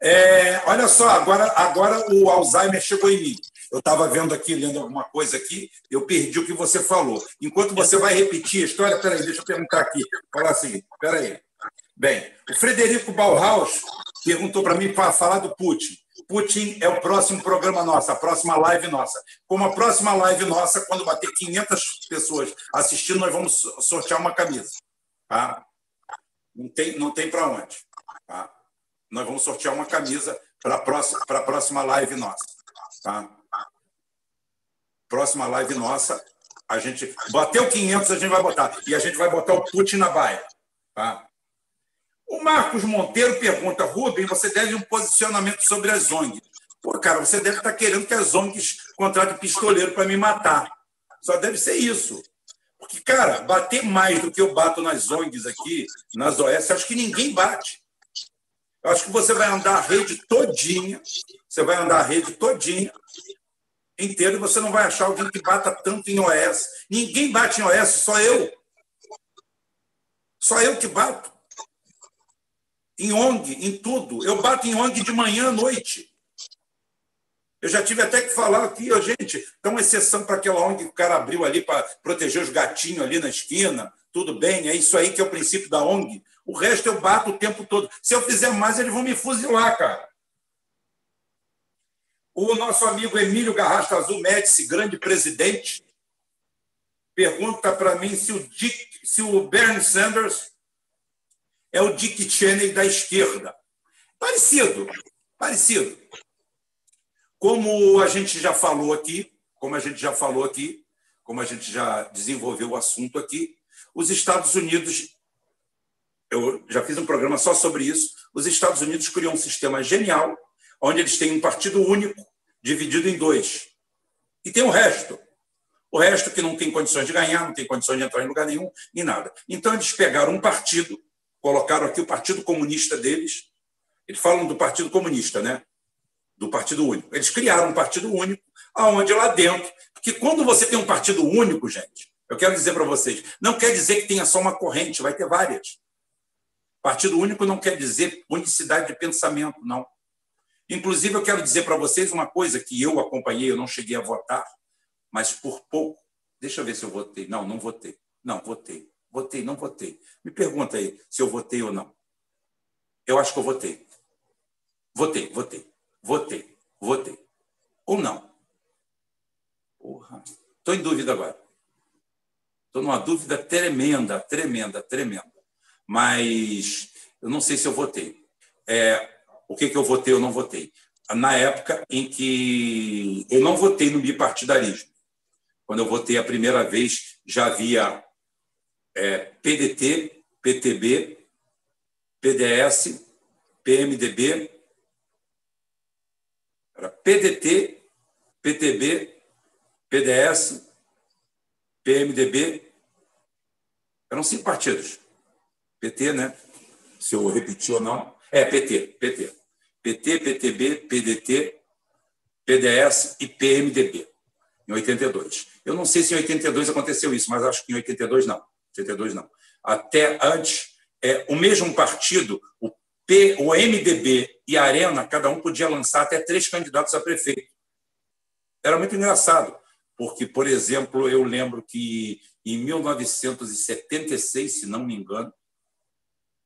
É, olha só, agora, agora o Alzheimer chegou em mim. Eu estava vendo aqui, lendo alguma coisa aqui, eu perdi o que você falou. Enquanto você vai repetir a história, peraí, deixa eu perguntar aqui. Falar assim, peraí. Bem, o Frederico Bauhaus perguntou para mim para falar do Putin. Putin é o próximo programa nosso, a próxima live nossa. Como a próxima live nossa, quando bater 500 pessoas assistindo, nós vamos sortear uma camisa. Tá? Não tem, não tem para onde. Tá? Nós vamos sortear uma camisa para a próxima, próxima live nossa. Tá? próxima live nossa, a gente bateu 500, a gente vai botar. E a gente vai botar o Putin na baia. Tá? O Marcos Monteiro pergunta, Rubem, você deve um posicionamento sobre as ONGs. Pô, cara, você deve estar querendo que as ONGs contratem pistoleiro para me matar. Só deve ser isso. Porque, cara, bater mais do que eu bato nas ONGs aqui, nas OS, acho que ninguém bate. Eu acho que você vai andar a rede todinha, você vai andar a rede todinha, inteiro, e você não vai achar alguém que bata tanto em OS. Ninguém bate em OS, só eu. Só eu que bato. Em ONG, em tudo. Eu bato em ONG de manhã à noite. Eu já tive até que falar aqui, ó, gente, dá uma exceção para aquela ONG que o cara abriu ali para proteger os gatinhos ali na esquina. Tudo bem, é isso aí que é o princípio da ONG. O resto eu bato o tempo todo. Se eu fizer mais, eles vão me fuzilar, cara. O nosso amigo Emílio Garrasta Azul Médici, grande presidente, pergunta para mim se o, Dick, se o Bernie Sanders é o Dick Cheney da esquerda. Parecido, parecido. Como a gente já falou aqui, como a gente já falou aqui, como a gente já desenvolveu o assunto aqui, os Estados Unidos, eu já fiz um programa só sobre isso, os Estados Unidos criou um sistema genial onde eles têm um partido único, dividido em dois. E tem o resto. O resto que não tem condições de ganhar, não tem condições de entrar em lugar nenhum, nem nada. Então, eles pegaram um partido, colocaram aqui o Partido Comunista deles. Eles falam do Partido Comunista, né? Do Partido Único. Eles criaram um partido único, aonde lá dentro. Porque quando você tem um partido único, gente, eu quero dizer para vocês, não quer dizer que tenha só uma corrente, vai ter várias. Partido único não quer dizer unicidade de pensamento, não. Inclusive, eu quero dizer para vocês uma coisa que eu acompanhei, eu não cheguei a votar, mas por pouco. Deixa eu ver se eu votei. Não, não votei. Não, votei. Votei, não votei. Me pergunta aí se eu votei ou não. Eu acho que eu votei. Votei, votei, votei, votei. Ou não? Porra. Estou em dúvida agora. Estou numa dúvida tremenda, tremenda, tremenda. Mas eu não sei se eu votei. É, o que, que eu votei ou não votei? Na época em que eu não votei no bipartidarismo. Quando eu votei a primeira vez, já havia é, PDT, PTB, PDS, PMDB, era PDT, PTB, PDS, PMDB, eram cinco partidos. PT, né? Se eu repetir ou não. É, PT, PT. PT, PTB, PDT, PDS e PMDB, em 82. Eu não sei se em 82 aconteceu isso, mas acho que em 82 não. 82 não. Até antes, é, o mesmo partido, o, P, o MDB e a Arena, cada um podia lançar até três candidatos a prefeito. Era muito engraçado, porque, por exemplo, eu lembro que em 1976, se não me engano,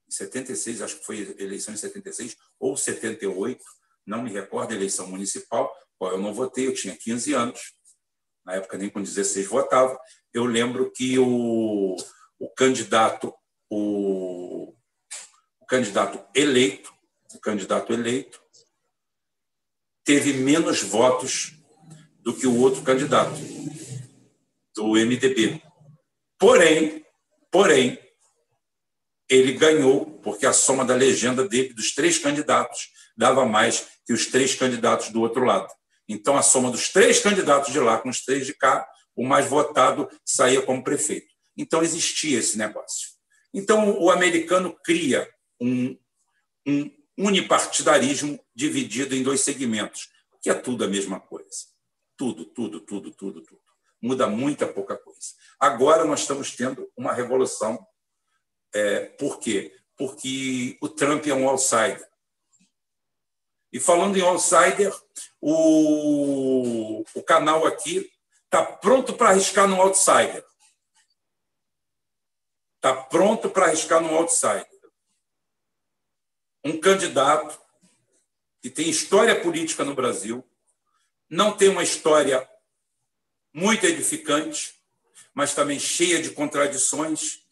76, acho que foi eleição em 76 ou 78, não me recordo, eleição municipal, qual eu não votei, eu tinha 15 anos. na época nem com 16 votava, eu lembro que o, o candidato o, o candidato eleito, o candidato eleito teve menos votos do que o outro candidato do MDB. Porém, porém, ele ganhou porque a soma da legenda dele dos três candidatos dava mais que os três candidatos do outro lado. Então, a soma dos três candidatos de lá com os três de cá, o mais votado saía como prefeito. Então, existia esse negócio. Então, o americano cria um, um unipartidarismo dividido em dois segmentos, que é tudo a mesma coisa. Tudo, tudo, tudo, tudo, tudo. Muda muita pouca coisa. Agora nós estamos tendo uma revolução. É, por quê? Porque o Trump é um outsider. E falando em outsider, o, o canal aqui está pronto para arriscar no outsider. Está pronto para arriscar no outsider. Um candidato que tem história política no Brasil, não tem uma história muito edificante, mas também cheia de contradições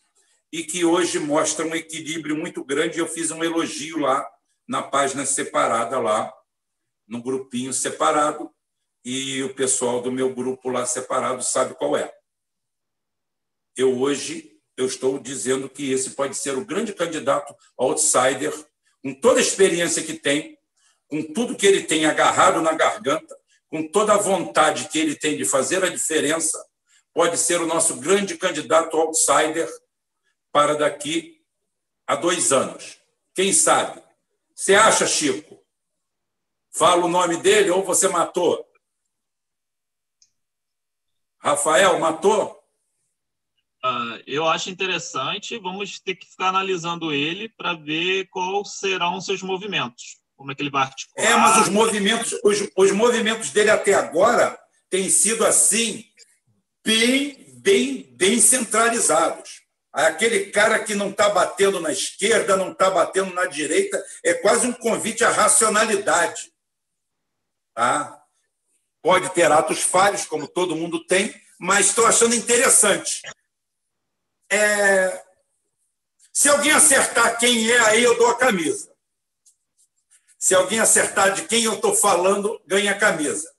e que hoje mostra um equilíbrio muito grande. Eu fiz um elogio lá na página separada lá, no grupinho separado, e o pessoal do meu grupo lá separado sabe qual é. Eu hoje eu estou dizendo que esse pode ser o grande candidato outsider, com toda a experiência que tem, com tudo que ele tem agarrado na garganta, com toda a vontade que ele tem de fazer a diferença, pode ser o nosso grande candidato outsider para daqui a dois anos. Quem sabe? Você acha, Chico? Fala o nome dele ou você matou? Rafael, matou? Uh, eu acho interessante. Vamos ter que ficar analisando ele para ver quais serão os seus movimentos. Como é que ele vai articular. É, mas os movimentos, os, os movimentos dele até agora têm sido assim, bem, bem, bem centralizados. Aquele cara que não está batendo na esquerda, não está batendo na direita, é quase um convite à racionalidade. Tá? Pode ter atos falhos, como todo mundo tem, mas estou achando interessante. É... Se alguém acertar quem é, aí eu dou a camisa. Se alguém acertar de quem eu estou falando, ganha a camisa.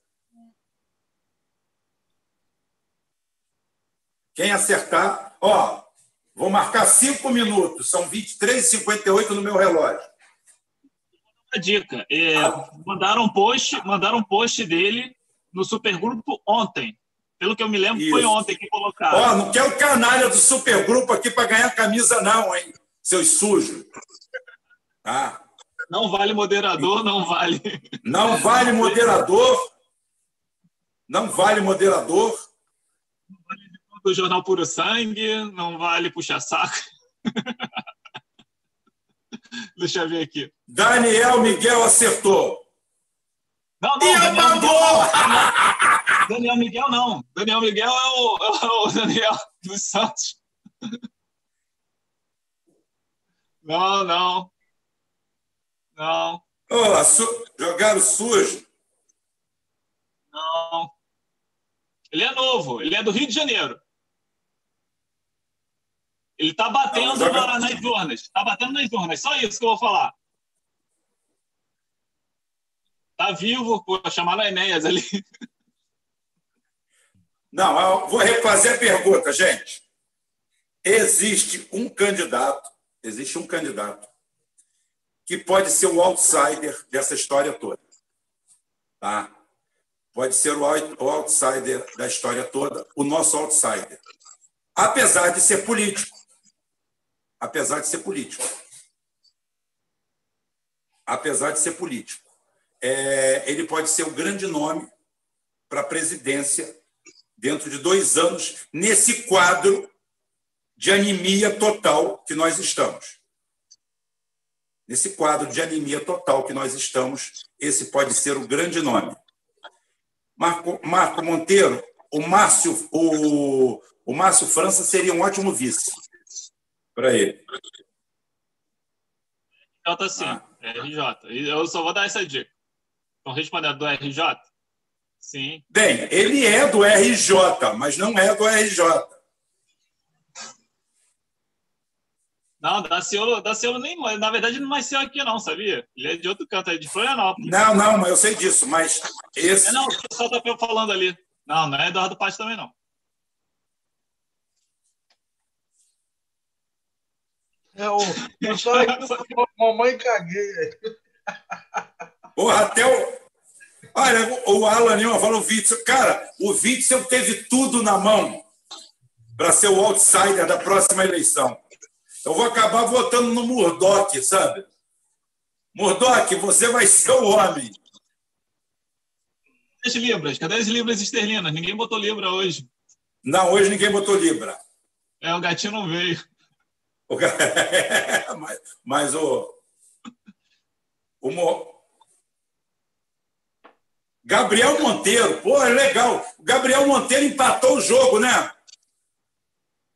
Quem acertar, ó, Vou marcar cinco minutos, são 23h58 no meu relógio. Uma dica: é, mandaram um post, mandaram um post dele no supergrupo ontem. Pelo que eu me lembro, Isso. foi ontem que colocaram. Ó, não quer o canalha do supergrupo aqui para ganhar camisa, não, hein? Seus sujos. Tá? Não vale moderador, não vale. Não vale moderador. Não vale moderador do jornal Puro Sangue, não vale puxar saco. Deixa eu ver aqui. Daniel Miguel acertou. Não, não, Daniel Miguel, Daniel Miguel não. Daniel Miguel é o, é o Daniel dos Santos. Não, não. Não. Oh, su jogaram sujo. Não. Ele é novo, ele é do Rio de Janeiro. Ele está batendo não, na, nas urnas. Está batendo nas urnas. Só isso que eu vou falar. Está vivo, pô, chamar a Enéas ali. Não, eu vou refazer a pergunta, gente. Existe um candidato, existe um candidato que pode ser o outsider dessa história toda. Tá? Pode ser o outsider da história toda, o nosso outsider. Apesar de ser político apesar de ser político. Apesar de ser político. É, ele pode ser o grande nome para a presidência dentro de dois anos, nesse quadro de anemia total que nós estamos. Nesse quadro de anemia total que nós estamos, esse pode ser o grande nome. Marco, Marco Monteiro, o Márcio, o, o Márcio França seria um ótimo vice para ele. RJ sim, ah. RJ. Eu só vou dar essa dica. Então, respondendo do RJ, Sim. Bem, ele é do RJ, mas não é do RJ. Não, Daciolo, Daciolo nem, na verdade, não nasceu aqui, não, sabia? Ele é de outro canto, é de Florianópolis. Não, não, mas eu sei disso, mas esse. É, não, o pessoal tá falando ali. Não, não é Eduardo Paz também, não. É o. Eu só mamãe caguei. Porra, até o. Olha, o Alan Nilma falou o Witzel. Cara, o Witzel teve tudo na mão para ser o outsider da próxima eleição. Eu vou acabar votando no Murdoch, sabe? Murdoch, você vai ser o homem. As libras, cadê as libras esterlinas? Ninguém botou libra hoje. Não, hoje ninguém botou libra. É, o gatinho não veio. O... mas, mas o, o. Gabriel Monteiro, pô, é legal. O Gabriel Monteiro empatou o jogo, né?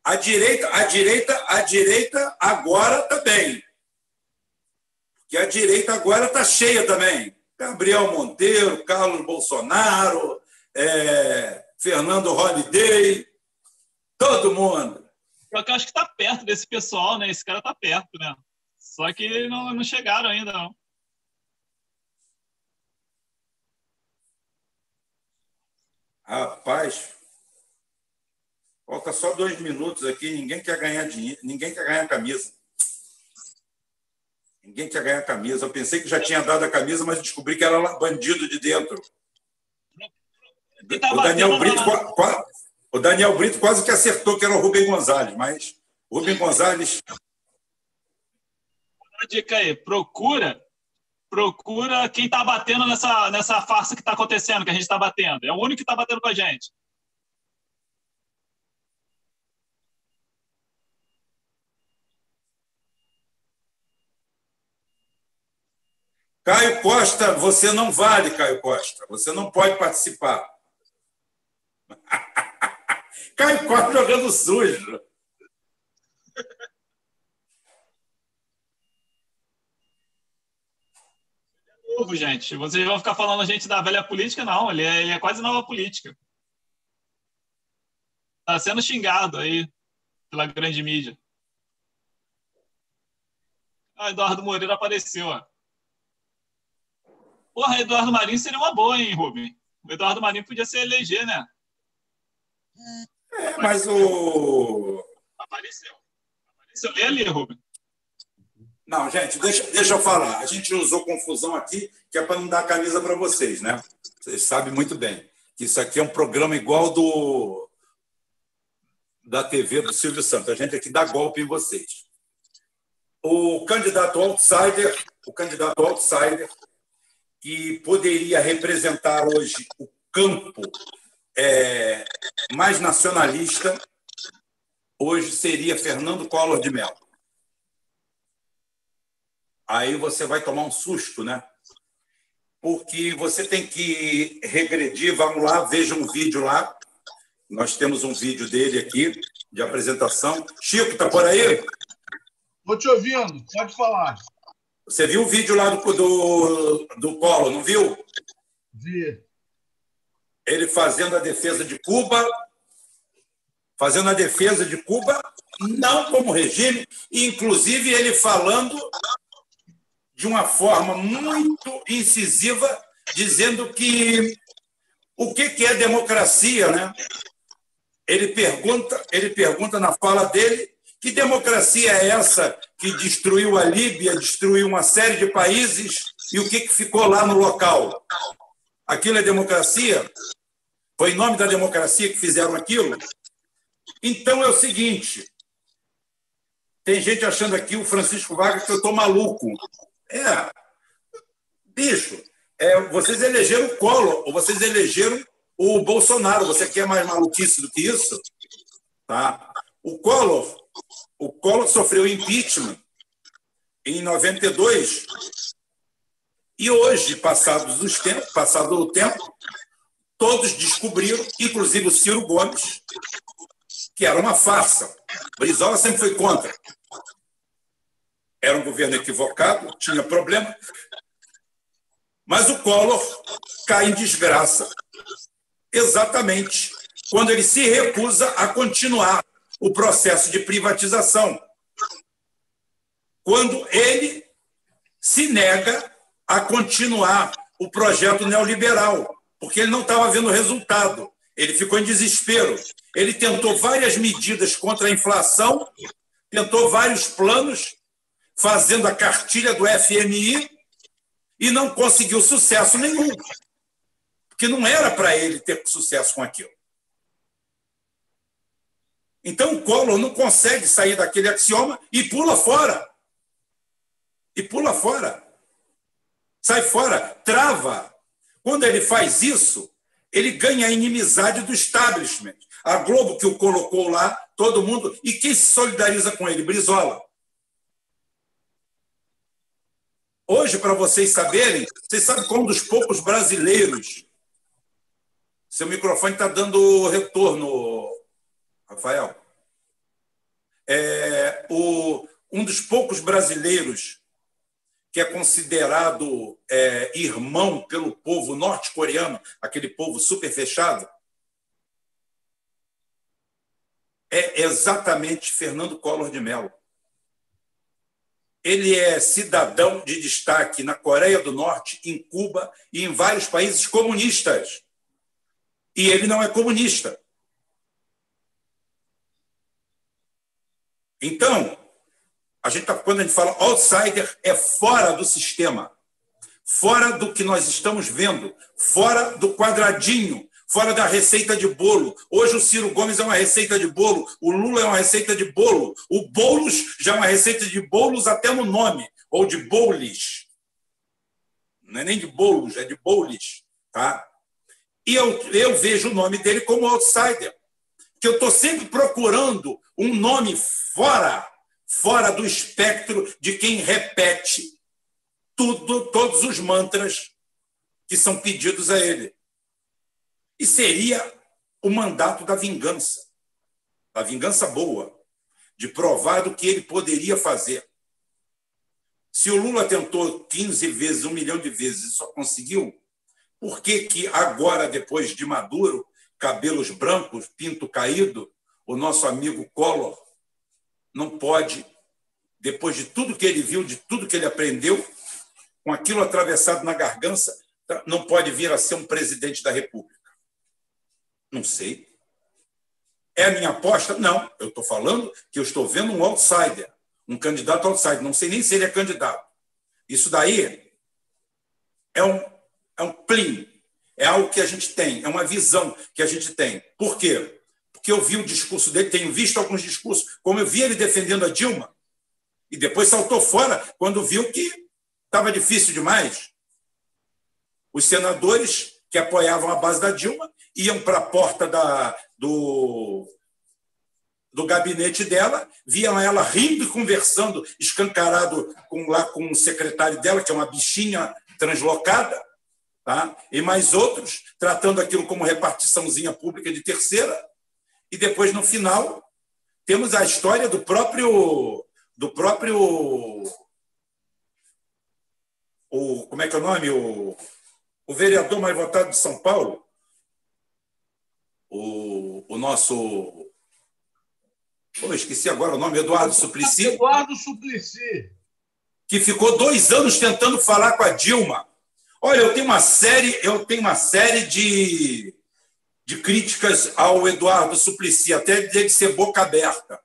A direita, a direita, a direita agora também. Porque a direita agora está cheia também. Gabriel Monteiro, Carlos Bolsonaro, é, Fernando Holliday, todo mundo. Eu acho que está perto desse pessoal, né? Esse cara está perto, né? Só que não, não chegaram ainda, não. Rapaz, Falta só dois minutos aqui, ninguém quer ganhar dinheiro, ninguém quer ganhar camisa. Ninguém quer ganhar camisa. Eu pensei que já tinha dado a camisa, mas descobri que era bandido de dentro. O Daniel Brito, o Daniel Brito quase que acertou que era o Rubem Gonzalez, mas Rubem Gonzalez. Uma dica aí, procura procura quem está batendo nessa, nessa farsa que está acontecendo, que a gente está batendo. É o único que está batendo com a gente. Caio Costa, você não vale, Caio Costa. Você não pode participar. Caio Costa jogando sujo. Novo, gente. Vocês vão ficar falando a gente da velha política? Não, ele é, ele é quase nova política. Está sendo xingado aí pela grande mídia. Ah, Eduardo Moreira apareceu, ó. Porra, Eduardo Marinho seria uma boa, hein, Rubem? O Eduardo Marinho podia se eleger, né? É, mas o. Apareceu. Apareceu. Lê ali, Rubem. Não, gente, deixa, deixa eu falar. A gente usou confusão aqui, que é para não dar camisa para vocês, né? Vocês sabem muito bem que isso aqui é um programa igual do da TV do Silvio Santos. A gente aqui dá golpe em vocês. O candidato outsider, o candidato outsider que poderia representar hoje o campo é, mais nacionalista, hoje seria Fernando Collor de Mello. Aí você vai tomar um susto, né? Porque você tem que regredir. Vamos lá, veja um vídeo lá. Nós temos um vídeo dele aqui, de apresentação. Chico, tá por aí? Estou te ouvindo, pode falar. Você viu o vídeo lá do, do, do Collor, não viu? Vi. Ele fazendo a defesa de Cuba, fazendo a defesa de Cuba, não como regime, inclusive ele falando de uma forma muito incisiva, dizendo que o que é democracia, né? Ele pergunta, ele pergunta na fala dele que democracia é essa que destruiu a Líbia, destruiu uma série de países e o que, ficou lá no local? Aquilo é democracia? Foi em nome da democracia que fizeram aquilo? Então é o seguinte: tem gente achando aqui o Francisco Vargas que eu estou maluco. É, bicho, é, vocês elegeram o Collor, ou vocês elegeram o Bolsonaro. Você quer mais maluquice do que isso? Tá? O Collor o Collor sofreu impeachment em 92 e hoje, passados os tempos, passado o tempo, todos descobriram, inclusive o Ciro Gomes, que era uma farsa. Brizola sempre foi contra. Era um governo equivocado, tinha problema. Mas o Collor cai em desgraça Exatamente. Quando ele se recusa a continuar o processo de privatização. Quando ele se nega a continuar o projeto neoliberal, porque ele não estava vendo resultado. Ele ficou em desespero. Ele tentou várias medidas contra a inflação, tentou vários planos, fazendo a cartilha do FMI, e não conseguiu sucesso nenhum. Porque não era para ele ter sucesso com aquilo. Então o Collor não consegue sair daquele axioma e pula fora. E pula fora. Sai fora, trava. Quando ele faz isso, ele ganha a inimizade do establishment. A Globo que o colocou lá, todo mundo. E quem se solidariza com ele? Brizola. Hoje, para vocês saberem, vocês sabem como um dos poucos brasileiros. Seu microfone está dando retorno, Rafael. É, o, um dos poucos brasileiros que é considerado é, irmão pelo povo norte-coreano, aquele povo super fechado, é exatamente Fernando Collor de Mello ele é cidadão de destaque na Coreia do Norte, em Cuba e em vários países comunistas. E ele não é comunista. Então, a gente tá, quando a gente fala outsider, é fora do sistema, fora do que nós estamos vendo, fora do quadradinho fora da receita de bolo. Hoje o Ciro Gomes é uma receita de bolo, o Lula é uma receita de bolo, o Boulos já é uma receita de bolos até no nome, ou de bolis. Não é nem de bolos, é de bolis. Tá? E eu, eu vejo o nome dele como outsider, que eu estou sempre procurando um nome fora, fora do espectro de quem repete tudo, todos os mantras que são pedidos a ele. E seria o mandato da vingança, da vingança boa, de provar do que ele poderia fazer. Se o Lula tentou 15 vezes, um milhão de vezes e só conseguiu, por que, que agora, depois de Maduro, cabelos brancos, pinto caído, o nosso amigo Collor não pode, depois de tudo que ele viu, de tudo que ele aprendeu, com aquilo atravessado na garganta, não pode vir a ser um presidente da República? Não sei. É a minha aposta? Não. Eu estou falando que eu estou vendo um outsider, um candidato outsider. Não sei nem se ele é candidato. Isso daí é um, é um plim. É algo que a gente tem, é uma visão que a gente tem. Por quê? Porque eu vi o discurso dele, tenho visto alguns discursos, como eu vi ele defendendo a Dilma, e depois saltou fora quando viu que estava difícil demais. Os senadores que apoiavam a base da Dilma iam para a porta da, do, do gabinete dela, viam ela rindo e conversando, escancarado com, lá com o secretário dela, que é uma bichinha translocada, tá? e mais outros, tratando aquilo como repartiçãozinha pública de terceira. E depois, no final, temos a história do próprio. Do próprio o, como é que é o nome? O, o vereador mais votado de São Paulo, o, o nosso. Pô, esqueci agora o nome, Eduardo Suplicy. Eduardo Suplicy. Que ficou dois anos tentando falar com a Dilma. Olha, eu tenho uma série, eu tenho uma série de, de críticas ao Eduardo Suplicy, até dele ser boca aberta,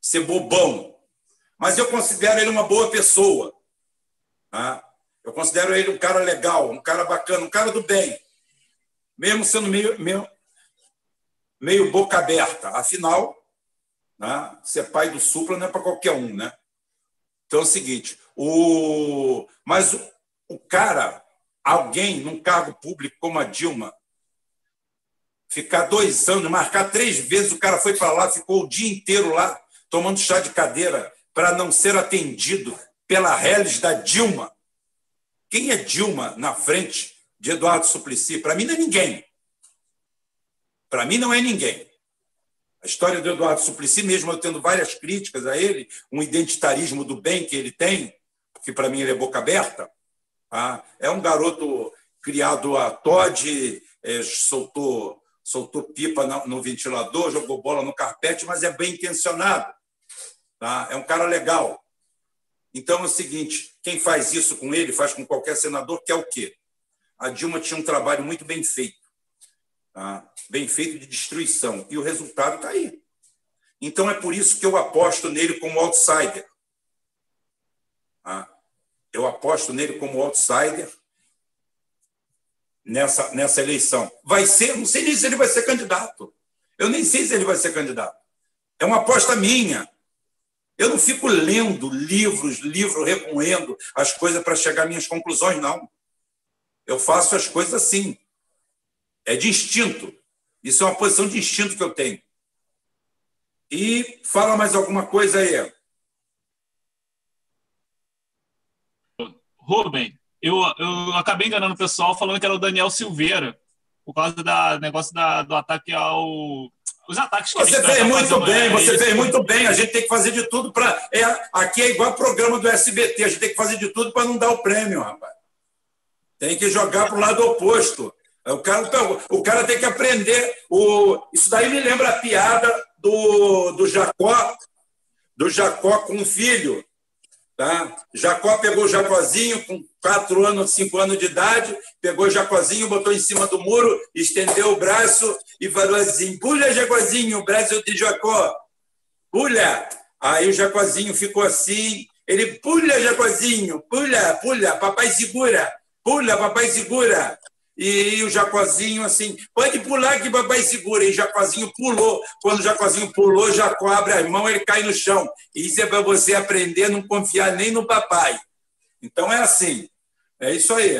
ser bobão. Mas eu considero ele uma boa pessoa. Tá? Eu considero ele um cara legal, um cara bacana, um cara do bem, mesmo sendo meio, meio, meio boca aberta. Afinal, né, ser pai do Supla não é para qualquer um, né? Então é o seguinte, o... mas o, o cara, alguém num cargo público como a Dilma, ficar dois anos, marcar três vezes, o cara foi para lá, ficou o dia inteiro lá, tomando chá de cadeira, para não ser atendido pela reles da Dilma. Quem é Dilma na frente de Eduardo Suplicy? Para mim não é ninguém. Para mim não é ninguém. A história do Eduardo Suplicy, mesmo eu tendo várias críticas a ele, um identitarismo do bem que ele tem, porque para mim ele é boca aberta, tá? é um garoto criado a Todd, é, soltou, soltou pipa no, ventilador, jogou bola no carpete, mas é bem intencionado. Tá? É um cara legal. Então é o seguinte: quem faz isso com ele, faz com qualquer senador, que é o quê? A Dilma tinha um trabalho muito bem feito, tá? bem feito de destruição, e o resultado está aí. Então é por isso que eu aposto nele como outsider. Tá? Eu aposto nele como outsider nessa, nessa eleição. Vai ser, não sei nem se ele vai ser candidato. Eu nem sei se ele vai ser candidato. É uma aposta minha. Eu não fico lendo livros, livro remoendo as coisas para chegar a minhas conclusões, não. Eu faço as coisas assim. É de instinto. Isso é uma posição de instinto que eu tenho. E fala mais alguma coisa aí. Rubem, eu, eu acabei enganando o pessoal falando que era o Daniel Silveira, por causa do negócio da, do ataque ao. Os ataques que Você fez muito bem, é você fez muito bem. A gente tem que fazer de tudo para. É, aqui é igual programa do SBT, a gente tem que fazer de tudo para não dar o prêmio, rapaz. Tem que jogar para o lado oposto. O cara, o cara tem que aprender. O, isso daí me lembra a piada do, do Jacó, do Jacó com o filho. Tá? Jacó pegou o Jacozinho com quatro anos, cinco anos de idade, pegou o Jacozinho, botou em cima do muro, estendeu o braço e falou assim: pulha, Jacozinho, o braço de Jacó, pulha. Aí o Jacozinho ficou assim, ele pulha, Jacozinho, pulha, pulha, papai segura, pula, papai segura. E o Jacozinho assim, pode pular que papai segura. E o Jacozinho pulou. Quando o Jacozinho pulou, Jacó abre as mãos, ele cai no chão. E isso é para você aprender a não confiar nem no papai. Então é assim. É isso aí.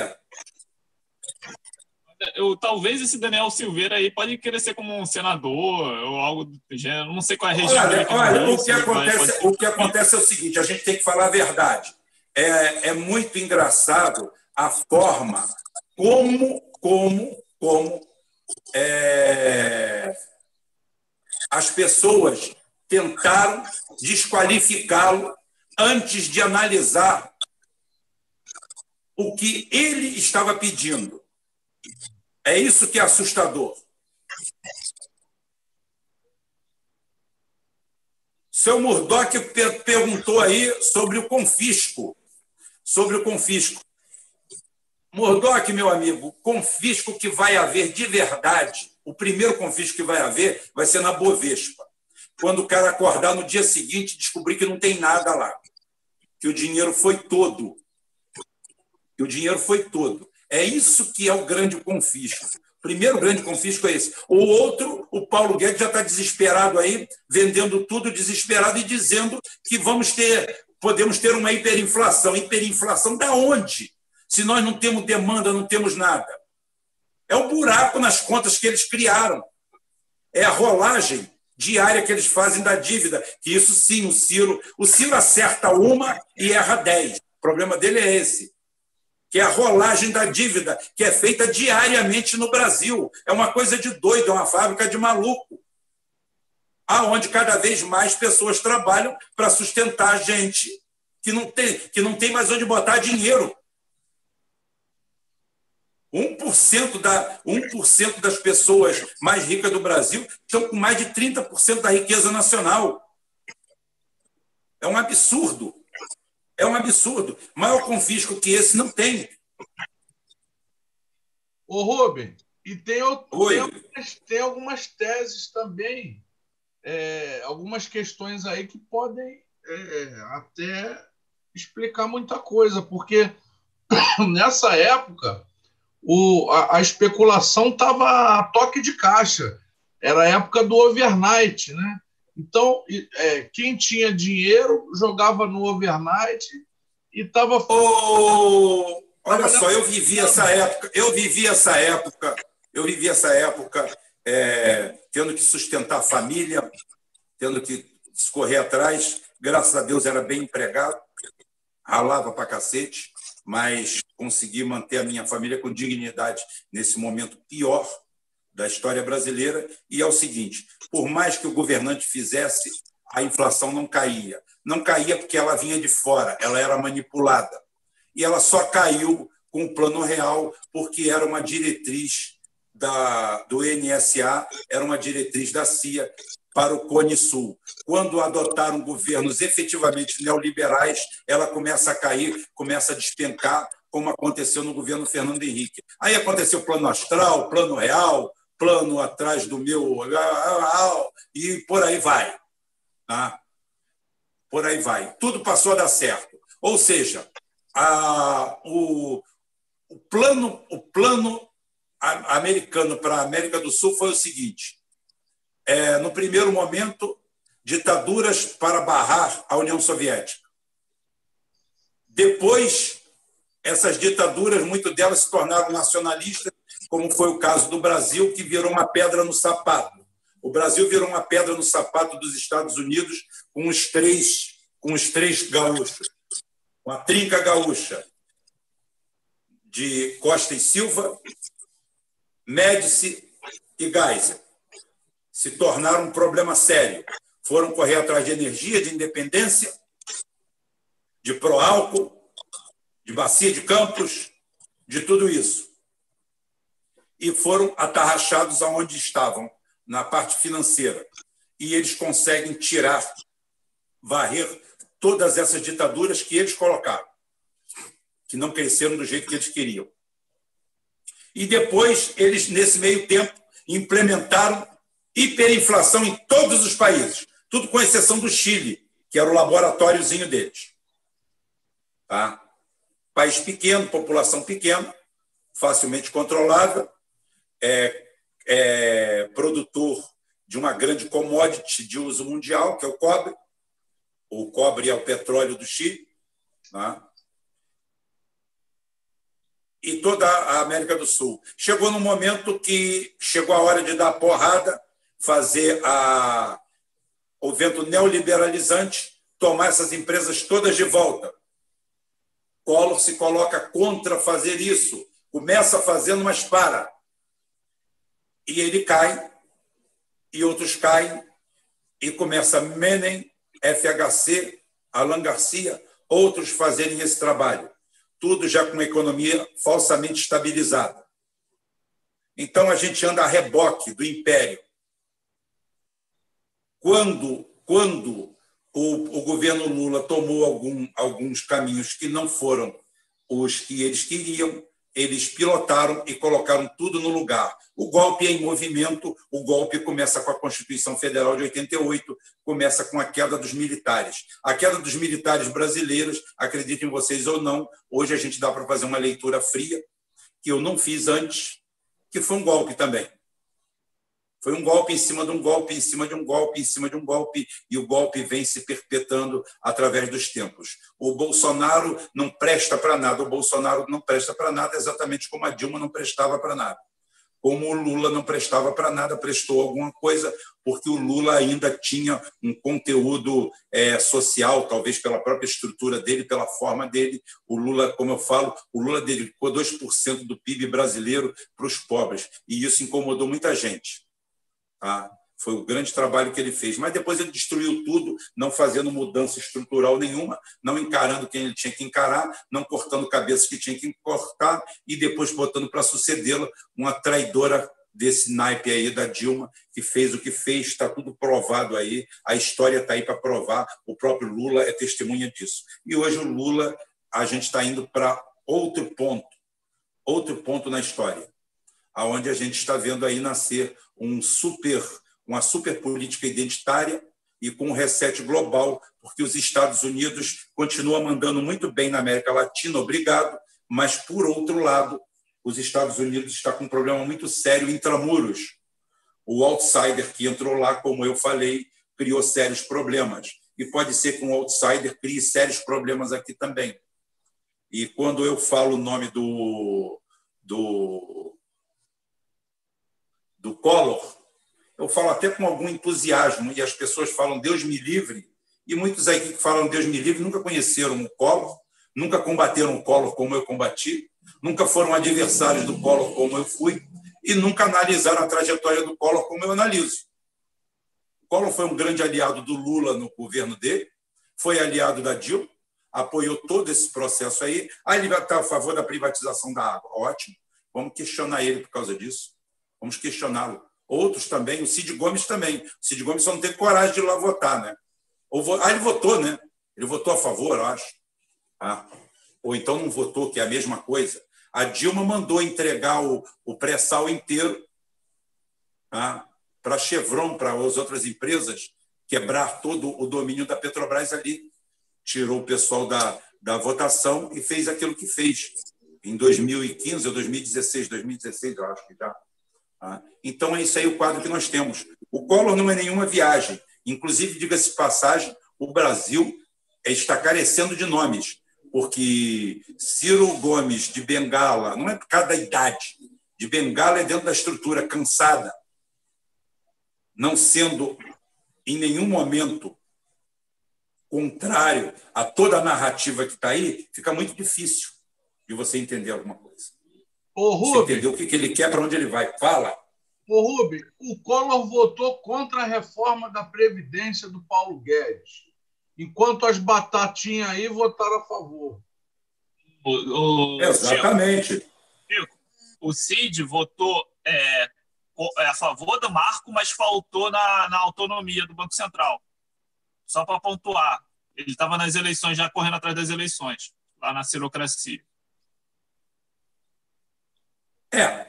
Eu, talvez esse Daniel Silveira aí pode querer ser como um senador ou algo do gênero. Não sei qual é a região. Olha, olha o, que acontece, o que acontece é o seguinte: a gente tem que falar a verdade. É, é muito engraçado a forma como como, como é, as pessoas tentaram desqualificá-lo antes de analisar o que ele estava pedindo. É isso que é assustador. Seu Murdoch perguntou aí sobre o confisco. Sobre o confisco. Murdoch, meu amigo, confisco que vai haver de verdade, o primeiro confisco que vai haver vai ser na Bovespa. Quando o cara acordar no dia seguinte descobrir que não tem nada lá, que o dinheiro foi todo. Que o dinheiro foi todo. É isso que é o grande confisco. O primeiro grande confisco é esse. O outro, o Paulo Guedes já está desesperado aí, vendendo tudo desesperado e dizendo que vamos ter, podemos ter uma hiperinflação. Hiperinflação da onde? Se nós não temos demanda, não temos nada? É o buraco nas contas que eles criaram. É a rolagem diária que eles fazem da dívida. Que isso sim, o Ciro, o Ciro acerta uma e erra dez. O problema dele é esse. Que é a rolagem da dívida, que é feita diariamente no Brasil. É uma coisa de doido, é uma fábrica de maluco. Aonde cada vez mais pessoas trabalham para sustentar a gente que não tem, que não tem mais onde botar dinheiro. 1%, da, 1 das pessoas mais ricas do Brasil estão com mais de 30% da riqueza nacional. É um absurdo. É um absurdo. Maior confisco que esse não tem. Ô, Rubem, e tem, tem, algumas, tem algumas teses também, é, algumas questões aí que podem é, até explicar muita coisa, porque nessa época o, a, a especulação estava a toque de caixa. Era a época do overnight, né? Então, é, quem tinha dinheiro jogava no overnight e estava. Oh, olha só, eu vivi essa época, eu vivi essa época, eu vivi essa época é, tendo que sustentar a família, tendo que escorrer atrás. Graças a Deus era bem empregado, ralava para cacete mas consegui manter a minha família com dignidade nesse momento pior da história brasileira. E é o seguinte: por mais que o governante fizesse, a inflação não caía. Não caía porque ela vinha de fora, ela era manipulada. E ela só caiu com o plano real porque era uma diretriz da, do NSA era uma diretriz da CIA para o Cone Sul. Quando adotaram governos efetivamente neoliberais, ela começa a cair, começa a despencar, como aconteceu no governo Fernando Henrique. Aí aconteceu o plano astral, plano real, plano atrás do meu. e por aí vai. Tá? Por aí vai. Tudo passou a dar certo. Ou seja, a, o, o plano, o plano americano para a América do Sul foi o seguinte: é, no primeiro momento, ditaduras para barrar a União Soviética. Depois, essas ditaduras, muitas delas se tornaram nacionalistas, como foi o caso do Brasil, que virou uma pedra no sapato. O Brasil virou uma pedra no sapato dos Estados Unidos com os três, com os três gaúchos, com a trinca gaúcha de Costa e Silva, Médici e Geisel se tornaram um problema sério. Foram correr atrás de energia, de independência, de pró-álcool, de bacia de campos, de tudo isso. E foram atarrachados aonde estavam, na parte financeira. E eles conseguem tirar, varrer todas essas ditaduras que eles colocaram, que não cresceram do jeito que eles queriam. E depois, eles, nesse meio tempo, implementaram hiperinflação em todos os países, tudo com exceção do Chile, que era o laboratóriozinho deles. Tá? País pequeno, população pequena, facilmente controlável, é, é produtor de uma grande commodity de uso mundial, que é o cobre. O cobre é o petróleo do Chile. Tá? E toda a América do Sul. Chegou no momento que chegou a hora de dar porrada fazer a, o vento neoliberalizante tomar essas empresas todas de volta. Collor se coloca contra fazer isso, começa fazendo, mas para. E ele cai, e outros caem, e começa Menem, FHC, Alan Garcia, outros fazerem esse trabalho. Tudo já com economia falsamente estabilizada. Então a gente anda a reboque do império quando, quando o, o governo Lula tomou algum, alguns caminhos que não foram os que eles queriam, eles pilotaram e colocaram tudo no lugar. O golpe é em movimento, o golpe começa com a Constituição Federal de 88, começa com a queda dos militares. A queda dos militares brasileiros, acreditem vocês ou não, hoje a gente dá para fazer uma leitura fria, que eu não fiz antes, que foi um golpe também. Foi um golpe em cima de um golpe, em cima de um golpe, em cima de um golpe, e o golpe vem se perpetuando através dos tempos. O Bolsonaro não presta para nada, o Bolsonaro não presta para nada, exatamente como a Dilma não prestava para nada. Como o Lula não prestava para nada, prestou alguma coisa, porque o Lula ainda tinha um conteúdo é, social, talvez pela própria estrutura dele, pela forma dele. O Lula, como eu falo, o Lula dedicou 2% do PIB brasileiro para os pobres, e isso incomodou muita gente Tá? Foi o grande trabalho que ele fez. Mas depois ele destruiu tudo, não fazendo mudança estrutural nenhuma, não encarando quem ele tinha que encarar, não cortando cabeças que tinha que cortar e depois botando para sucedê-la uma traidora desse naipe aí da Dilma, que fez o que fez, está tudo provado aí, a história está aí para provar, o próprio Lula é testemunha disso. E hoje o Lula, a gente está indo para outro ponto, outro ponto na história, aonde a gente está vendo aí nascer um super, uma super política identitária e com um reset global, porque os Estados Unidos continuam mandando muito bem na América Latina, obrigado, mas, por outro lado, os Estados Unidos está com um problema muito sério intramuros. O outsider que entrou lá, como eu falei, criou sérios problemas. E pode ser que um outsider crie sérios problemas aqui também. E quando eu falo o nome do, do do Collor, eu falo até com algum entusiasmo, e as pessoas falam Deus me livre, e muitos aí que falam Deus me livre nunca conheceram o Collor, nunca combateram o Collor como eu combati, nunca foram adversários do Collor como eu fui, e nunca analisaram a trajetória do Collor como eu analiso. O Collor foi um grande aliado do Lula no governo dele, foi aliado da Dilma, apoiou todo esse processo aí. Aí ele vai estar a favor da privatização da água. Ótimo. Vamos questionar ele por causa disso Vamos questioná-lo. Outros também, o Cid Gomes também. O Cid Gomes só não teve coragem de ir lá votar, né? Ou, ah, ele votou, né? Ele votou a favor, eu acho. Ah. Ou então não votou, que é a mesma coisa. A Dilma mandou entregar o, o pré-sal inteiro ah, para a Chevron, para as outras empresas, quebrar todo o domínio da Petrobras ali. Tirou o pessoal da, da votação e fez aquilo que fez em 2015 ou 2016, 2016, eu acho que já. Ah, então, é isso aí o quadro que nós temos. O Collor não é nenhuma viagem. Inclusive, diga-se passagem, o Brasil está carecendo de nomes, porque Ciro Gomes de Bengala, não é por causa da idade, de Bengala é dentro da estrutura cansada, não sendo em nenhum momento contrário a toda a narrativa que está aí, fica muito difícil de você entender alguma coisa. Ô, Rubem, você entender o que, que ele quer, para onde ele vai. Fala. Ô, Rubem, o Collor votou contra a reforma da Previdência do Paulo Guedes, enquanto as batatinhas aí votaram a favor. O, o, Exatamente. Chico, o Cid votou é, é, a favor do marco, mas faltou na, na autonomia do Banco Central. Só para pontuar. Ele estava nas eleições, já correndo atrás das eleições, lá na cirocracia. É.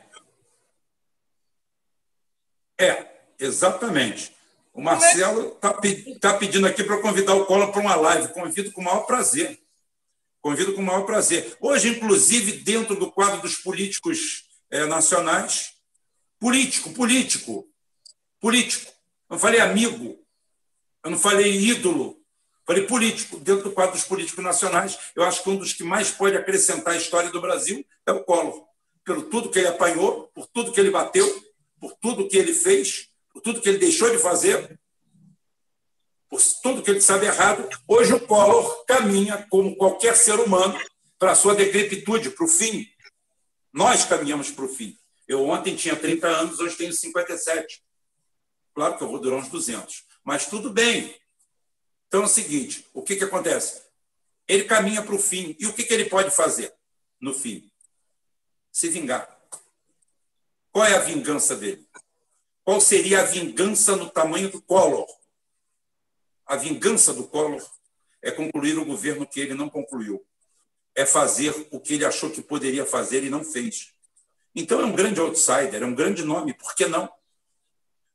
É, exatamente. O Marcelo está tá pedindo aqui para convidar o Collor para uma live. Convido com o maior prazer. Convido com o maior prazer. Hoje, inclusive, dentro do quadro dos políticos é, nacionais, político, político, político. Eu não falei amigo, eu não falei ídolo, falei político. Dentro do quadro dos políticos nacionais, eu acho que um dos que mais pode acrescentar a história do Brasil é o Collor pelo tudo que ele apanhou, por tudo que ele bateu, por tudo que ele fez, por tudo que ele deixou de fazer, por tudo que ele sabe errado. Hoje o Collor caminha como qualquer ser humano para a sua decrepitude, para o fim. Nós caminhamos para o fim. Eu ontem tinha 30 anos, hoje tenho 57. Claro que eu vou durar uns 200. Mas tudo bem. Então é o seguinte: o que, que acontece? Ele caminha para o fim. E o que, que ele pode fazer no fim? Se vingar. Qual é a vingança dele? Qual seria a vingança no tamanho do Collor? A vingança do Collor é concluir o governo que ele não concluiu. É fazer o que ele achou que poderia fazer e não fez. Então é um grande outsider, é um grande nome, por que não?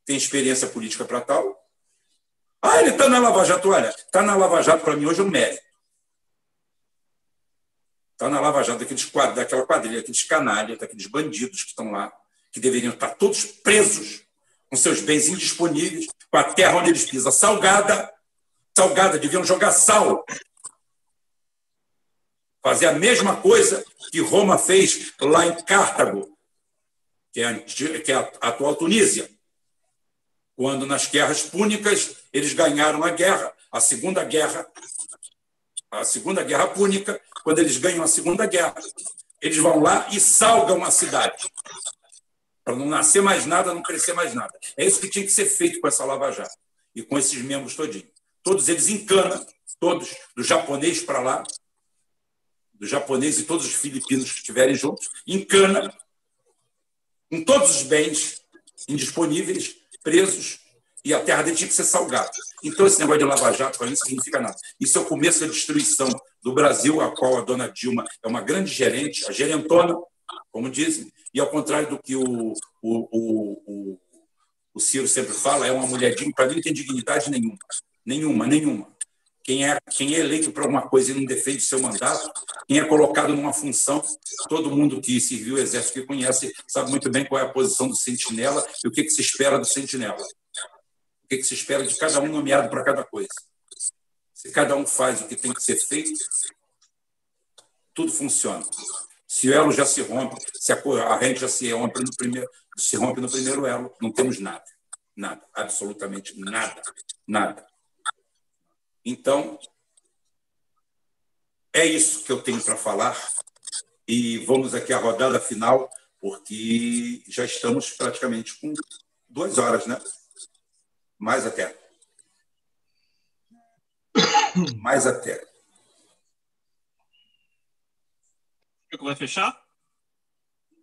Tem experiência política para tal. Ah, ele está na Lava Jato. Olha, está na Lava Jato, para mim, hoje é um mérito. Está na Lava Jato, daqueles, daquela quadrilha, aqueles canalhas, daqueles bandidos que estão lá, que deveriam estar todos presos, com seus bens indisponíveis, com a terra onde eles pisam salgada, salgada, deviam jogar sal. Fazer a mesma coisa que Roma fez lá em Cartago, que é a, que é a atual Tunísia, quando nas guerras púnicas eles ganharam a guerra, a segunda guerra, a segunda guerra púnica, quando eles ganham a Segunda Guerra. Eles vão lá e salgam a cidade. Para não nascer mais nada, não crescer mais nada. É isso que tinha que ser feito com essa Lava Jato. E com esses membros todinhos. Todos eles em cana, todos, do japonês para lá, do japonês e todos os filipinos que estiverem juntos, em cana, com todos os bens indisponíveis, presos, e a terra dele tinha que ser salgada. Então, esse negócio de Lava Jato, para mim, não significa nada. Isso é o começo da destruição do Brasil, a qual a dona Dilma é uma grande gerente, a gerentona, como dizem, e ao contrário do que o, o, o, o, o Ciro sempre fala, é uma mulher digna, para mim não tem dignidade nenhuma. Nenhuma, nenhuma. Quem é, quem é eleito para alguma coisa e não defende seu mandato, quem é colocado numa função, todo mundo que serviu o Exército que conhece sabe muito bem qual é a posição do sentinela e o que, que se espera do sentinela. O que, que se espera de cada um nomeado para cada coisa. Se cada um faz o que tem que ser feito, tudo funciona. Se o elo já se rompe, se a rede já se rompe no primeiro, se rompe no primeiro elo, não temos nada. Nada, absolutamente nada, nada. Então, é isso que eu tenho para falar. E vamos aqui à rodada final, porque já estamos praticamente com duas horas, né? Mais até. Mais até. Vai fechar?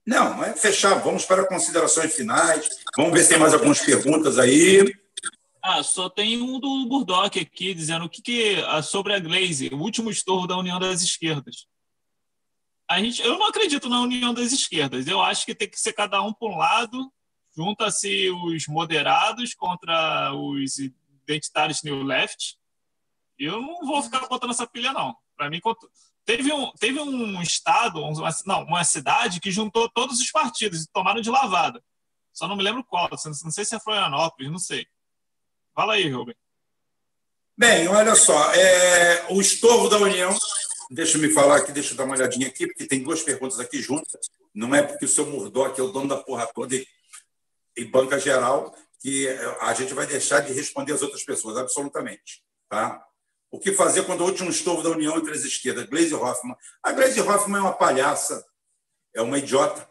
Não, é fechar. Vamos para considerações finais. Vamos ver se tem mais algumas perguntas aí. Ah, só tem um do Burdock aqui dizendo o que, que ah, sobre a Glaze, o último estorvo da União das Esquerdas. A gente, eu não acredito na União das Esquerdas. Eu acho que tem que ser cada um por um lado, junta-se os moderados contra os identitários New Left. Eu não vou ficar botando essa pilha, não. Para mim, teve um, teve um estado, uma, não, uma cidade que juntou todos os partidos e tomaram de lavada. Só não me lembro qual. Não sei se é Florianópolis, não sei. Fala aí, Rubem. Bem, olha só, é, o estorvo da União, deixa eu me falar aqui, deixa eu dar uma olhadinha aqui, porque tem duas perguntas aqui juntas. Não é porque o seu Murdoch é o dono da porra toda e, e banca geral que a gente vai deixar de responder as outras pessoas, absolutamente. Tá? O que fazer quando o último estorvo da União entre as esquerdas? Gleisi Hoffmann. A Gleisi Hoffmann é uma palhaça, é uma idiota,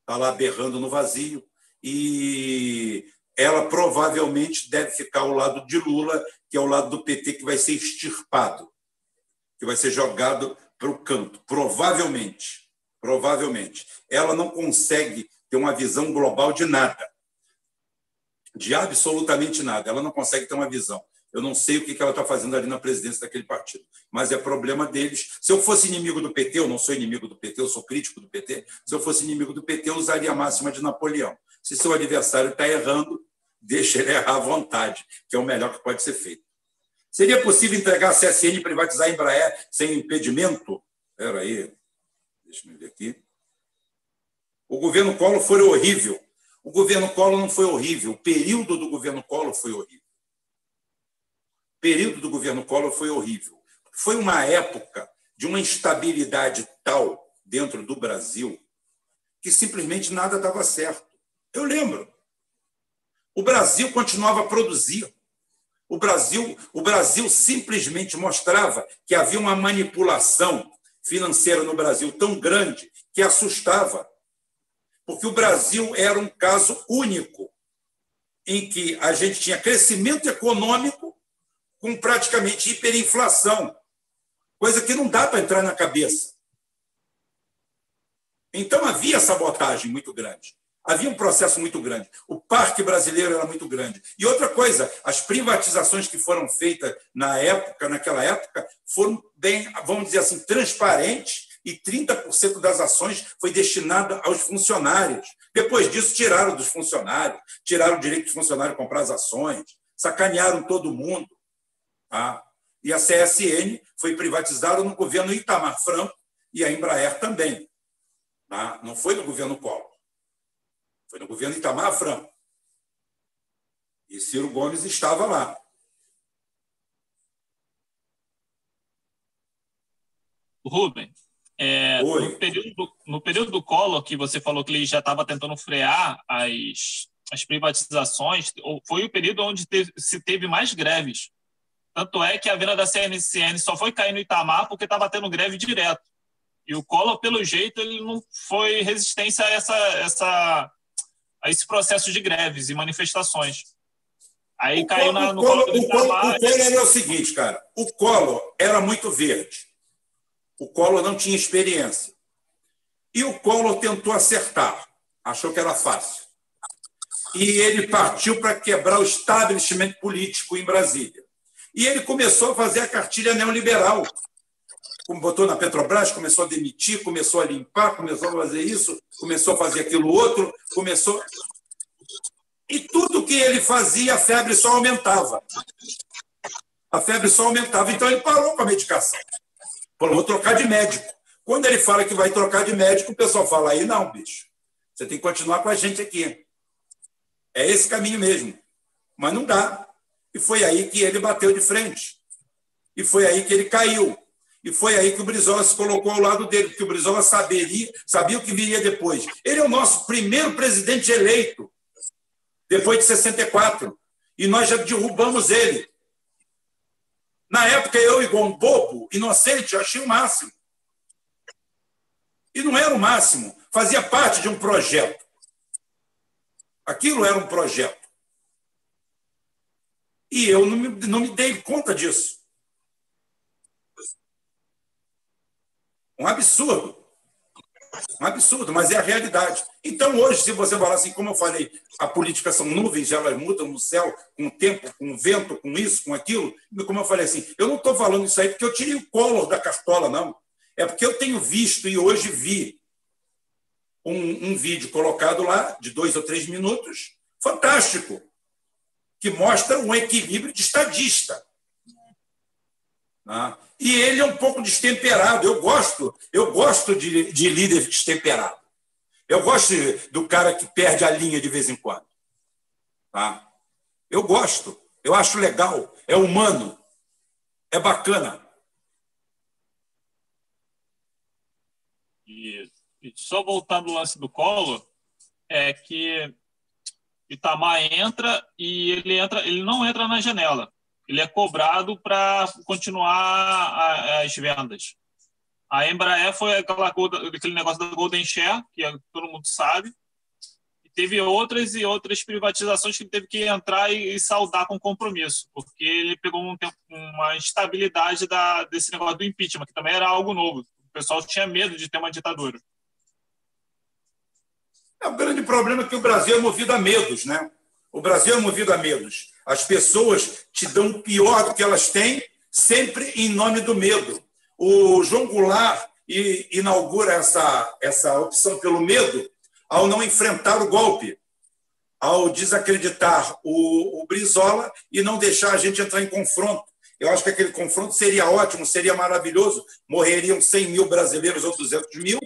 está lá berrando no vazio e ela provavelmente deve ficar ao lado de Lula, que é o lado do PT que vai ser extirpado, que vai ser jogado para o canto. Provavelmente. Provavelmente. Ela não consegue ter uma visão global de nada. De absolutamente nada. Ela não consegue ter uma visão. Eu não sei o que ela está fazendo ali na presidência daquele partido, mas é problema deles. Se eu fosse inimigo do PT, eu não sou inimigo do PT, eu sou crítico do PT. Se eu fosse inimigo do PT, eu usaria a máxima de Napoleão. Se seu adversário está errando, deixa ele errar à vontade, que é o melhor que pode ser feito. Seria possível entregar a CSN e privatizar a Embraer sem impedimento? Espera aí, deixa eu ver aqui. O governo Collor foi horrível. O governo Collor não foi horrível, o período do governo Collor foi horrível. O período do governo Collor foi horrível. Foi uma época de uma instabilidade tal dentro do Brasil que simplesmente nada dava certo. Eu lembro. O Brasil continuava a produzir. O Brasil, o Brasil simplesmente mostrava que havia uma manipulação financeira no Brasil tão grande que assustava. Porque o Brasil era um caso único em que a gente tinha crescimento econômico com praticamente hiperinflação, coisa que não dá para entrar na cabeça. Então havia sabotagem muito grande. Havia um processo muito grande. O parque brasileiro era muito grande. E outra coisa, as privatizações que foram feitas na época, naquela época, foram bem, vamos dizer assim, transparentes e 30% das ações foi destinada aos funcionários. Depois disso, tiraram dos funcionários, tiraram o direito dos funcionários comprar as ações, sacanearam todo mundo. Tá? E a CSN foi privatizada no governo Itamar Franco e a Embraer também. Tá? Não foi no governo Collor. Foi no governo Itamar Franco. E Ciro Gomes estava lá. Rubem, é, no, período do, no período do Collor, que você falou que ele já estava tentando frear as, as privatizações, foi o período onde teve, se teve mais greves. Tanto é que a venda da CNCN só foi cair no Itamar porque estava tendo greve direto. E o Collor, pelo jeito, ele não foi resistência a essa, essa a esse processo de greves e manifestações. Aí o caiu na, no colo, colo do Itamar. O Collor era o seguinte, cara. O Collor era muito verde. O Collor não tinha experiência. E o Collor tentou acertar. Achou que era fácil. E ele partiu para quebrar o establishment político em Brasília. E ele começou a fazer a cartilha neoliberal como botou na Petrobras, começou a demitir, começou a limpar, começou a fazer isso, começou a fazer aquilo outro, começou. E tudo que ele fazia, a febre só aumentava. A febre só aumentava. Então ele parou com a medicação. Falou, vou trocar de médico. Quando ele fala que vai trocar de médico, o pessoal fala, aí não, bicho. Você tem que continuar com a gente aqui. É esse caminho mesmo. Mas não dá. E foi aí que ele bateu de frente. E foi aí que ele caiu. E foi aí que o Brizola se colocou ao lado dele, porque o Brizola saberia, sabia o que viria depois. Ele é o nosso primeiro presidente eleito, depois de 64. E nós já derrubamos ele. Na época, eu, igual um bobo, inocente, achei o máximo. E não era o máximo, fazia parte de um projeto. Aquilo era um projeto. E eu não me, não me dei conta disso. Um absurdo. Um absurdo, mas é a realidade. Então, hoje, se você falar assim, como eu falei, a política são nuvens, elas mudam no céu com o tempo, com o vento, com isso, com aquilo. Como eu falei assim, eu não estou falando isso aí porque eu tirei o Collor da cartola, não. É porque eu tenho visto e hoje vi um, um vídeo colocado lá, de dois ou três minutos, fantástico, que mostra um equilíbrio de estadista. Ah, e ele é um pouco destemperado. Eu gosto, eu gosto de, de líder destemperado. Eu gosto do cara que perde a linha de vez em quando. Tá? Eu gosto, eu acho legal, é humano, é bacana. E, só voltando ao lance do colo, é que Itamar entra e ele entra, ele não entra na janela ele é cobrado para continuar as vendas. A Embraer foi aquela, aquele negócio da Golden Share, que todo mundo sabe. Teve outras e outras privatizações que ele teve que entrar e, saudar com compromisso, porque ele pegou um tempo, uma instabilidade da, desse negócio do impeachment, que também era algo novo. O pessoal tinha medo de ter uma ditadura. É, o grande problema é que o Brasil é movido a medos, né? O Brasil é movido a medos. As pessoas te dão pior do que elas têm, sempre em nome do medo. O João Goulart inaugura essa, essa opção pelo medo ao não enfrentar o golpe, ao desacreditar o, o Brizola e não deixar a gente entrar em confronto. Eu acho que aquele confronto seria ótimo, seria maravilhoso. Morreriam 100 mil brasileiros ou 200 mil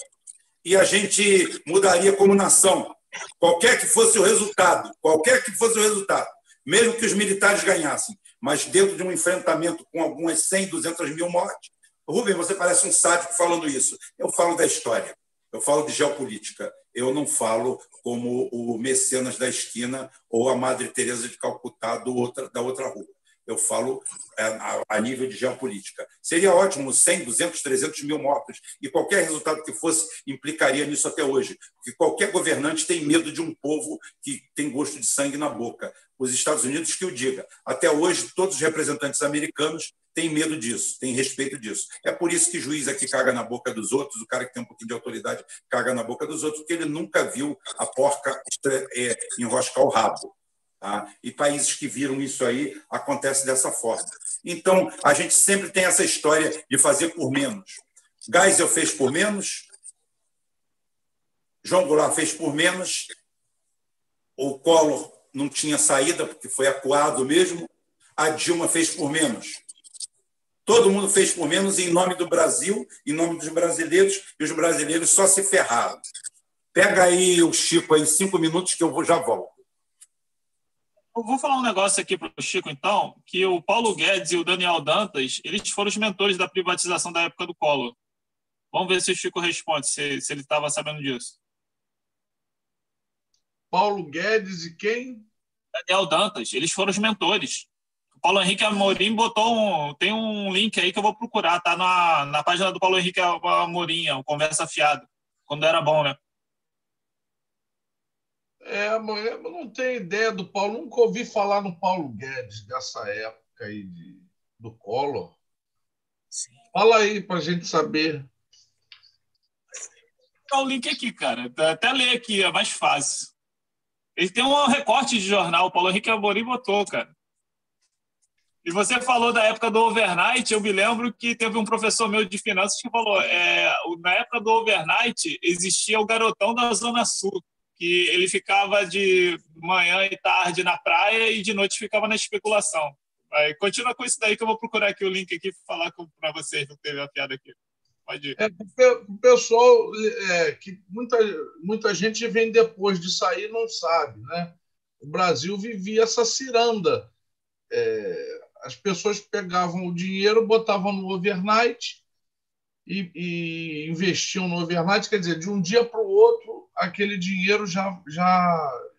e a gente mudaria como nação. Qualquer que fosse o resultado, qualquer que fosse o resultado mesmo que os militares ganhassem, mas dentro de um enfrentamento com algumas 100, 200 mil mortes. Rubem, você parece um sádico falando isso. Eu falo da história, eu falo de geopolítica. Eu não falo como o Mecenas da esquina ou a Madre Teresa de Calcutá do outra, da outra rua. Eu falo é, a nível de geopolítica. Seria ótimo 100, 200, 300 mil mortos, e qualquer resultado que fosse implicaria nisso até hoje, porque qualquer governante tem medo de um povo que tem gosto de sangue na boca os Estados Unidos que o diga. Até hoje, todos os representantes americanos têm medo disso, têm respeito disso. É por isso que juiz aqui caga na boca dos outros, o cara que tem um pouquinho de autoridade caga na boca dos outros, porque ele nunca viu a porca é, enroscar o rabo. Tá? E países que viram isso aí, acontece dessa forma. Então, a gente sempre tem essa história de fazer por menos. Geisel fez por menos, João Goulart fez por menos, o Collor não tinha saída, porque foi acuado mesmo. A Dilma fez por menos. Todo mundo fez por menos em nome do Brasil, em nome dos brasileiros, e os brasileiros só se ferraram. Pega aí o Chico aí, cinco minutos que eu já volto. Eu vou falar um negócio aqui para o Chico, então, que o Paulo Guedes e o Daniel Dantas, eles foram os mentores da privatização da época do Collor. Vamos ver se o Chico responde, se, se ele estava sabendo disso. Paulo Guedes e quem? Daniel Dantas. Eles foram os mentores. O Paulo Henrique Amorim botou um. Tem um link aí que eu vou procurar, tá na, na página do Paulo Henrique Amorim, o Conversa Fiado, quando era bom, né? É, eu não tenho ideia do Paulo, nunca ouvi falar no Paulo Guedes dessa época aí de, do Collor. Sim. Fala aí para a gente saber. Tá o link aqui, cara. Até ler aqui, é mais fácil. Ele tem um recorte de jornal, o Paulo Henrique Amorim botou, cara. E você falou da época do overnight, eu me lembro que teve um professor meu de finanças que falou, é, na época do overnight existia o garotão da Zona Sul, que ele ficava de manhã e tarde na praia e de noite ficava na especulação. Aí, continua com isso daí que eu vou procurar aqui o link aqui para falar para vocês, não teve a piada aqui. Pode. É, o pessoal, é, que muita, muita gente vem depois de sair não sabe. Né? O Brasil vivia essa ciranda. É, as pessoas pegavam o dinheiro, botavam no overnight e, e investiam no overnight. Quer dizer, de um dia para o outro, aquele dinheiro já, já,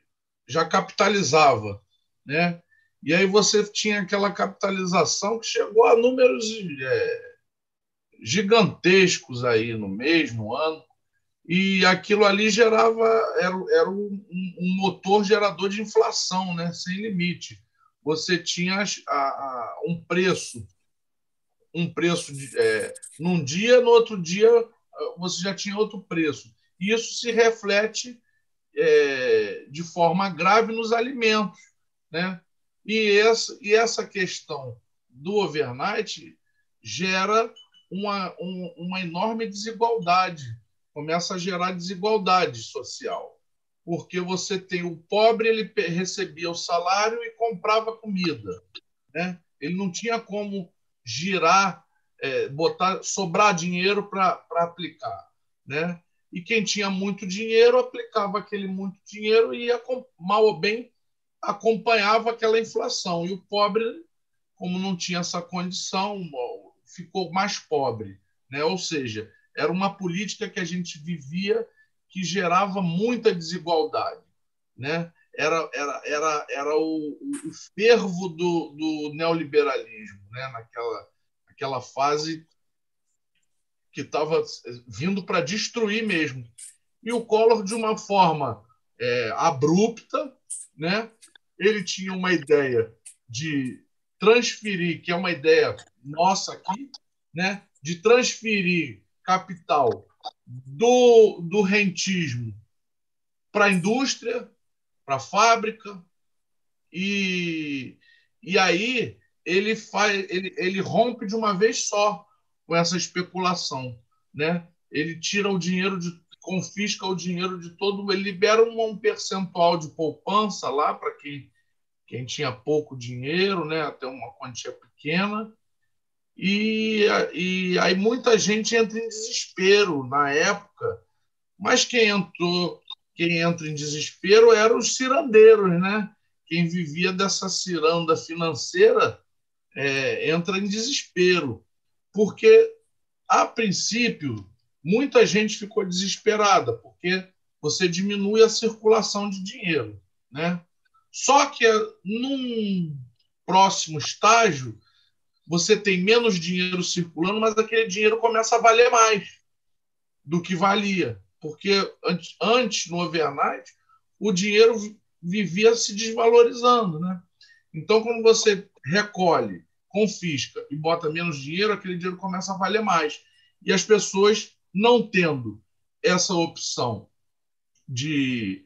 já capitalizava. Né? E aí você tinha aquela capitalização que chegou a números. É, gigantescos aí no mês, no ano, e aquilo ali gerava era, era um, um motor gerador de inflação, né, sem limite. Você tinha a, a, um preço, um preço de, é, num dia, no outro dia você já tinha outro preço. E isso se reflete é, de forma grave nos alimentos. Né? E, essa, e essa questão do overnight gera uma, um, uma enorme desigualdade, começa a gerar desigualdade social, porque você tem o pobre, ele recebia o salário e comprava comida, né? ele não tinha como girar, é, botar, sobrar dinheiro para aplicar. Né? E quem tinha muito dinheiro aplicava aquele muito dinheiro e, ia, mal ou bem, acompanhava aquela inflação. E o pobre, como não tinha essa condição, ficou mais pobre. Né? Ou seja, era uma política que a gente vivia que gerava muita desigualdade. Né? Era, era, era, era o, o fervo do, do neoliberalismo, né? naquela, naquela fase que estava vindo para destruir mesmo. E o Collor, de uma forma é, abrupta, né? ele tinha uma ideia de transferir, que é uma ideia nossa aqui, né? de transferir capital do, do rentismo para a indústria, para a fábrica, e, e aí ele, faz, ele, ele rompe de uma vez só com essa especulação. Né? Ele tira o dinheiro de confisca o dinheiro de todo, ele libera um, percentual de poupança lá para quem, quem tinha pouco dinheiro, né, até uma quantia pequena, e, e aí muita gente entra em desespero na época, mas quem entrou, quem entra em desespero eram os cirandeiros, né? Quem vivia dessa ciranda financeira é, entra em desespero, porque a princípio muita gente ficou desesperada, porque você diminui a circulação de dinheiro. Né? Só que num próximo estágio, você tem menos dinheiro circulando, mas aquele dinheiro começa a valer mais do que valia. Porque antes, no overnight, o dinheiro vivia se desvalorizando. Né? Então, quando você recolhe, confisca e bota menos dinheiro, aquele dinheiro começa a valer mais. E as pessoas não tendo essa opção de,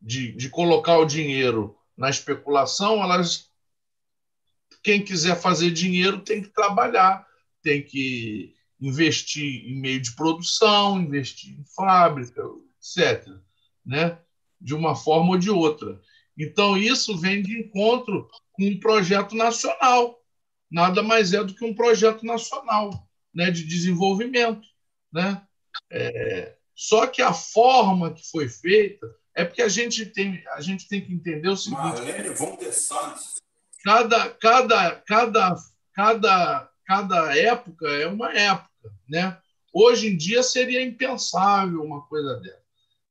de, de colocar o dinheiro na especulação, elas quem quiser fazer dinheiro tem que trabalhar, tem que investir em meio de produção, investir em fábrica, etc. Né? De uma forma ou de outra. Então, isso vem de encontro com um projeto nacional. Nada mais é do que um projeto nacional né, de desenvolvimento. Né? É, só que a forma que foi feita é porque a gente tem, a gente tem que entender o seguinte: Marlene von der cada, cada, cada, cada, cada época é uma época. Né? Hoje em dia seria impensável uma coisa dessa.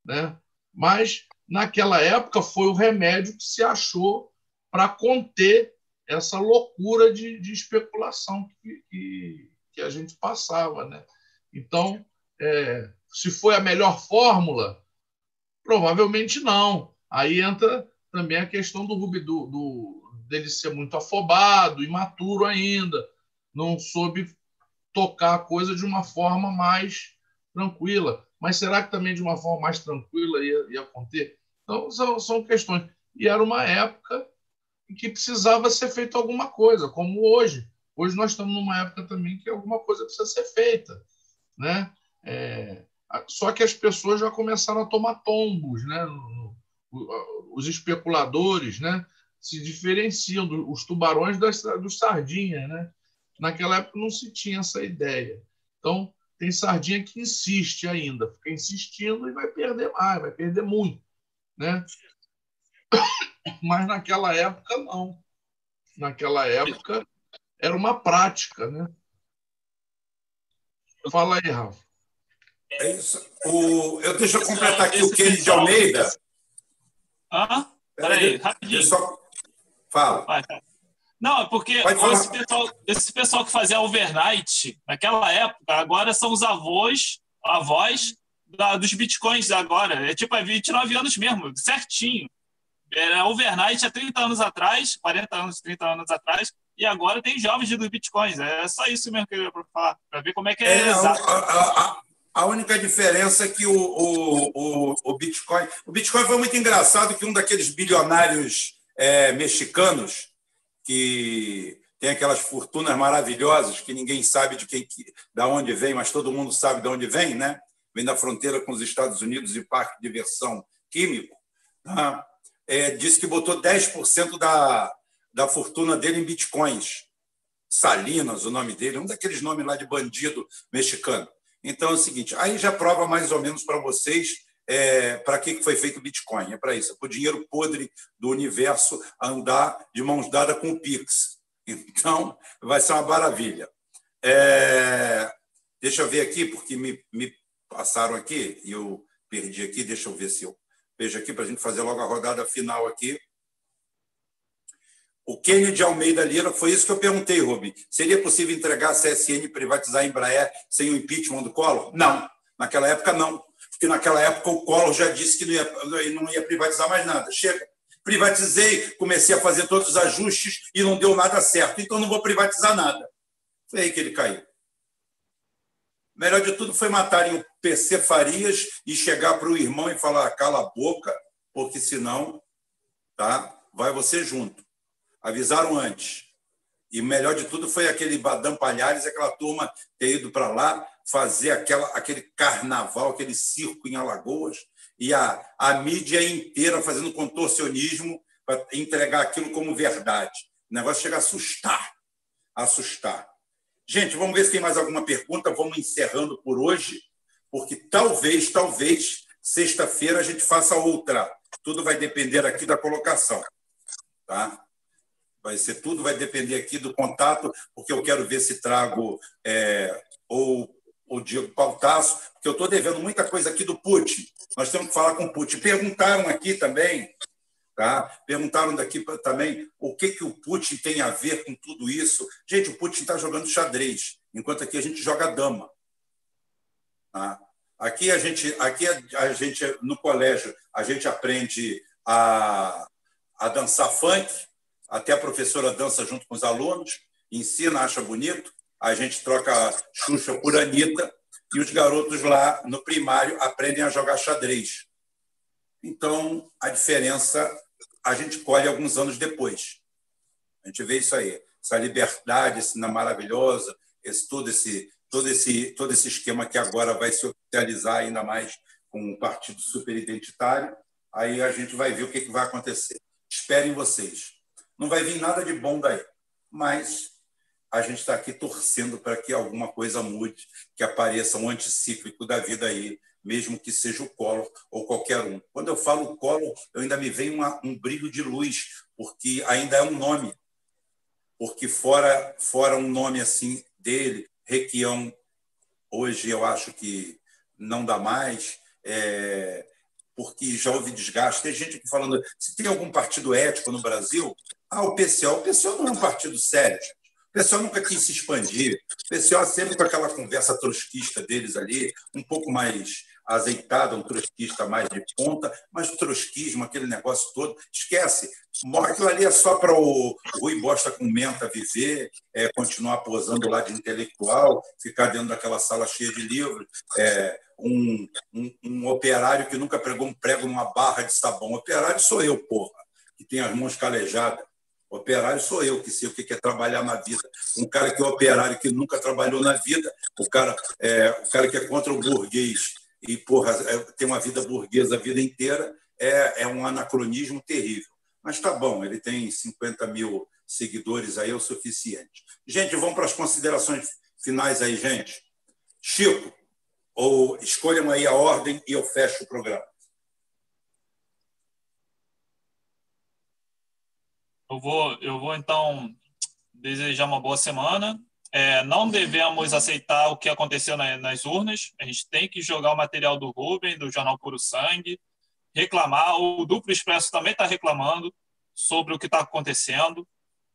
Né? Mas naquela época foi o remédio que se achou para conter essa loucura de, de especulação que, que, que, a gente passava. Né? Então, é, se foi a melhor fórmula, provavelmente não. Aí entra também a questão do, do, do dele ser muito afobado, imaturo ainda, não soube tocar a coisa de uma forma mais tranquila. Mas será que também de uma forma mais tranquila ia, ia conter? Então, são, são questões. E era uma época em que precisava ser feito alguma coisa, como hoje. Hoje nós estamos numa época também que alguma coisa precisa ser feita. Né? É, só que as pessoas já começaram a tomar tombos, né? os especuladores, né? Se diferenciam dos tubarões das, dos sardinhas, né? Naquela época não se tinha essa ideia. Então, tem sardinha que insiste ainda, fica insistindo e vai perder mais, vai perder muito, né? Mas naquela época não. Naquela época era uma prática, né? Fala aí, Rafa. É isso. O, eu deixa eu completar aqui o Kenny de Almeida. Ah, peraí, rapidinho. Só, Fala. Não, é porque esse pessoal, esse pessoal, que fazia overnight, naquela época, agora são os avós, avós da, dos bitcoins agora. É tipo, é 29 anos mesmo, certinho. Era overnight há 30 anos atrás, 40 anos, 30 anos atrás, e agora tem jovens dos bitcoins. É só isso mesmo que eu ia falar, para ver como é que é, é exato. A, a, A única diferença é que o, o, o, o Bitcoin. O Bitcoin foi muito engraçado que um daqueles bilionários é, mexicanos que tem aquelas fortunas maravilhosas que ninguém sabe de quem, da onde vem, mas todo mundo sabe de onde vem, né? Vem da fronteira com os Estados Unidos e parque de diversão químico. Tá? É, disse que botou 10% da, da fortuna dele em bitcoins. Salinas, o nome dele, um daqueles nomes lá de bandido mexicano. Então é o seguinte, aí já prova mais ou menos para vocês é, para que foi feito o Bitcoin. É para isso, é para o dinheiro podre do universo andar de mãos dadas com o Pix. Então, vai ser uma maravilha. É, deixa eu ver aqui, porque me, me passaram aqui e eu perdi aqui. Deixa eu ver se eu vejo aqui para a gente fazer logo a rodada final aqui. O Kenny de Almeida Lira, foi isso que eu perguntei, Rubi. Seria possível entregar a CSN e privatizar a Embraer sem o impeachment do Collor? Não. Naquela época, não. Porque naquela época o Collor já disse que não ia, não ia privatizar mais nada. Chega. Privatizei, comecei a fazer todos os ajustes e não deu nada certo. Então não vou privatizar nada. Foi aí que ele caiu. Melhor de tudo foi matarem o PC Farias e chegar para o irmão e falar: cala a boca, porque senão tá, vai você junto. Avisaram antes. E melhor de tudo foi aquele Badam Palhares, aquela turma ter ido para lá fazer aquela, aquele carnaval, aquele circo em Alagoas, e a, a mídia inteira fazendo contorcionismo para entregar aquilo como verdade. O negócio chega a assustar. Assustar. Gente, vamos ver se tem mais alguma pergunta. Vamos encerrando por hoje, porque talvez, talvez, sexta-feira a gente faça outra. Tudo vai depender aqui da colocação. Tá? Vai ser tudo, vai depender aqui do contato, porque eu quero ver se trago é, ou o Diego Pautasso, porque eu estou devendo muita coisa aqui do Putin. Nós temos que falar com o Putin. Perguntaram aqui também, tá? Perguntaram daqui também o que, que o Putin tem a ver com tudo isso. Gente, o Putin está jogando xadrez, enquanto aqui a gente joga dama. Tá? Aqui a gente, aqui a gente no colégio a gente aprende a, a dançar funk, até a professora dança junto com os alunos, ensina, acha bonito, a gente troca Xuxa por Anitta, e os garotos lá no primário aprendem a jogar xadrez. Então, a diferença a gente colhe alguns anos depois. A gente vê isso aí, essa liberdade, esse maravilhosa, esse todo esse todo esse todo esse esquema que agora vai se oficializar ainda mais com o partido superidentitário. Aí a gente vai ver o que, que vai acontecer. Esperem vocês. Não vai vir nada de bom daí, mas a gente está aqui torcendo para que alguma coisa mude, que apareça um anticíclico da vida aí, mesmo que seja o Collor ou qualquer um. Quando eu falo Collor, eu ainda me vem uma, um brilho de luz, porque ainda é um nome. Porque fora, fora um nome assim dele, Requião, hoje eu acho que não dá mais. É, porque já houve desgaste. Tem gente falando, se tem algum partido ético no Brasil, ah, o PCO. O PCO não é um partido sério. O PCO nunca quis se expandir. O PCO sempre com aquela conversa trotskista deles ali, um pouco mais azeitada, um trotskista mais de ponta, mas trotskismo, aquele negócio todo, esquece. Aquilo ali é só para o Rui Bosta com menta viver, é, continuar posando lá de intelectual, ficar dentro daquela sala cheia de livros. É, um, um, um, operário que nunca pregou um prego numa barra de sabão. Operário sou eu, porra, que tem as mãos calejadas. Operário sou eu, que sei o que é trabalhar na vida. Um cara que é operário, que nunca trabalhou na vida, o cara, é, o cara que é contra o burguês e porra, é, tem uma vida burguesa a vida inteira, é, é um anacronismo terrível. Mas tá bom, ele tem 50 mil seguidores aí, é o suficiente. Gente, vamos para as considerações finais aí, gente. Chico, ou escolham aí a ordem e eu fecho o programa. Eu vou, eu vou então desejar uma boa semana. É, não devemos aceitar o que aconteceu na, nas urnas. A gente tem que jogar o material do Rubem, do Jornal Puro Sangue, reclamar. O Duplo Expresso também está reclamando sobre o que está acontecendo.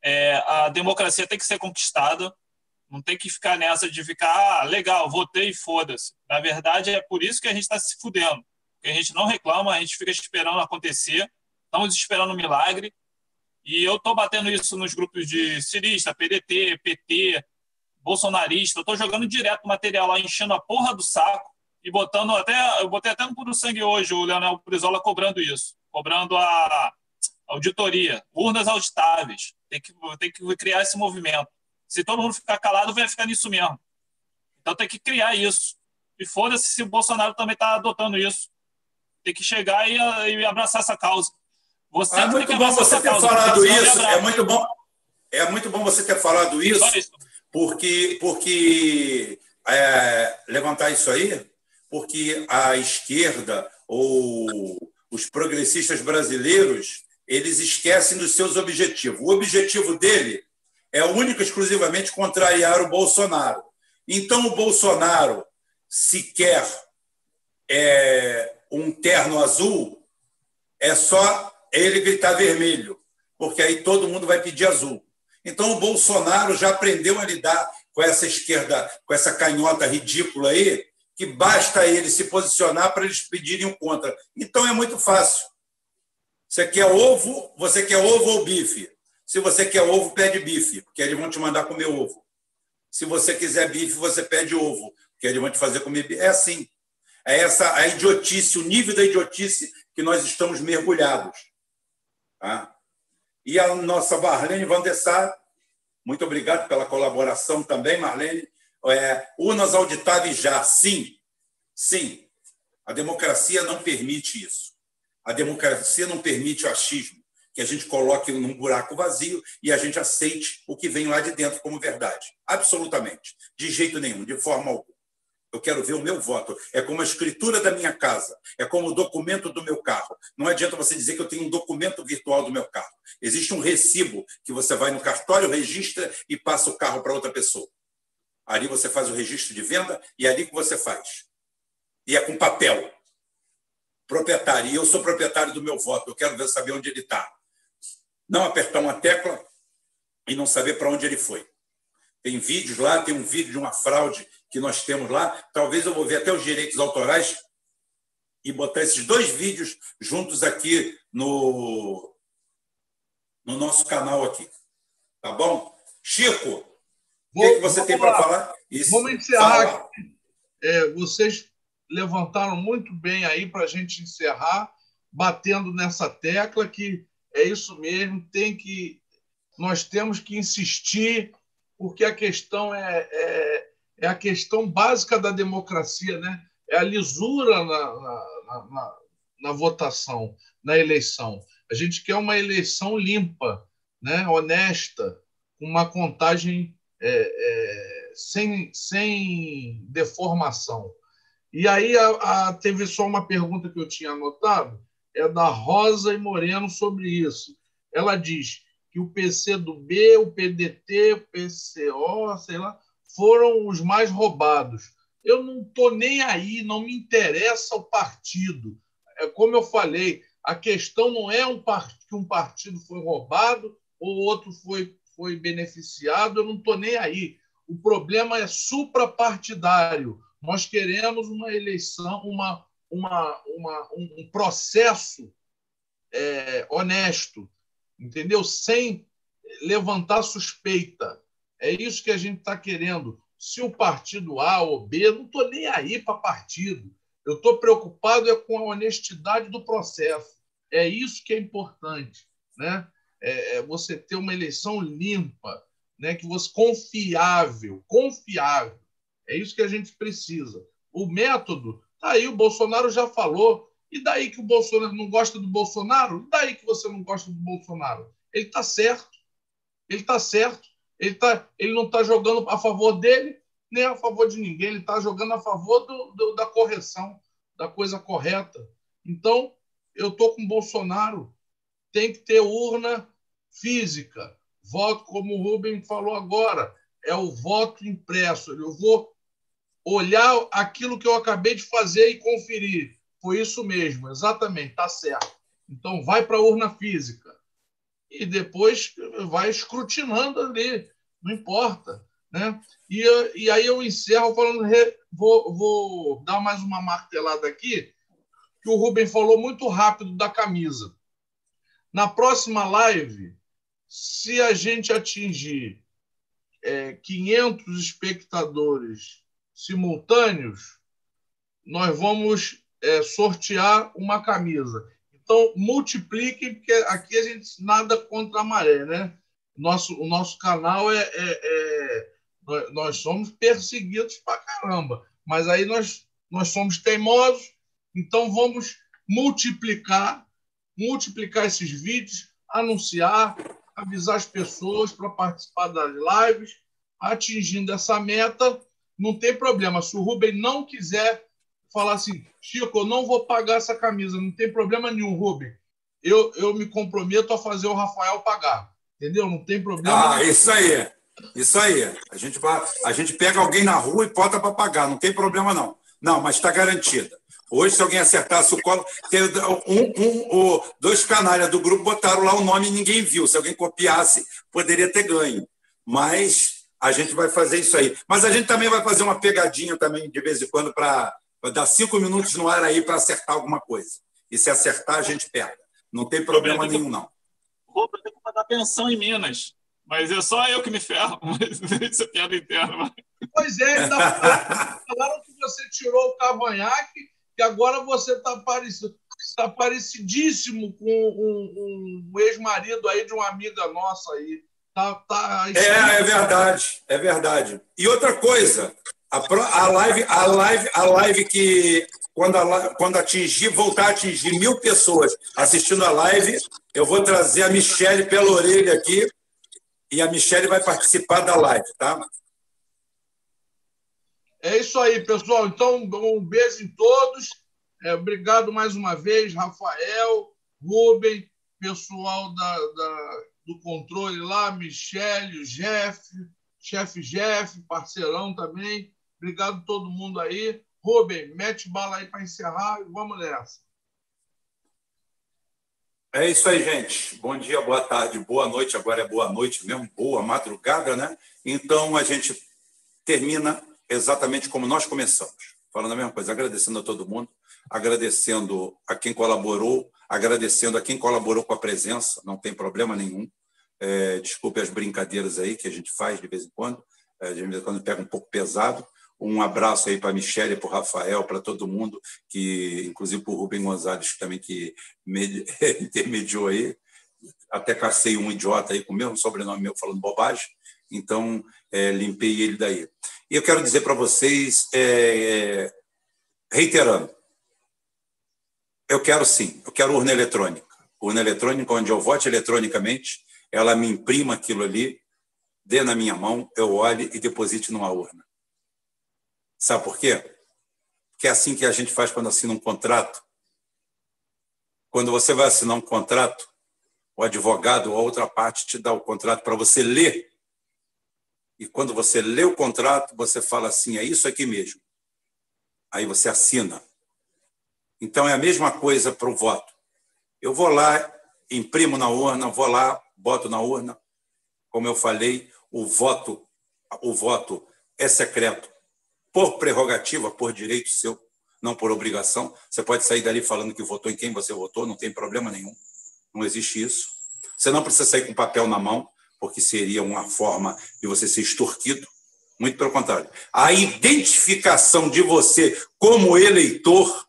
É, a democracia tem que ser conquistada. Não tem que ficar nessa de ficar, ah, legal, votei e foda-se. Na verdade, é por isso que a gente está se fudendo. A gente não reclama, a gente fica esperando acontecer. Estamos esperando um milagre. E eu estou batendo isso nos grupos de cirista, PDT, PT, bolsonarista. Estou jogando direto material lá, enchendo a porra do saco. e botando até. Eu botei até no Puro Sangue hoje o Leonel Brizola cobrando isso, cobrando a auditoria, urnas auditáveis. Tem que, tem que criar esse movimento. Se todo mundo ficar calado, vai ficar nisso mesmo. Então tem que criar isso. E foda-se se o Bolsonaro também está adotando isso. Tem que chegar e, e abraçar essa causa. Você é muito bom você ter causa, falado isso. É muito bom. É muito bom você ter falado isso, isso. porque porque é, levantar isso aí, porque a esquerda ou os progressistas brasileiros eles esquecem dos seus objetivos. O objetivo dele é único exclusivamente contrariar o Bolsonaro. Então, o Bolsonaro, se quer é, um terno azul, é só ele gritar vermelho, porque aí todo mundo vai pedir azul. Então, o Bolsonaro já aprendeu a lidar com essa esquerda, com essa canhota ridícula aí, que basta ele se posicionar para eles pedirem o contra. Então, é muito fácil. Você quer ovo, você quer ovo ou bife? Se você quer ovo, pede bife, porque eles vão te mandar comer ovo. Se você quiser bife, você pede ovo, porque eles vão te fazer comer bife. É assim. É essa a idiotice, o nível da idiotice que nós estamos mergulhados. Tá? E a nossa Marlene Van der Sar, muito obrigado pela colaboração também, Marlene. É, urnas auditáveis já, sim, sim. A democracia não permite isso. A democracia não permite o achismo, que a gente coloque num buraco vazio e a gente aceite o que vem lá de dentro como verdade. Absolutamente. De jeito nenhum, de forma alguma. Eu quero ver o meu voto. É como a escritura da minha casa, é como o documento do meu carro. Não adianta você dizer que eu tenho um documento virtual do meu carro. Existe um recibo que você vai no cartório, registra e passa o carro para outra pessoa. Ali você faz o registro de venda e é ali que você faz. E é com papel proprietário, e eu sou proprietário do meu voto, eu quero ver, saber onde ele está. Não apertar uma tecla e não saber para onde ele foi. Tem vídeos lá, tem um vídeo de uma fraude que nós temos lá. Talvez eu vou ver até os direitos autorais e botar esses dois vídeos juntos aqui no, no nosso canal aqui. Tá bom? Chico, o que, que, você tem para falar? Isso, vamos encerrar. É, vocês levantaram muito bem aí para a gente encerrar, batendo nessa tecla que é isso mesmo, tem que nós temos que insistir, porque a questão é, é, é a questão básica da democracia, né? é a lisura na, na, na, na votação, na eleição. A gente quer uma eleição limpa, né? honesta, com uma contagem é, é, sem, sem deformação. E aí a, a, teve só uma pergunta que eu tinha anotado, é da Rosa e Moreno sobre isso. Ela diz que o PC do B, o PDT, o PCO, sei lá, foram os mais roubados. Eu não estou nem aí, não me interessa o partido. É como eu falei, a questão não é um part... que um partido foi roubado ou outro foi, foi beneficiado, eu não estou nem aí. O problema é suprapartidário. Nós queremos uma eleição, uma, uma, uma, um processo é, honesto, entendeu? Sem levantar suspeita. É isso que a gente está querendo. Se o partido A ou B, não estou nem aí para partido. Eu estou preocupado é com a honestidade do processo. É isso que é importante, né? É, é você ter uma eleição limpa, né? Que você confiável, confiável. É isso que a gente precisa. O método, tá aí, o Bolsonaro já falou. E daí que o Bolsonaro não gosta do Bolsonaro? E daí que você não gosta do Bolsonaro? Ele está certo. Ele está certo. Ele, tá, ele não está jogando a favor dele, nem a favor de ninguém. Ele está jogando a favor do, do, da correção, da coisa correta. Então, eu estou com Bolsonaro. Tem que ter urna física. Voto, como o Rubem falou agora, é o voto impresso. Eu vou olhar aquilo que eu acabei de fazer e conferir. Foi isso mesmo, exatamente, está certo. Então, vai para a urna física. E depois vai escrutinando ali, não importa. Né? E, e aí eu encerro falando, vou, vou dar mais uma martelada aqui, que o Rubem falou muito rápido da camisa. Na próxima live, se a gente atingir é, 500 espectadores simultâneos, nós vamos é, sortear uma camisa. Então, multipliquem, porque aqui a gente nada contra a maré, né? Nosso, o nosso canal é, é, é nós somos perseguidos pra caramba, mas aí nós, nós somos teimosos, então vamos multiplicar, multiplicar esses vídeos, anunciar, avisar as pessoas para participar das lives, atingindo essa meta, não tem problema. Se o Rubem não quiser falar assim, Chico, eu não vou pagar essa camisa, não tem problema nenhum, Rubem. Eu, eu me comprometo a fazer o Rafael pagar. Entendeu? Não tem problema. Ah, nenhum. isso aí. Isso aí. A gente, vai, a gente pega alguém na rua e bota para pagar, não tem problema não. Não, mas está garantida. Hoje, se alguém acertasse o colo, um, um, um, dois canalhas do grupo botaram lá o nome e ninguém viu. Se alguém copiasse, poderia ter ganho. Mas a gente vai fazer isso aí. Mas a gente também vai fazer uma pegadinha também de vez em quando para dar cinco minutos no ar aí para acertar alguma coisa. E se acertar, a gente pega. Não tem problema nenhum, não. Roupa tem que mandar pensão em Minas. Mas é só eu que me ferro. Mas isso é piada interna. Pois é, ainda falaram que você tirou o cavanhaque e agora você está parecido, tá parecidíssimo com um, um ex-marido aí de uma amiga nossa aí. Tá, tá é, é verdade, é verdade. E outra coisa, a, a, live, a, live, a live que quando, a, quando atingir, voltar a atingir mil pessoas assistindo a live, eu vou trazer a Michelle pela orelha aqui e a Michelle vai participar da live, tá? É isso aí, pessoal. Então, um beijo em todos. É, obrigado mais uma vez, Rafael, Rubem, pessoal da, da, do controle lá, Michele, Jeff, chefe Jeff, parceirão também. Obrigado a todo mundo aí. Rubem, mete bala aí para encerrar e vamos nessa. É isso aí, gente. Bom dia, boa tarde, boa noite. Agora é boa noite mesmo, boa madrugada, né? Então a gente termina exatamente como nós começamos, falando a mesma coisa, agradecendo a todo mundo, agradecendo a quem colaborou, agradecendo a quem colaborou com a presença, não tem problema nenhum. É, desculpe as brincadeiras aí que a gente faz de vez em quando, é, de vez em quando pega um pouco pesado. Um abraço aí para a Michelle, para o Rafael, para todo mundo, que inclusive para o Rubem Gonzalez também, que intermediou aí. Até cacei um idiota aí com o mesmo sobrenome meu falando bobagem, então é, limpei ele daí. E eu quero dizer para vocês, é, reiterando, eu quero sim, eu quero urna eletrônica. Urna eletrônica, onde eu vote eletronicamente, ela me imprima aquilo ali, dê na minha mão, eu olhe e deposite numa urna. Sabe por quê? Porque é assim que a gente faz quando assina um contrato. Quando você vai assinar um contrato, o advogado ou a outra parte te dá o contrato para você ler e quando você lê o contrato, você fala assim: é isso aqui mesmo. Aí você assina. Então é a mesma coisa para o voto. Eu vou lá, imprimo na urna, vou lá, boto na urna. Como eu falei, o voto, o voto é secreto por prerrogativa, por direito seu, não por obrigação. Você pode sair dali falando que votou em quem você votou, não tem problema nenhum. Não existe isso. Você não precisa sair com papel na mão porque seria uma forma de você ser extorquido. Muito pelo contrário. A identificação de você como eleitor,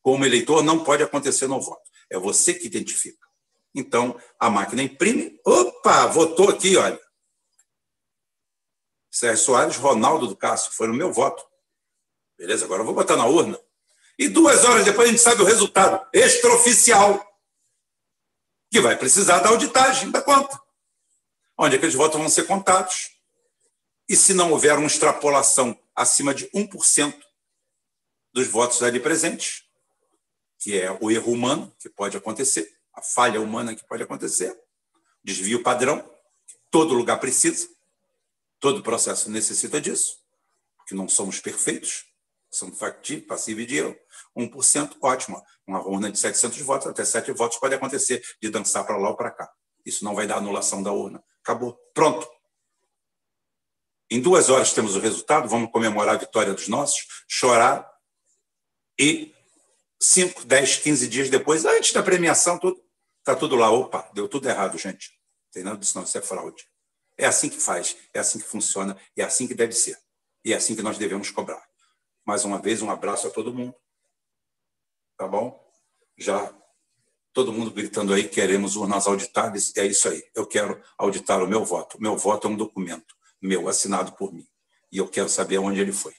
como eleitor, não pode acontecer no voto. É você que identifica. Então, a máquina imprime. Opa, votou aqui, olha. Sérgio Soares, Ronaldo do Cássio, foi no meu voto. Beleza, agora eu vou botar na urna. E duas horas depois a gente sabe o resultado extraoficial, que vai precisar da auditagem da conta onde aqueles votos vão ser contados. E se não houver uma extrapolação acima de 1% dos votos ali presentes, que é o erro humano que pode acontecer, a falha humana que pode acontecer, desvio padrão, que todo lugar precisa, todo processo necessita disso, porque não somos perfeitos, somos factíveis, passíveis de erro. 1%, ótimo. Uma urna de 700 votos, até 7 votos pode acontecer de dançar para lá ou para cá. Isso não vai dar anulação da urna. Acabou. Pronto. Em duas horas temos o resultado, vamos comemorar a vitória dos nossos, chorar e 5, 10, 15 dias depois, antes da premiação, tudo, tá tudo lá. Opa, deu tudo errado, gente. Não tem nada disso, não, isso é fraude. É assim que faz, é assim que funciona, é assim que deve ser. E é assim que nós devemos cobrar. Mais uma vez, um abraço a todo mundo. Tá bom? Já todo mundo gritando aí, queremos urnas auditáveis. É isso aí. Eu quero auditar o meu voto. Meu voto é um documento meu, assinado por mim. E eu quero saber onde ele foi.